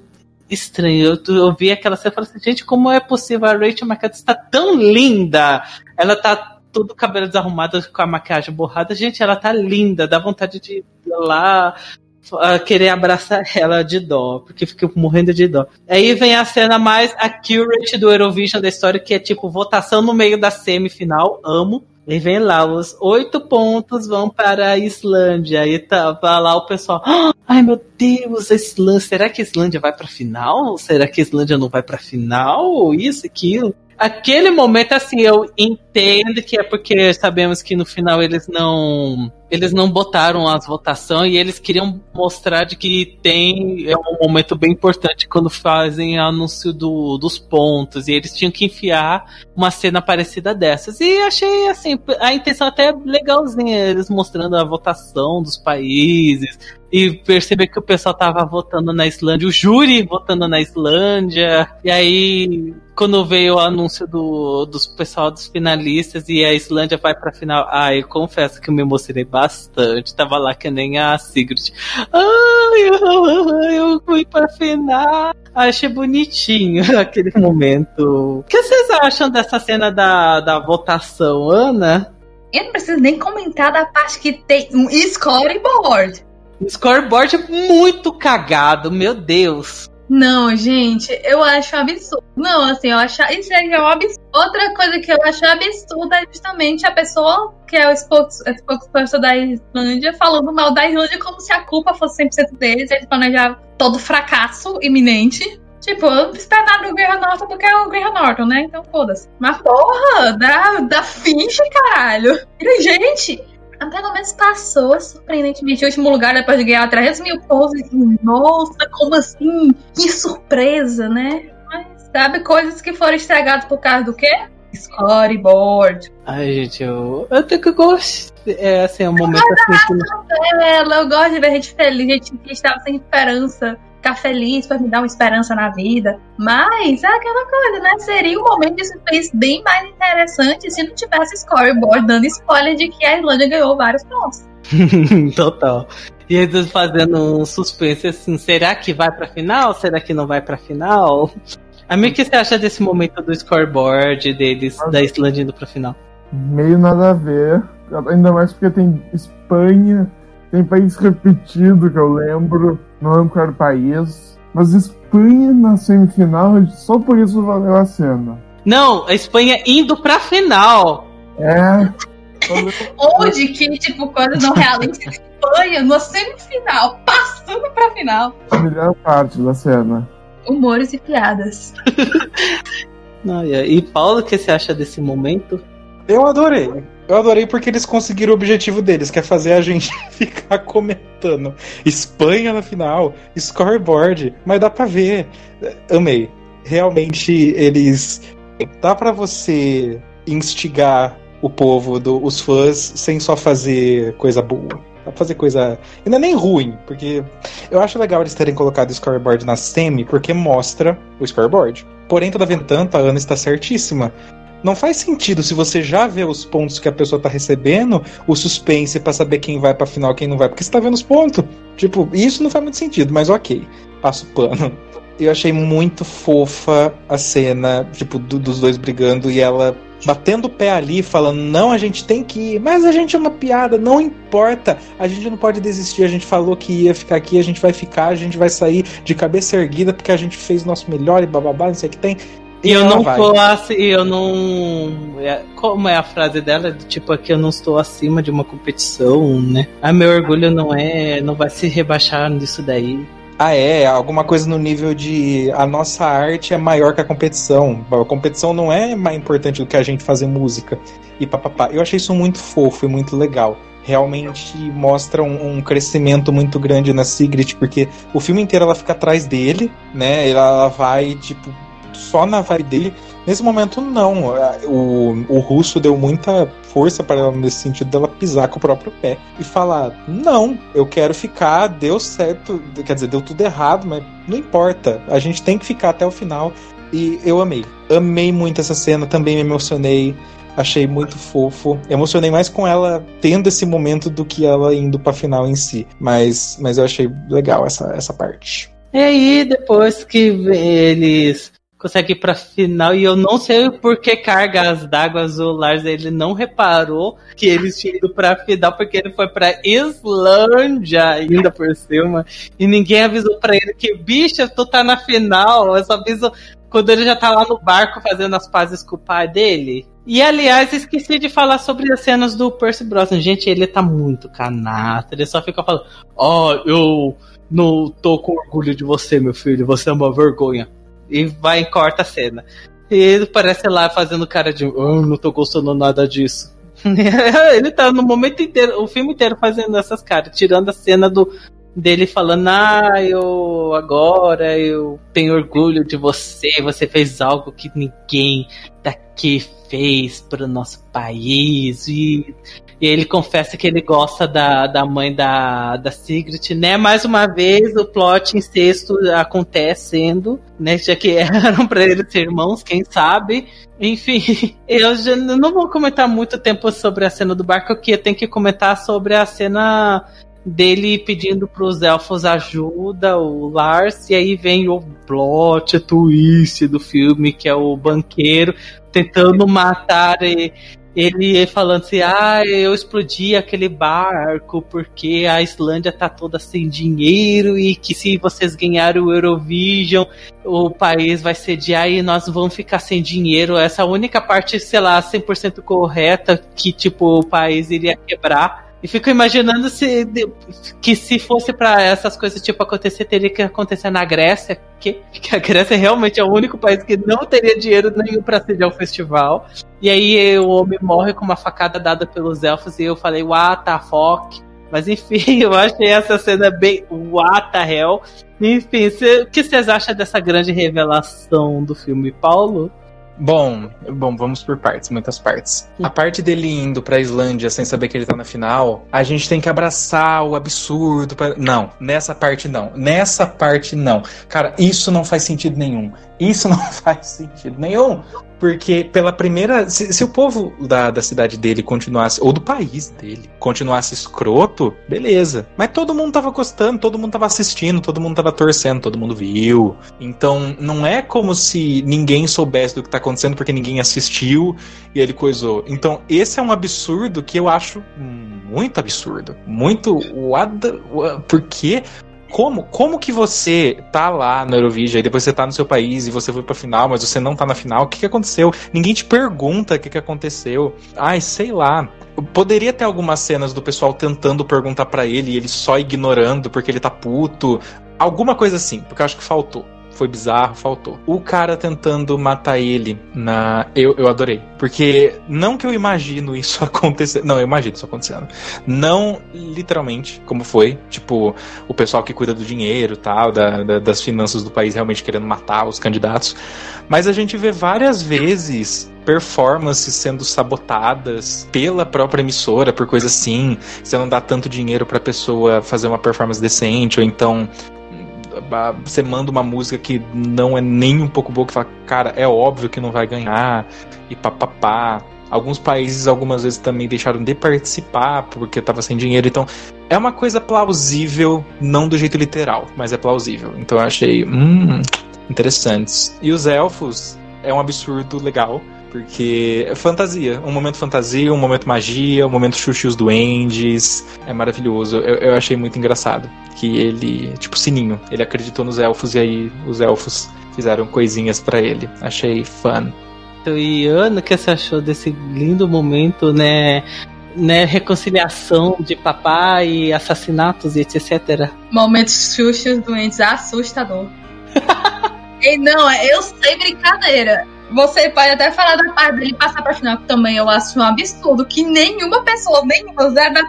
estranho. Eu, eu vi aquela cena e falei assim, gente, como é possível? A Rachel McAdams está tão linda. Ela tá todo cabelo desarrumado com a maquiagem borrada. Gente, ela tá linda. Dá vontade de ir lá ah, querer abraçar ela de dó, porque fiquei morrendo de dó. Aí vem a cena mais accurate do Eurovision da história, que é tipo votação no meio da semifinal. Amo. E vem lá, os oito pontos vão para a Islândia. Aí tava lá o pessoal. "Ah, Ai meu Deus, a Islândia. Será que a Islândia vai pra final? Será que a Islândia não vai pra final? Isso, aquilo. Aquele momento, assim, eu entendo que é porque sabemos que no final eles não. Eles não botaram as votações e eles queriam mostrar de que tem. É um momento bem importante quando fazem anúncio do, dos pontos. E eles tinham que enfiar uma cena parecida dessas. E achei, assim, a intenção até legalzinha. Eles mostrando a votação dos países. E perceber que o pessoal tava votando na Islândia, o júri votando na Islândia. E aí, quando veio o anúncio do, dos pessoal dos finalistas e a Islândia vai pra final, ah, eu confesso que eu me emocionei bastante. Tava lá que nem a Sigrid. Ai, eu, eu fui pra final. Achei bonitinho aquele momento. O que vocês acham dessa cena da, da votação, Ana? Eu não preciso nem comentar da parte que tem um scoreboard. Scoreboard é muito cagado, meu Deus. Não, gente, eu acho absurdo. Não, assim, eu acho. Isso é um absurdo. Outra coisa que eu acho absurda é justamente a pessoa que é o spokesperson da Islândia falando mal da Islândia como se a culpa fosse 100% deles. Eles planejavam todo fracasso iminente. Tipo, eu não espero nada do Graham Norton porque é o Graham Norton, né? Então foda-se. Mas porra, da, da finge, caralho. Gente, pelo menos passou, surpreendentemente, em último lugar depois de ganhar 300 mil pontos. E, Nossa, como assim? Que surpresa, né? Mas, sabe, coisas que foram estragadas por causa do quê? Scoreboard. Ai, gente, eu, eu até que gosto. É assim, é um momento assim que. Ela, eu gosto de ver gente feliz, gente que estava sem esperança. Ficar feliz pra me dar uma esperança na vida. Mas é aquela coisa, né? Seria um momento de suspense bem mais interessante se não tivesse scoreboard dando spoiler de que a Islândia ganhou vários pontos. Total. E eles fazendo um suspense assim, será que vai pra final? Será que não vai pra final? Amigo, o que você acha desse momento do scoreboard deles, da Islândia indo pra final? Meio nada a ver. Ainda mais porque tem Espanha, tem país repetido que eu lembro. Não lembro qual era o país. Mas Espanha na semifinal, só por isso valeu a cena. Não, a Espanha indo pra final. É. Onde que, tipo, quando não realiza Espanha na semifinal, passando pra final. A melhor parte da cena. Humores e piadas. Ai. E Paulo, o que você acha desse momento? Eu adorei. Eu adorei porque eles conseguiram o objetivo deles, que é fazer a gente ficar comentando. Espanha na final, scoreboard, mas dá pra ver. Amei. Realmente eles. Dá pra você instigar o povo, do, os fãs, sem só fazer coisa boa. Dá pra fazer coisa. E não é nem ruim, porque eu acho legal eles terem colocado o scoreboard na semi, porque mostra o scoreboard. Porém, todavia tanto, a Ana está certíssima. Não faz sentido se você já vê os pontos que a pessoa tá recebendo, o suspense pra saber quem vai pra final quem não vai, porque você tá vendo os pontos. Tipo, isso não faz muito sentido, mas ok. Passo pano. Eu achei muito fofa a cena, tipo, do- dos dois brigando e ela batendo o pé ali, falando: Não, a gente tem que ir, mas a gente é uma piada, não importa, a gente não pode desistir. A gente falou que ia ficar aqui, a gente vai ficar, a gente vai sair de cabeça erguida porque a gente fez o nosso melhor e bababá, não sei o que tem. E eu não vai. tô assim, eu não. Como é a frase dela? Tipo, aqui eu não estou acima de uma competição, né? Ah, meu orgulho não é. não vai se rebaixar nisso daí. Ah, é, alguma coisa no nível de a nossa arte é maior que a competição. A competição não é mais importante do que a gente fazer música. E papapá. Eu achei isso muito fofo e muito legal. Realmente mostra um, um crescimento muito grande na Sigrid, porque o filme inteiro ela fica atrás dele, né? Ela vai, tipo, só na vibe dele. Nesse momento, não. O, o russo deu muita força para ela nesse sentido dela pisar com o próprio pé e falar: Não, eu quero ficar, deu certo, quer dizer, deu tudo errado, mas não importa, a gente tem que ficar até o final. E eu amei. Amei muito essa cena, também me emocionei. Achei muito fofo. Emocionei mais com ela tendo esse momento do que ela indo pra final em si. Mas, mas eu achei legal essa, essa parte. E aí, depois que eles conseguem ir pra final, e eu não sei por que cargas d'água o Lars ele não reparou que eles tinham ido pra final, porque ele foi pra Islândia ainda por cima, e ninguém avisou pra ele que, bicha, tu tá na final, eu só aviso quando ele já tá lá no barco fazendo as pazes com o pai dele. E aliás, esqueci de falar sobre as cenas do Percy Brosnan. Gente, ele tá muito canata. Ele só fica falando: Ó, eu não tô com orgulho de você, meu filho. Você é uma vergonha. E vai e corta a cena. E ele parece lá fazendo cara de: oh, não tô gostando nada disso. ele tá no momento inteiro, o filme inteiro fazendo essas caras, tirando a cena do dele falando, ah, eu agora eu tenho orgulho de você, você fez algo que ninguém daqui fez para o nosso país. E, e ele confessa que ele gosta da, da mãe da, da Sigrid, né? Mais uma vez, o plot incesto acontecendo, né? Já que eram para eles ser irmãos, quem sabe. Enfim, eu já não vou comentar muito tempo sobre a cena do barco, que eu tenho que comentar sobre a cena dele pedindo pros elfos ajuda, o Lars, e aí vem o plot twist do filme, que é o banqueiro tentando matar e, ele falando assim, ah, eu explodi aquele barco porque a Islândia tá toda sem dinheiro e que se vocês ganharem o Eurovision, o país vai sediar e nós vamos ficar sem dinheiro. Essa única parte, sei lá, 100% correta que, tipo, o país iria quebrar. E fico imaginando se que se fosse para essas coisas tipo acontecer, teria que acontecer na Grécia, que, que a Grécia realmente é o único país que não teria dinheiro nenhum para sediar o festival. E aí o homem morre com uma facada dada pelos elfos e eu falei, what the fuck? Mas enfim, eu achei essa cena bem what the hell. Enfim, cê, o que vocês acham dessa grande revelação do filme, Paulo? Bom, bom, vamos por partes, muitas partes. A parte dele indo pra Islândia sem saber que ele tá na final, a gente tem que abraçar o absurdo. Pra... Não, nessa parte não. Nessa parte não. Cara, isso não faz sentido nenhum. Isso não faz sentido nenhum. Porque pela primeira. Se, se, o povo da, da cidade dele continuasse, ou do país dele, continuasse escroto, beleza. Mas todo mundo tava gostando, todo mundo tava assistindo, todo mundo tava torcendo, todo mundo viu. Então não é como se ninguém soubesse do que tá acontecendo porque ninguém assistiu e ele coisou. Então esse é um absurdo que eu acho muito absurdo. Muito. What the, what, porque como, como que você tá lá no Eurovision e depois você tá no seu país e você foi pra final, mas você não tá na final? O que, que aconteceu? Ninguém te pergunta o que, que aconteceu. Ai, sei lá. Poderia ter algumas cenas do pessoal tentando perguntar para ele e ele só ignorando porque ele tá puto. Alguma coisa assim, porque eu acho que faltou foi bizarro, faltou. O cara tentando matar ele na. Eu, eu adorei. Porque não que eu imagino isso acontecer. Não, eu imagino isso acontecendo. Não literalmente, como foi. Tipo, o pessoal que cuida do dinheiro tal, da, da, das finanças do país realmente querendo matar os candidatos. Mas a gente vê várias vezes performances sendo sabotadas pela própria emissora por coisa assim. Você não dá tanto dinheiro pra pessoa fazer uma performance decente, ou então você manda uma música que não é nem um pouco boa, que fala, cara, é óbvio que não vai ganhar, e papapá. Alguns países, algumas vezes, também deixaram de participar porque estava sem dinheiro. Então, é uma coisa plausível, não do jeito literal, mas é plausível. Então, eu achei, hum, interessantes. E os elfos é um absurdo legal. Porque é fantasia. Um momento fantasia, um momento magia, um momento xuxi os duendes. É maravilhoso. Eu, eu achei muito engraçado. Que ele, tipo, sininho. Ele acreditou nos elfos e aí os elfos fizeram coisinhas para ele. Achei fun. E Ana, o que você achou desse lindo momento, né? Né, reconciliação de papai e assassinatos e etc. Momentos xuxos doentes assustador. e não, eu sei brincadeira. Você pode até falar da parte dele passar pra final, que também eu acho um absurdo, que nenhuma pessoa, nenhuma zero da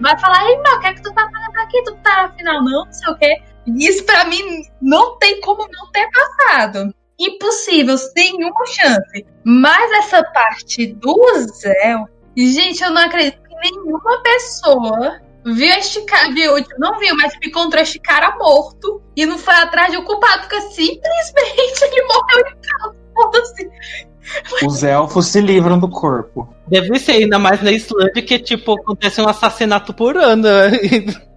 vai falar, ei, meu, o que é que tu tá fazendo aqui? Tu tá na final, não, não sei o quê. Isso pra mim não tem como não ter passado. impossível, sem nenhuma chance. Mas essa parte do Zé, gente, eu não acredito que nenhuma pessoa viu este cara, viu, não viu, mas encontrou este cara morto e não foi atrás do culpado, porque simplesmente ele morreu em casa. Foda-se. Os elfos se livram do corpo. Deve ser ainda mais na Islândia que, tipo, acontece um assassinato por ano.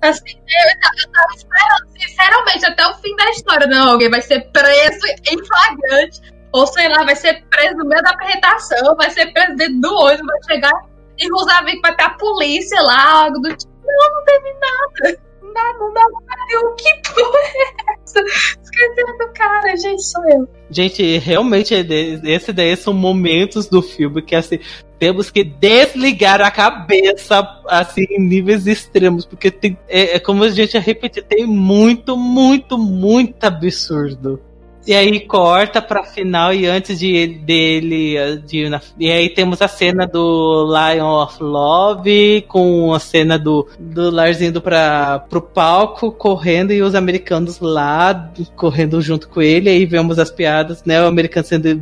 Assim, eu, tava- esperando, sinceramente, até o fim da história. Não, alguém vai ser preso em flagrante. Ou sei lá, vai ser preso no meio da apresentação, vai ser preso dentro do ônibus, vai chegar e Roosevelt vai ter a polícia lá, algo do tipo. Não, não teve nada. Nada, nada, nada. O que porra é essa? Esqueceram do cara, gente, sou eu. Gente, realmente, é esse daí são momentos do filme que, assim, temos que desligar a cabeça, assim, em níveis extremos, porque tem, é, é como a gente repetir, tem muito, muito, muito absurdo. E aí corta pra final e antes de ele- dele de, e aí temos a cena do Lion of Love com a cena do, do Lars indo pra, pro palco correndo e os americanos lá correndo junto com ele. Aí vemos as piadas né? O americano sendo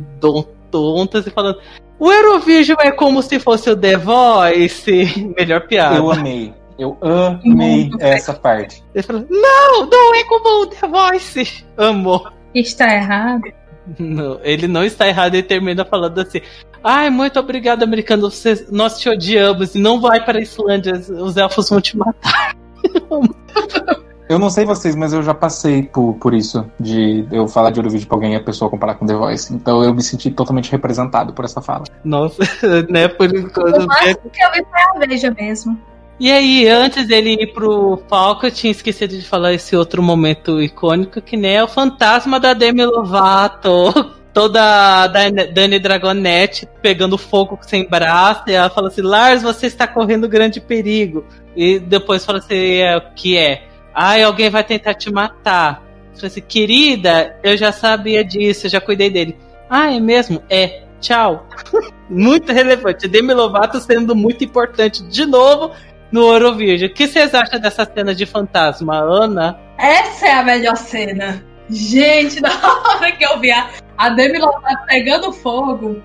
tontas e falando o Eurovision é como se fosse o The Voice. Melhor piada. Eu amei. Eu amei essa parte. ele fala, não não é como o The Voice. Amor Está errado. Não, ele não está errado e termina falando assim: Ai, muito obrigado, americano. Você, nós te odiamos e não vai para a Islândia. Os elfos vão te matar. Eu não sei vocês, mas eu já passei por, por isso, de eu falar de Eurovision pra alguém e a pessoa comparar com The Voice. Então eu me senti totalmente representado por essa fala. Nossa, né? Por enquanto. máximo que eu vi foi a Veja mesmo. E aí, antes dele ir pro palco, eu tinha esquecido de falar esse outro momento icônico, que nem é o fantasma da Demi Lovato. Toda a Dani Dragonette pegando fogo sem braço, e ela fala assim: Lars, você está correndo grande perigo. E depois fala assim: é, o que é? Ai, alguém vai tentar te matar. Fala assim, querida, eu já sabia disso, eu já cuidei dele. Ah, é mesmo? É. Tchau. muito relevante. Demi Lovato sendo muito importante de novo no Eurovision. O que vocês acham dessa cena de fantasma, Ana? Essa é a melhor cena. Gente, na hora que eu vi a, a Demi Lovato pegando fogo,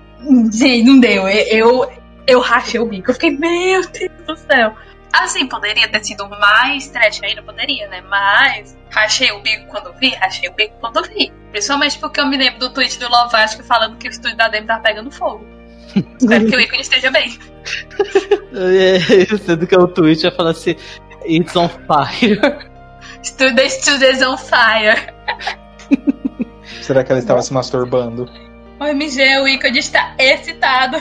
gente, não deu. Eu, eu, eu rachei o bico. Eu fiquei, meu Deus do céu. Assim, poderia ter sido mais trash ainda, poderia, né? Mas rachei o bico quando vi, rachei o bico quando vi. Principalmente porque eu me lembro do tweet do Lovatic falando que o estúdio da Demi tava pegando fogo. Espero que o ícone esteja bem. É, Sendo que o tweet vai falar assim: It's on fire. Studio is on fire. Será que ela estava se masturbando? O MG, o ícone está excitado.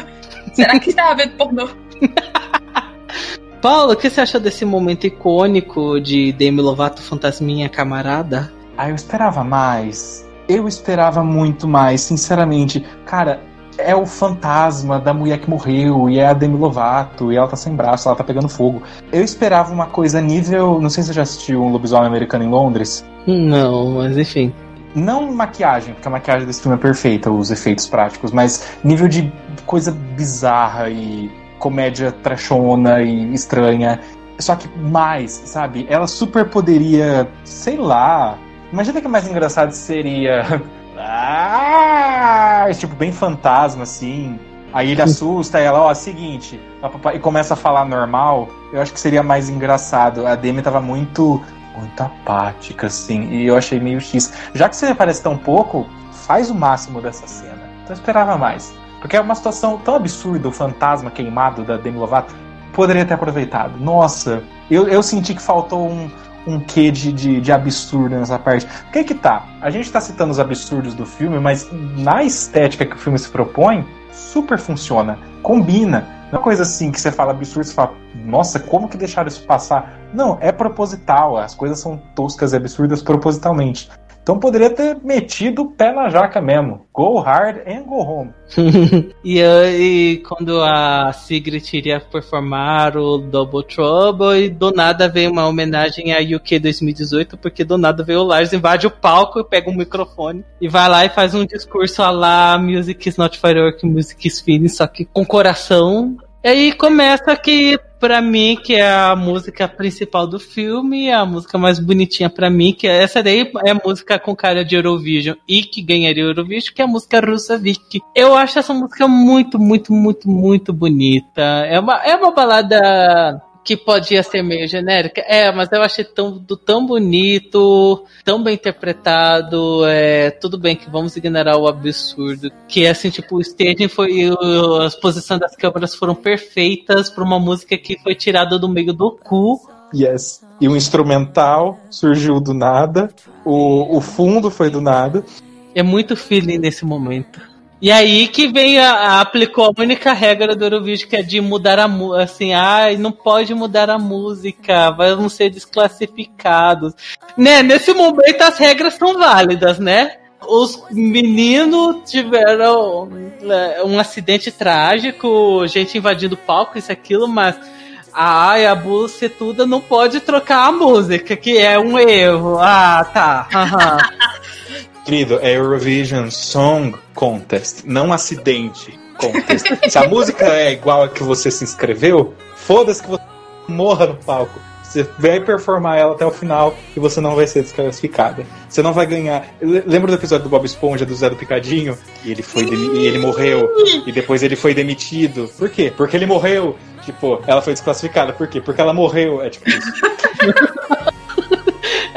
Será que estava vendo pornô? Paulo, o que você acha desse momento icônico de Demi Lovato Fantasminha Camarada? Ah, eu esperava mais. Eu esperava muito mais, sinceramente. Cara, é o fantasma da mulher que morreu, e é a Demi Lovato, e ela tá sem braço, ela tá pegando fogo. Eu esperava uma coisa nível. Não sei se você já assistiu um lobisomem americano em Londres. Não, mas enfim. Não maquiagem, porque a maquiagem desse filme é perfeita, os efeitos práticos, mas nível de coisa bizarra e comédia trashona e estranha. Só que mais, sabe? Ela super poderia, sei lá. Imagina que mais engraçado seria. Ah, tipo, bem fantasma, assim. Aí ele assusta ela, ó, seguinte, papapá, e começa a falar normal. Eu acho que seria mais engraçado. A Demi tava muito, muito apática, assim, e eu achei meio X. Já que você aparece tão pouco, faz o máximo dessa cena. Então eu esperava mais. Porque é uma situação tão absurda, o fantasma queimado da Demi Lovato. Poderia ter aproveitado. Nossa, eu, eu senti que faltou um, um quê de, de, de absurdo nessa parte. O que que tá? A gente tá citando os absurdos do filme, mas na estética que o filme se propõe, super funciona. Combina. Não é coisa assim que você fala absurdo, você fala, nossa, como que deixaram isso passar? Não, é proposital. As coisas são toscas e absurdas propositalmente. Então poderia ter metido o pé na jaca mesmo. Go hard and go home. e, e quando a Sigrid iria performar o Double Trouble, e do nada veio uma homenagem a UK 2018, porque do nada veio o Lars, invade o palco, pega um microfone e vai lá e faz um discurso a lá Music is not firework, music is feeling, só que com coração. E aí começa que pra mim, que é a música principal do filme, a música mais bonitinha pra mim, que é- essa daí é a música com cara de Eurovision e que ganharia Eurovision, que é a música Russavik. Eu acho essa música muito, muito, muito, muito bonita. É uma, é uma balada que podia ser meio genérica. É, mas eu achei tão, do- tão bonito, tão bem interpretado. É, tudo bem que vamos ignorar o absurdo. Que assim, tipo, o staging foi. o- as posições das câmeras foram perfeitas pra uma música que foi tirada do meio do cu. Yes. E o instrumental surgiu do nada. O, o fundo foi do nada. É muito feeling nesse momento. E aí que vem a, a- aplicou a única regra do Eurovision que é de mudar a música, assim, ai, não pode mudar a música, vamos ser desclassificados. Né, nesse momento as regras são válidas, né? Os meninos tiveram é, um acidente trágico, gente invadindo o palco, isso aquilo, mas a bucetuda não pode trocar a música, que é um erro. Ah, tá. aham. Querido, é Eurovision Song Contest, não acidente contest. Se a música é igual a que você se inscreveu, foda-se que você morra no palco. Você vai performar ela até o final e você não vai ser desclassificada. Você não vai ganhar. Le- Lembra do episódio do Bob Esponja, do Zé do Picadinho? E ele foi e ele morreu. E depois ele foi demitido. Por quê? Porque ele morreu. Tipo, ela foi desclassificada. Por quê? Porque ela morreu. É tipo isso.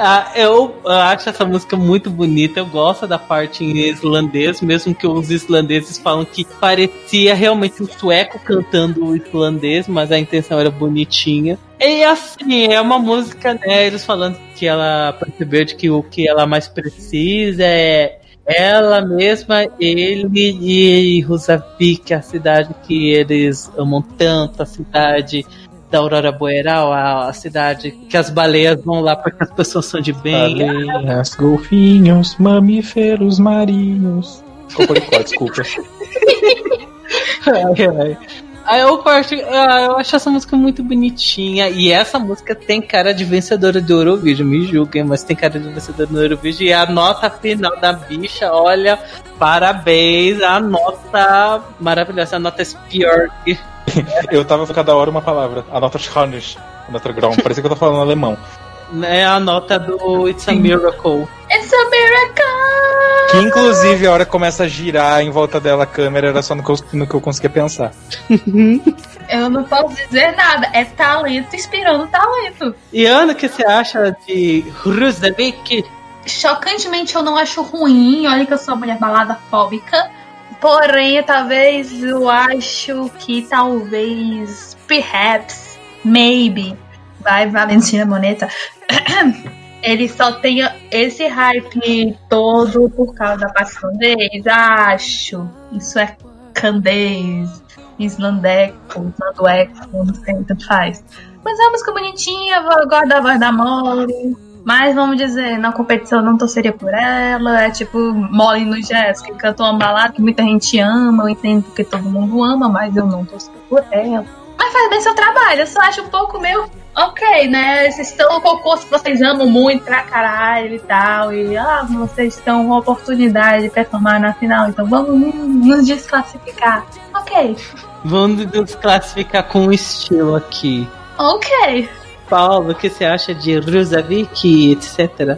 Ah, eu acho essa música muito bonita. Eu gosto da parte em islandês, mesmo que os islandeses falam que parecia realmente um sueco cantando o islandês, mas a intenção era bonitinha. E assim, é uma música, né? Eles falando que ela percebeu de que o que ela mais precisa é ela mesma, ele e Rusavik, a cidade que eles amam tanto, a cidade da Aurora Boreal, a, a cidade que as baleias vão lá porque as pessoas são de bem. Baleias, golfinhos, mamíferos marinhos. Cocoricó, desculpa. Ai, ai. Eu, ah, eu acho essa música muito bonitinha. E essa música tem cara de vencedora do Eurovision, me julguem, mas tem cara de vencedora do Eurovision. E a nota final da bicha, olha, parabéns, a nota maravilhosa, a nota Spjörg. Eu tava cada hora uma palavra. A nota Schranisch, a nota Graum. Parecia que eu tô falando alemão. É a nota do It's a Miracle. It's a miracle! Que inclusive a hora que começa a girar em volta dela a câmera era só no que eu, no que eu conseguia pensar. Eu não posso dizer nada. É talento inspirando talento. E Ana, o que você acha de Rusavik? Chocantemente eu não acho ruim. Olha que eu sou mulher balada fóbica. Porém, talvez eu acho que talvez, perhaps, maybe, vai Valentina Moneta, ele só tenha esse hype todo por causa da paixonês. Acho. Isso é candês, islandeco, islandueco, não sei, tanto faz. Mas é uma música bonitinha, eu gosto da voz da Molly. Mas vamos dizer, na competição não torceria por ela. É tipo Molly no Jazz, que cantou uma balada que muita gente ama. Eu entendo porque todo mundo ama, mas eu não torço por ela. Mas faz bem seu trabalho, eu só acho um pouco meio. Ok, né? Vocês estão no concurso que vocês amam muito pra caralho e tal. E ah, vocês estão com a oportunidade de performar na final, então vamos nos desclassificar. Ok, Vamos desclassificar com estilo aqui. ok. Paulo, o que você acha de Rusavik, etc?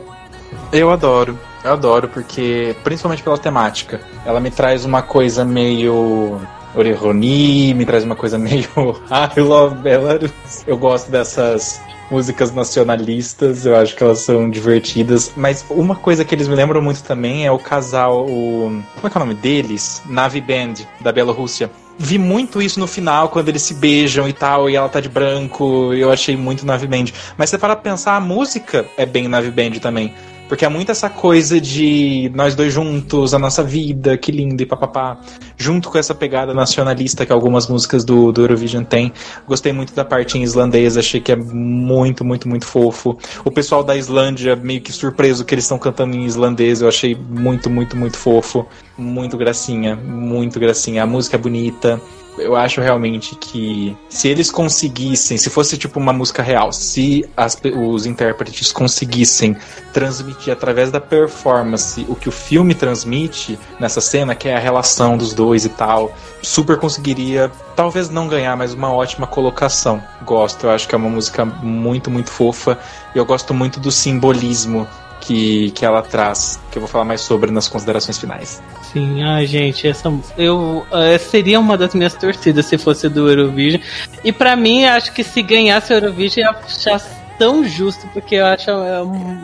Eu adoro. Eu adoro, porque. Principalmente pela temática. Ela me traz uma coisa meio. Oreroni, me traz uma coisa meio. I love Belarus. Eu gosto dessas músicas nacionalistas, eu acho que elas são divertidas. Mas uma coisa que eles me lembram muito também é o casal. O... Como é que é o nome deles? Navi Band, da Bielorrússia. Vi muito isso no final, quando eles se beijam e tal, e ela tá de branco, eu achei muito Navi Band. Mas se você parar pra pensar, a música é bem Navi Band também. Porque é muito essa coisa de nós dois juntos, a nossa vida, que lindo e papapá. Junto com essa pegada nacionalista que algumas músicas do, do Eurovision tem. Gostei muito da parte em islandês, achei que é muito, muito, muito fofo. O pessoal da Islândia meio que surpreso que eles estão cantando em islandês, eu achei muito, muito, muito fofo. Muito gracinha, muito gracinha. A música é bonita. Eu acho realmente que se eles conseguissem, se fosse tipo uma música real, se as os intérpretes conseguissem transmitir através da performance o que o filme transmite nessa cena, que é a relação dos dois 2 e tal. Super conseguiria, talvez não ganhar, mas uma ótima colocação. Gosto, eu acho que é uma música muito, muito fofa. E eu gosto muito do simbolismo que, que ela traz, que eu vou falar mais sobre nas considerações finais. Sim, ai gente, essa eu eh, seria uma das minhas torcidas se fosse do Eurovision. E pra mim, acho que se ganhasse o Eurovision ia achar tão justo, porque eu acho é é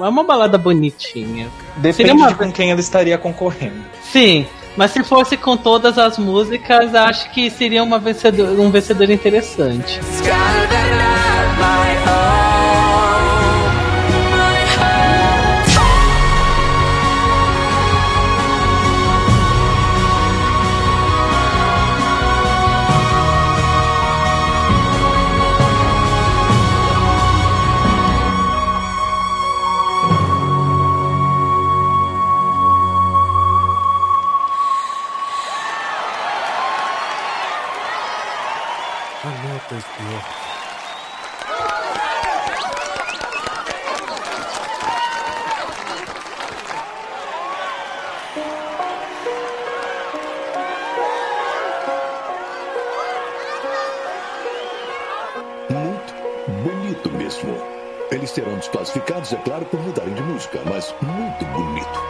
uma balada bonitinha. Depende Seria uma- de com quem ela estaria concorrendo. Sim, mas se fosse com todas as músicas, acho que seria uma vencedor, um vencedor interessante. Serão desclassificados, é claro, por mudarem de música, mas muito bonito.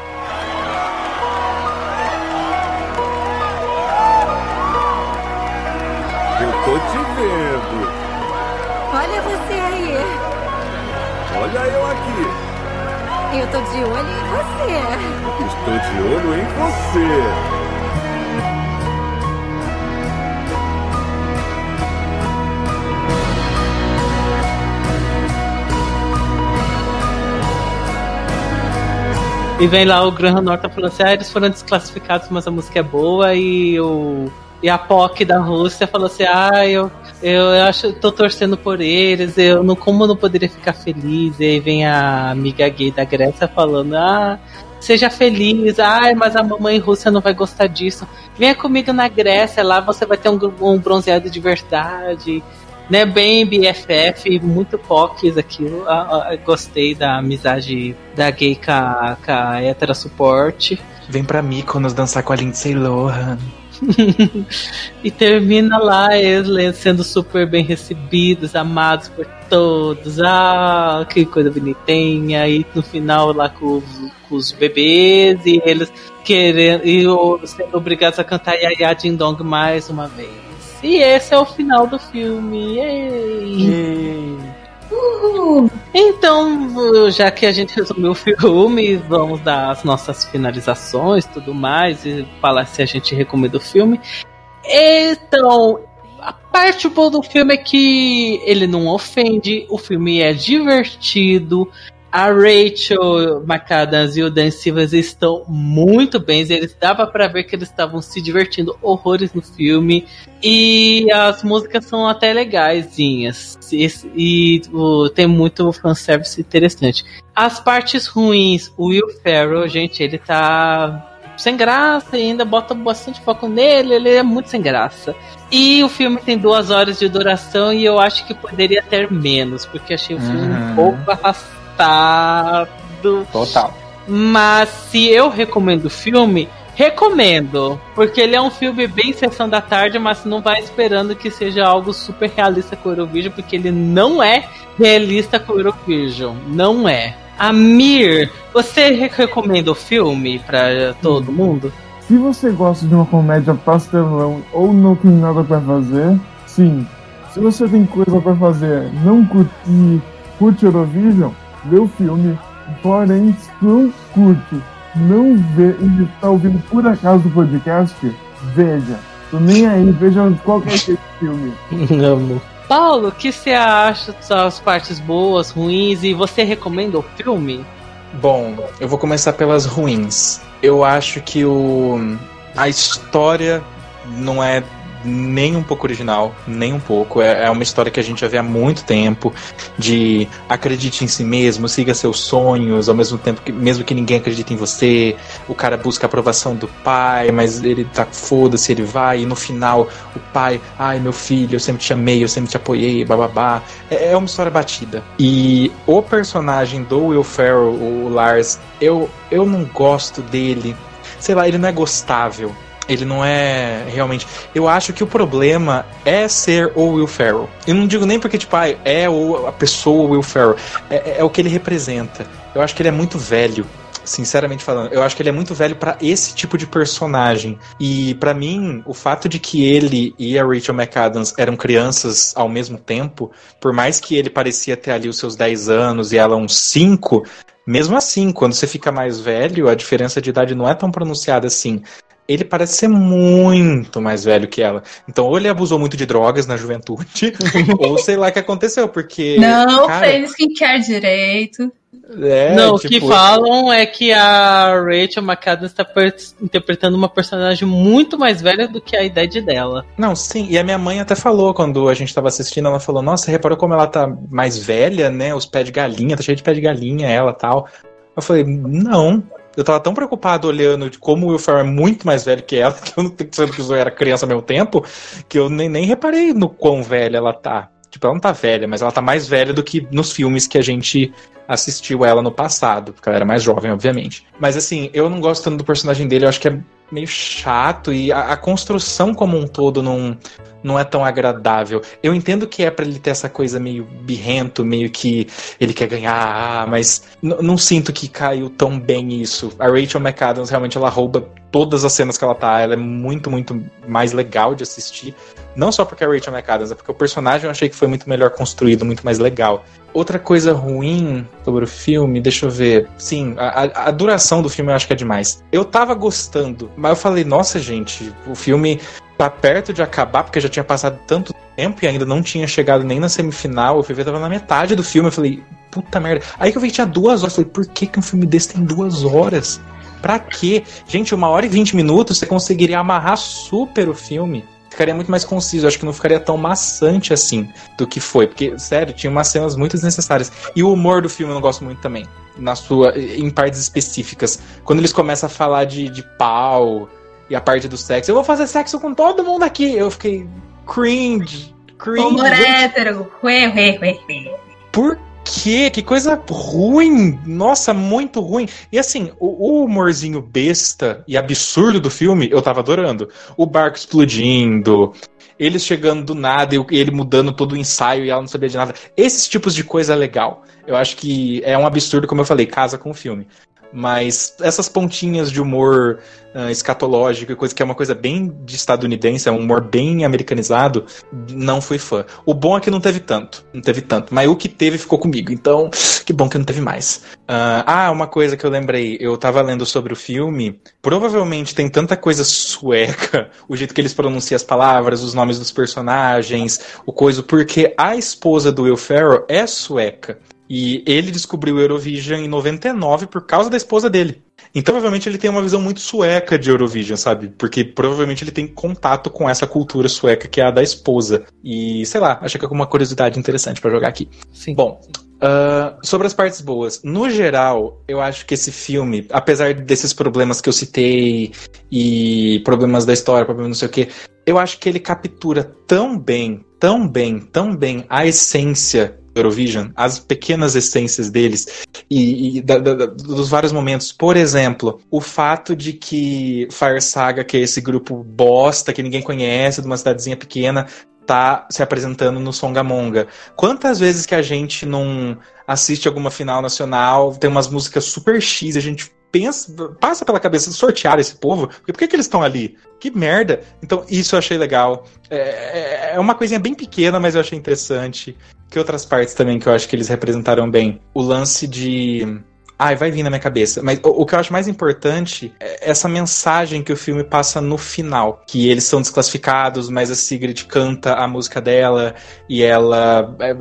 Eu tô te vendo. Olha você aí. Olha eu aqui. Eu tô de olho em você. Estou de olho em você. E vem lá o Graham Norton falando assim: ah, eles foram desclassificados, mas a música é boa. E o. E a POC da Rússia falou assim: ah, eu, eu acho, tô torcendo por eles, eu não, como eu não poderia ficar feliz? E aí vem a amiga gay da Grécia falando: ah, seja feliz, ai, mas a mamãe Rússia não vai gostar disso. Venha comigo na Grécia, lá você vai ter um, um bronzeado de verdade. Né, bem BFF, muito POCs aquilo. Ah, ah, gostei da amizade da gay com a, com a hétera suporte. Vem pra Mykonos dançar com a Lindsay Lohan. e termina lá eles sendo super bem recebidos, amados por todos. Ah, que coisa bonitinha. E no final lá com, os- com os bebês e eles querendo e sendo obrigados a cantar Yaya Ding Dong mais uma vez. E esse é o final do filme. Yay! Então, já que a gente resumiu o filme, vamos dar as nossas finalizações e tudo mais, e falar se a gente recomenda o filme. Então, a parte boa do filme é que ele não ofende, o filme é divertido. A Rachel McAdams e o Dan Silvers estão muito bem. Eles dava para ver que eles estavam se divertindo horrores no filme. E as músicas são até legaisinhas. E, e o- tem muito fanservice interessante. As partes ruins, o Will Ferrell, gente, ele tá sem graça e ainda bota bastante foco nele, ele é muito sem graça. E o filme tem duas horas de duração e eu acho que poderia ter menos, porque achei o filme um Uhum. pouco arrastado. Total. Mas se eu recomendo o filme, recomendo. Porque ele é um filme bem sessão da tarde, mas não vai esperando que seja algo super realista com o Eurovision, porque ele não é realista com o Eurovision. Não é. Amir, você re- recomenda o filme pra todo mundo? Se você gosta de uma comédia pastelão ou não tem nada pra fazer, sim. Se você tem coisa pra fazer, não curte, e curte Eurovision, vê o filme. Porém, se não curte, não vê e está ouvindo por acaso o podcast, veja. Tô nem aí, veja qualquer de filme. Amo. Paulo, o que você acha das partes boas, ruins e você recomenda o filme? Bom, eu vou começar pelas ruins. Eu acho que o a história não é nem um pouco original, nem um pouco. É, é uma história que a gente já vê há muito tempo de acredite em si mesmo, siga seus sonhos, ao mesmo tempo que mesmo que ninguém acredite em você, o cara busca a aprovação do pai, mas ele tá foda-se, ele vai e no final o pai, ai meu filho, eu sempre te amei, eu sempre te apoiei, bababá. É, é uma história batida. E o personagem do Will Ferrell, o Lars, eu eu não gosto dele. Sei lá, ele não é gostável. Ele não é realmente. Eu acho que o problema é ser o Will Ferrell. Eu não digo nem porque, tipo, ah, é o, a pessoa Will Ferrell. É, é o que ele representa. Eu acho que ele é muito velho. Sinceramente falando, eu acho que ele é muito velho pra esse tipo de personagem. E pra mim, o fato de que ele e a Rachel McAdams eram crianças ao mesmo tempo, por mais que ele parecia ter ali os seus 10 anos e ela uns 5, mesmo assim, quando você fica mais velho, a diferença de idade não é tão pronunciada assim. Ele parece ser muito mais velho que ela. Então, ou ele abusou muito de drogas na juventude, ou sei lá o que aconteceu, porque. Não cara, fez skincare direito. é, não, o tipo, que falam é que a Rachel McAdams está per- interpretando uma personagem muito mais velha do que a idade dela. Não, sim, e a minha mãe até falou quando a gente tava assistindo, ela falou, nossa, reparou como ela tá mais velha, né? Os pés de galinha, tá cheia de pé de galinha, ela tal. Eu falei, não. Eu tava tão preocupado olhando de como o Will Ferrell é muito mais velho que ela, que eu não tenho pensando que eu era criança ao mesmo tempo, que eu nem, nem reparei no quão velha ela tá. Tipo, ela não tá velha, mas ela tá mais velha do que nos filmes que a gente assistiu ela no passado, porque ela era mais jovem, obviamente. Mas assim, eu não gosto tanto do personagem dele, eu acho que é meio chato e a, a construção como um todo não, não é tão agradável. Eu entendo que é pra ele ter essa coisa meio birrento, meio que ele quer ganhar, ah, mas não sinto que caiu tão bem isso. A Rachel McAdams realmente ela rouba todas as cenas que ela tá, ela é muito, muito mais legal de assistir. Não só porque é a Rachel McAdams, é porque o personagem eu achei que foi muito melhor construído, muito mais legal. Outra coisa ruim sobre o filme, deixa eu ver. Sim, a, a- duração do filme eu acho que é demais. Eu tava gostando, mas eu falei, nossa, gente, o filme tá perto de acabar, porque já tinha passado tanto tempo e ainda não tinha chegado nem na semifinal. O filme tava na metade do filme. Eu falei, puta merda. Aí que eu vi que tinha duas horas. Eu falei, por que, que um filme desse tem duas horas? Pra quê? Gente, uma hora e vinte minutos você conseguiria amarrar super o filme. Ficaria muito mais conciso. Acho que não ficaria tão maçante assim do que foi. Porque, sério, tinha umas cenas muito desnecessárias. E o humor do filme eu não gosto muito também. Na sua. em partes específicas. Quando eles começam a falar de, de pau e a parte do sexo. Eu vou fazer sexo com todo mundo aqui. Eu fiquei. Cringe. Cringe. Humor hétero. Ué, ué, ué. Por quê? Que coisa ruim! Nossa, muito ruim. E assim, o, o humorzinho besta e absurdo do filme, eu tava adorando. O barco explodindo, eles chegando do nada e ele mudando todo o ensaio e ela não sabia de nada. Esses tipos de coisa é legal. Eu acho que é um absurdo, como eu falei, casa com o filme. Mas essas pontinhas de humor ah, escatológico e coisa que é uma coisa bem de estadunidense, é um humor bem americanizado, não fui fã. O bom é que não teve tanto, não teve tanto, mas o que teve ficou comigo, então que bom que não teve mais. Ah, ah, uma coisa que eu lembrei, eu tava lendo sobre o filme, provavelmente tem tanta coisa sueca, o jeito que eles pronunciam as palavras, os nomes dos personagens, o coisa, porque a esposa do Will Ferrell é sueca. E ele descobriu o Eurovision em 99 por causa da esposa dele. Então, provavelmente, ele tem uma visão muito sueca de Eurovision, sabe? Porque provavelmente ele tem contato com essa cultura sueca que é a da esposa. E, sei lá, acho que é uma curiosidade interessante pra jogar aqui. Sim. Bom, ah, sobre as partes boas. No geral, eu acho que esse filme, apesar desses problemas que eu citei e problemas da história, problemas não sei o quê, eu acho que ele captura tão bem, tão bem, tão bem a essência Eurovision, as pequenas essências deles e, e da- da- dos vários momentos. Por exemplo, o fato de que Fire Saga, que é esse grupo bosta que ninguém conhece, de uma cidadezinha pequena, tá se apresentando no Songamonga. Quantas vezes que a gente não assiste alguma final nacional, tem umas músicas super X, a gente pensa, passa pela cabeça sortear esse povo, porque por que, que eles estão ali? Que merda! Então, isso eu achei legal. É, é uma coisinha bem pequena, mas eu achei interessante. Que outras partes também que eu acho que eles representaram bem? O lance de. Ai, vai vir na minha cabeça. Mas o, o que eu acho mais importante é essa mensagem que o filme passa no final. Que eles são desclassificados, mas a Sigrid canta a música dela e ela. é,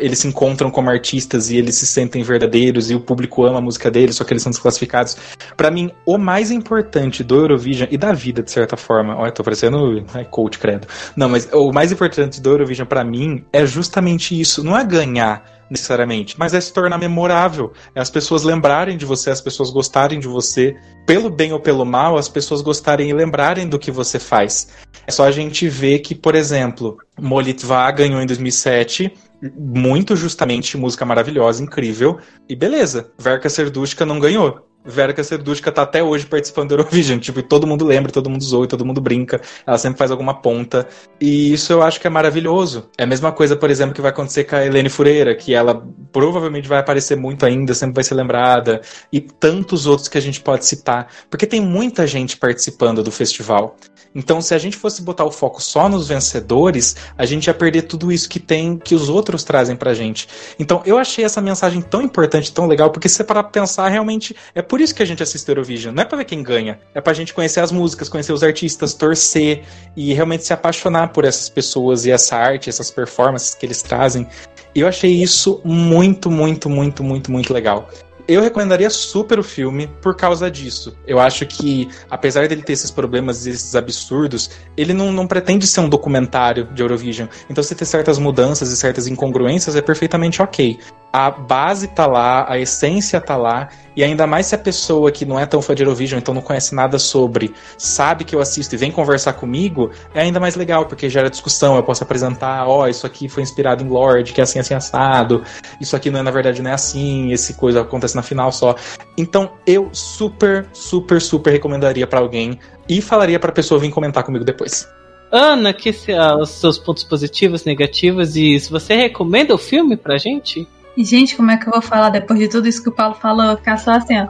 eles se encontram como artistas e eles se sentem verdadeiros e o público ama a música deles, só que eles são desclassificados. Pra mim, o mais importante do Eurovision e da vida, de certa forma. Olha, tô parecendo ai, coach, credo. Não, mas o mais importante do Eurovision pra mim é justamente isso. Não é ganhar necessariamente, mas é se tornar memorável. É as pessoas lembrarem de você, as pessoas gostarem de você, pelo bem ou pelo mal, as pessoas gostarem e lembrarem do que você faz. É só a gente ver que, por exemplo, Molitva ganhou em 2007, muito justamente, música maravilhosa, incrível, e beleza. Verka Serdushka não ganhou. Verka Serdushka tá até hoje participando do Eurovision. Tipo, todo mundo lembra, todo mundo zoa, todo mundo brinca. Ela sempre faz alguma ponta. E isso eu acho que é maravilhoso. É a mesma coisa, por exemplo, que vai acontecer com a Helene Fureira, que ela provavelmente vai aparecer muito ainda, sempre vai ser lembrada. E tantos outros que a gente pode citar. Porque tem muita gente participando do festival. Então, se a gente fosse botar o foco só nos vencedores, a gente ia perder tudo isso que tem, que os outros trazem pra gente. Então, eu achei essa mensagem tão importante, tão legal, porque se você parar pra pensar, realmente é por isso que a gente assiste Eurovision. Não é pra ver quem ganha, é pra gente conhecer as músicas, conhecer os artistas, torcer e realmente se apaixonar por essas pessoas e essa arte, essas performances que eles trazem. E eu achei isso muito, muito, muito, muito, muito legal. Eu recomendaria super o filme por causa disso. Eu acho que, apesar dele ter esses problemas e esses absurdos, ele não, não pretende ser um documentário de Eurovision. Então, se ter certas mudanças e certas incongruências, é perfeitamente ok. A base tá lá, a essência tá lá, e ainda mais se a pessoa que não é tão fã de Eurovision, então não conhece nada sobre, sabe que eu assisto e vem conversar comigo, é ainda mais legal, porque gera discussão, eu posso apresentar, ó, oh, isso aqui foi inspirado em Lorde, que é assim, assim, assado, isso aqui não é, na verdade, não é assim, esse coisa acontece na final só. Então, eu super, super, super recomendaria para alguém e falaria pra pessoa vir comentar comigo depois. Ana, que se, ah, os seus pontos positivos, negativos, e se você recomenda o filme pra gente? E, gente, como é que eu vou falar depois de tudo isso que o Paulo falou? Eu vou ficar só assim, ó.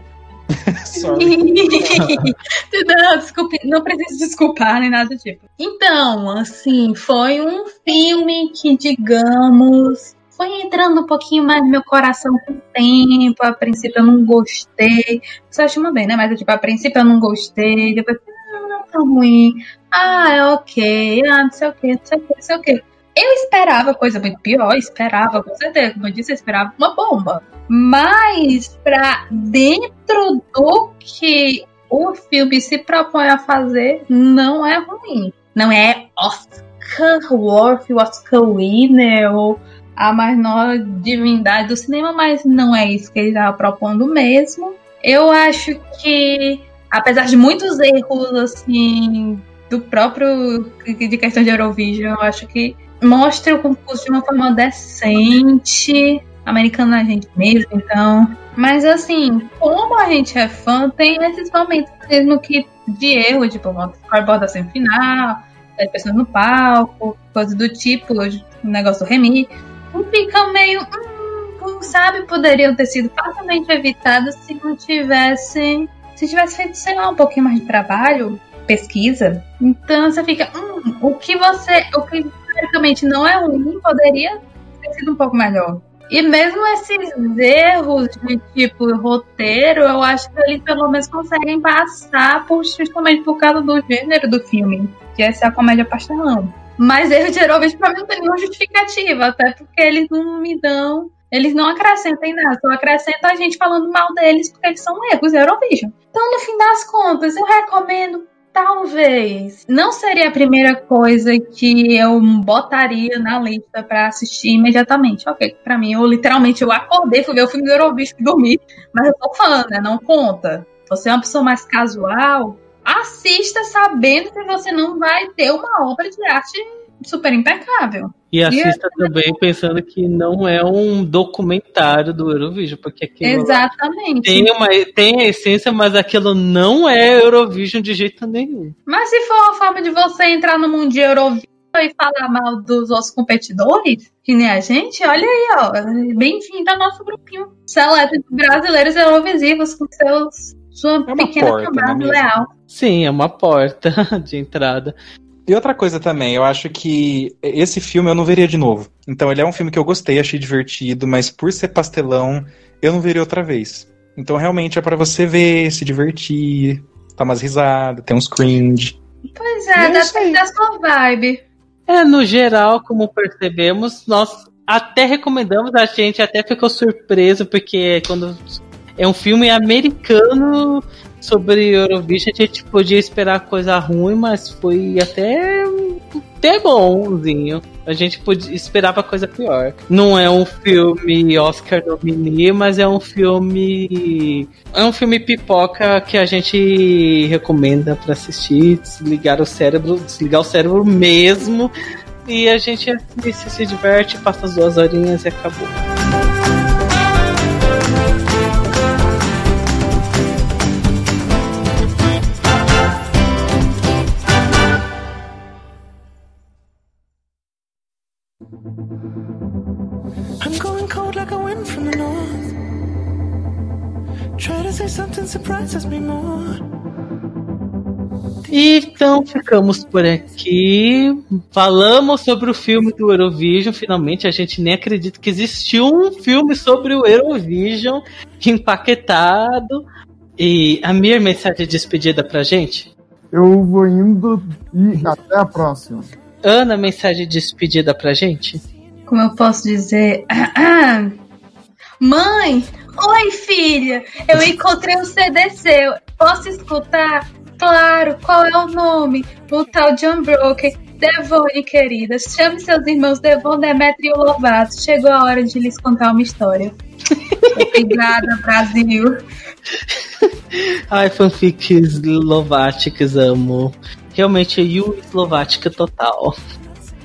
não, desculpe, não preciso desculpar nem nada do tipo. Então, assim, foi um filme que, digamos, foi entrando um pouquinho mais no meu coração com o tempo. A princípio eu não gostei. Você chama bem, né? Mas tipo, a princípio eu não gostei. Depois, ah, não tá ruim. Ah, é ok. Ah, não sei o que, não sei o que, não sei o que. Eu esperava coisa muito pior, esperava, com certeza. Como eu disse, eu esperava uma bomba. Mas, pra dentro do que o filme se propõe a fazer, não é ruim. Não é Oscar worth, Oscar winner, ou a maior divindade do cinema, mas não é isso que ele estava propondo mesmo. Eu acho que, apesar de muitos erros, assim, do próprio de questão de Eurovision, eu acho que mostra o concurso de uma forma decente, americana a gente mesmo, então. Mas assim, como a gente é fã, tem esses momentos mesmo que de erro, tipo, borda semifinal, as pessoas no palco, coisa do tipo, o negócio do Remy. Fica meio. Hum, sabe, poderiam ter sido facilmente evitados se não tivesse. Se tivesse feito, sei lá, um pouquinho mais de trabalho, pesquisa. Então você fica. Hum, o que você. O que teoricamente não é ruim, poderia ter sido um pouco melhor. E mesmo esses erros de tipo roteiro, eu acho que eles pelo menos conseguem passar por, justamente por causa do gênero do filme, que é a comédia pastelão. Mas erro de Eurovision pra mim não tem nenhuma justificativa, até porque eles não me dão. Eles não acrescentam em nada, só acrescentam a gente falando mal deles porque eles são erros Eurovision. Então, no fim das contas, eu recomendo Talvez. Não seria a primeira coisa que eu botaria na lista para assistir imediatamente. Ok, para mim, eu literalmente eu acordei, fui ver o filme do Eurovision e dormi. Mas eu tô fã, né? Não conta. Você é uma pessoa mais casual, assista sabendo que você não vai ter uma obra de arte super impecável. E assista e também pensando que não é um documentário do Eurovision, porque aquilo Exatamente. Tem, uma, tem a essência, mas aquilo não é Eurovision de jeito nenhum. Mas se for uma forma de você entrar no mundo de Eurovision e falar mal dos outros competidores, que nem a gente, olha aí, ó. Bem-vindo ao nosso grupinho seleto de brasileiros eurovisivos com seus sua É uma pequena porta, camada é mesmo? leal. Sim, é uma porta de entrada. E outra coisa também, eu acho que esse filme eu não veria de novo. Então ele é um filme que eu gostei, achei divertido, mas por ser pastelão, eu não veria outra vez. Então realmente é pra você ver, se divertir, dar umas risadas, ter uns cringe. Pois é, depende da sua vibe. É, no geral, como percebemos, nós até recomendamos, a gente até ficou surpreso, porque quando é um filme americano sobre Eurovision, a gente podia esperar coisa ruim, mas foi até, até bonzinho. A gente podia, esperava coisa pior. Não é um filme Oscar nominee, mas é um filme. É um filme pipoca que a gente recomenda pra assistir, desligar o cérebro, desligar o cérebro mesmo. E a gente assiste, se diverte, passa as duas horinhas e acabou. Então ficamos por aqui. Falamos sobre o filme do Eurovision. Finalmente a gente nem acredita que existiu um filme sobre o Eurovision empaquetado. E a minha mensagem de despedida pra gente? Eu vou indo e até a próxima. Ana, mensagem de despedida pra gente? Como eu posso dizer? Mãe! Oi, filha! Eu encontrei um CD seu. Posso escutar? Claro, qual é o nome? O tal John Broker. Devone, querida, chame seus irmãos Devon, Demetrio e Lovato. Chegou a hora de lhes contar uma história. Obrigada, Brasil. Ai, fanfics eslováticas, amo. Realmente, you eslovática total.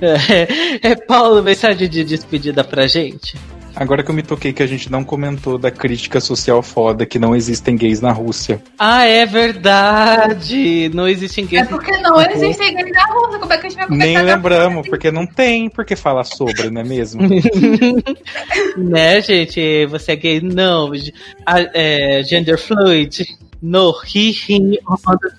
É, é, Paulo, mensagem de despedida pra gente? Agora que eu me toquei que a gente não comentou da crítica social foda que não existem gays na Rússia. Ah, é verdade! Não existem gays. É porque não existem gays na Rússia. Como é que a gente vai Nem a lembramos, porque não tem por que falar sobre, não é mesmo? né, gente? Você é gay? Não. Ah, é, gender fluid? No, he, he,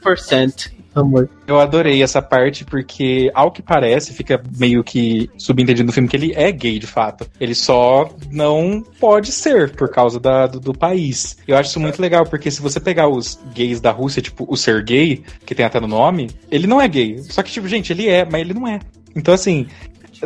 100%. Amor. Eu adorei essa parte porque, ao que parece, fica meio que subentendido no filme que ele é gay de fato. Ele só não pode ser por causa da, do, do país. Eu acho isso muito legal porque se você pegar os gays da Rússia, tipo o ser gay, que tem até no nome, ele não é gay. Só que, tipo, gente, ele é, mas ele não é. Então, assim,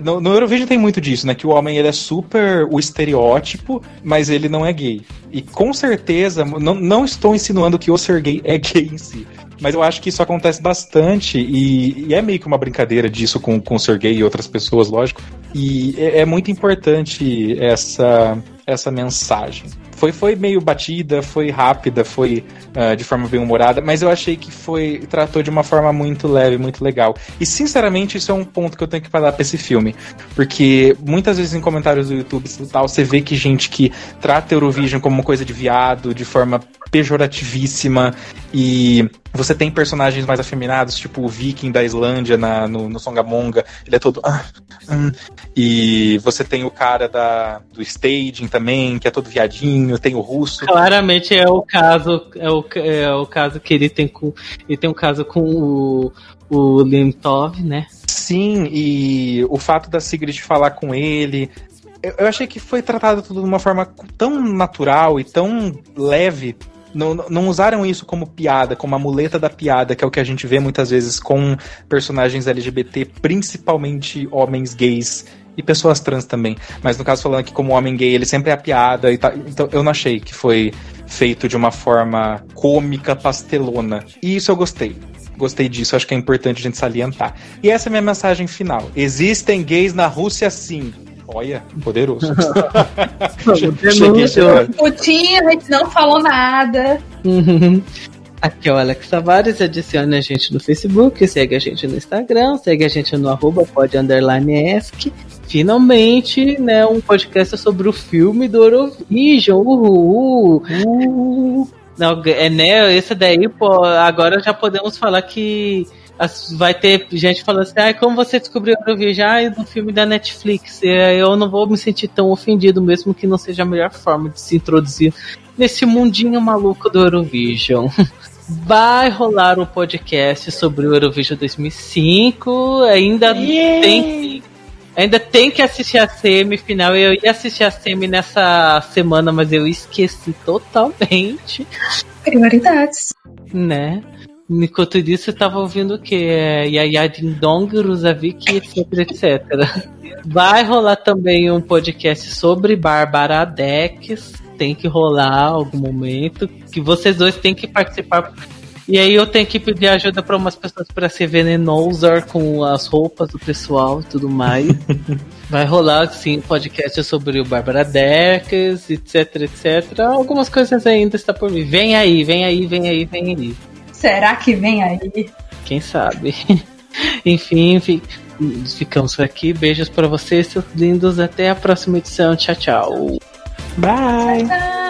no, no Eurovision tem muito disso, né? Que o homem ele é super o estereótipo, mas ele não é gay. E com certeza, não, não estou insinuando que o ser gay é gay em si. Mas eu acho que isso acontece bastante e, e é meio que uma brincadeira disso com, com o ser gay e outras pessoas, lógico. E é, é muito importante essa, essa mensagem. Foi, foi meio batida, foi rápida, foi uh, de forma bem humorada, mas eu achei que foi tratou de uma forma muito leve, muito legal. E sinceramente, isso é um ponto que eu tenho que falar pra esse filme. Porque muitas vezes em comentários do YouTube e tal, você vê que gente que trata Eurovision como uma coisa de viado, de forma pejorativíssima, e você tem personagens mais afeminados, tipo o Viking da Islândia na, no, no Songamonga, ele é todo. Ah, hum. E você tem o cara da, do staging também, que é todo viadinho, tem o russo. Claramente é o caso, é o, é o caso que ele tem com. Ele tem um caso com o, o Limtov, né? Sim, e o fato da Sigrid falar com ele. Eu, eu achei que foi tratado tudo de uma forma tão natural e tão leve não, não usaram isso como piada, como a muleta da piada, que é o que a gente vê muitas vezes com personagens LGBT, principalmente homens gays e pessoas trans também. Mas no caso falando que como homem gay ele sempre é a piada e tá, então eu não achei que foi feito de uma forma cômica, pastelona. E isso eu gostei. Gostei disso, acho que é importante a gente salientar. E essa é a minha mensagem final. Existem gays na Rússia sim. Olha, poderoso. Cheguei chegando. Putinha, a gente não falou nada. Aqui é o Alex Tavares, adicione a gente no Facebook, segue a gente no Instagram, segue a gente no arroba pod underline esc. Finalmente, né, um podcast sobre o filme do Eurovision. Uhul! Uhul. Não, é, né, esse daí, pô, agora já podemos falar que vai ter gente falando assim, ah, como você descobriu o Eurovision? Ah, do filme da Netflix. É, Eu não vou me sentir tão ofendido, mesmo que não seja a melhor forma de se introduzir nesse mundinho maluco do Eurovision. Vai rolar um podcast sobre o Eurovision 2005. Ainda tem que, ainda tem que assistir a semifinal. Eu ia assistir a semi nessa semana, mas eu esqueci totalmente. Prioridades. Né? Enquanto isso, eu tava ouvindo o que? É Yaya Ding Dong, Rusavik, etc, etc. Vai rolar também um podcast sobre Bárbara Dex. Tem que rolar algum momento. Que vocês dois têm que participar. E aí eu tenho que pedir ajuda para umas pessoas para ser venenosar com as roupas do pessoal e tudo mais. Vai rolar, sim, podcast sobre o Bárbara Dex, etc, etc. Algumas coisas ainda está por vir. Vem aí, vem aí, vem aí, vem aí. Será que vem aí? Quem sabe? Enfim, fi- ficamos por aqui. Beijos pra vocês, seus lindos. Até a próxima edição. Tchau, tchau. Bye. Tchau.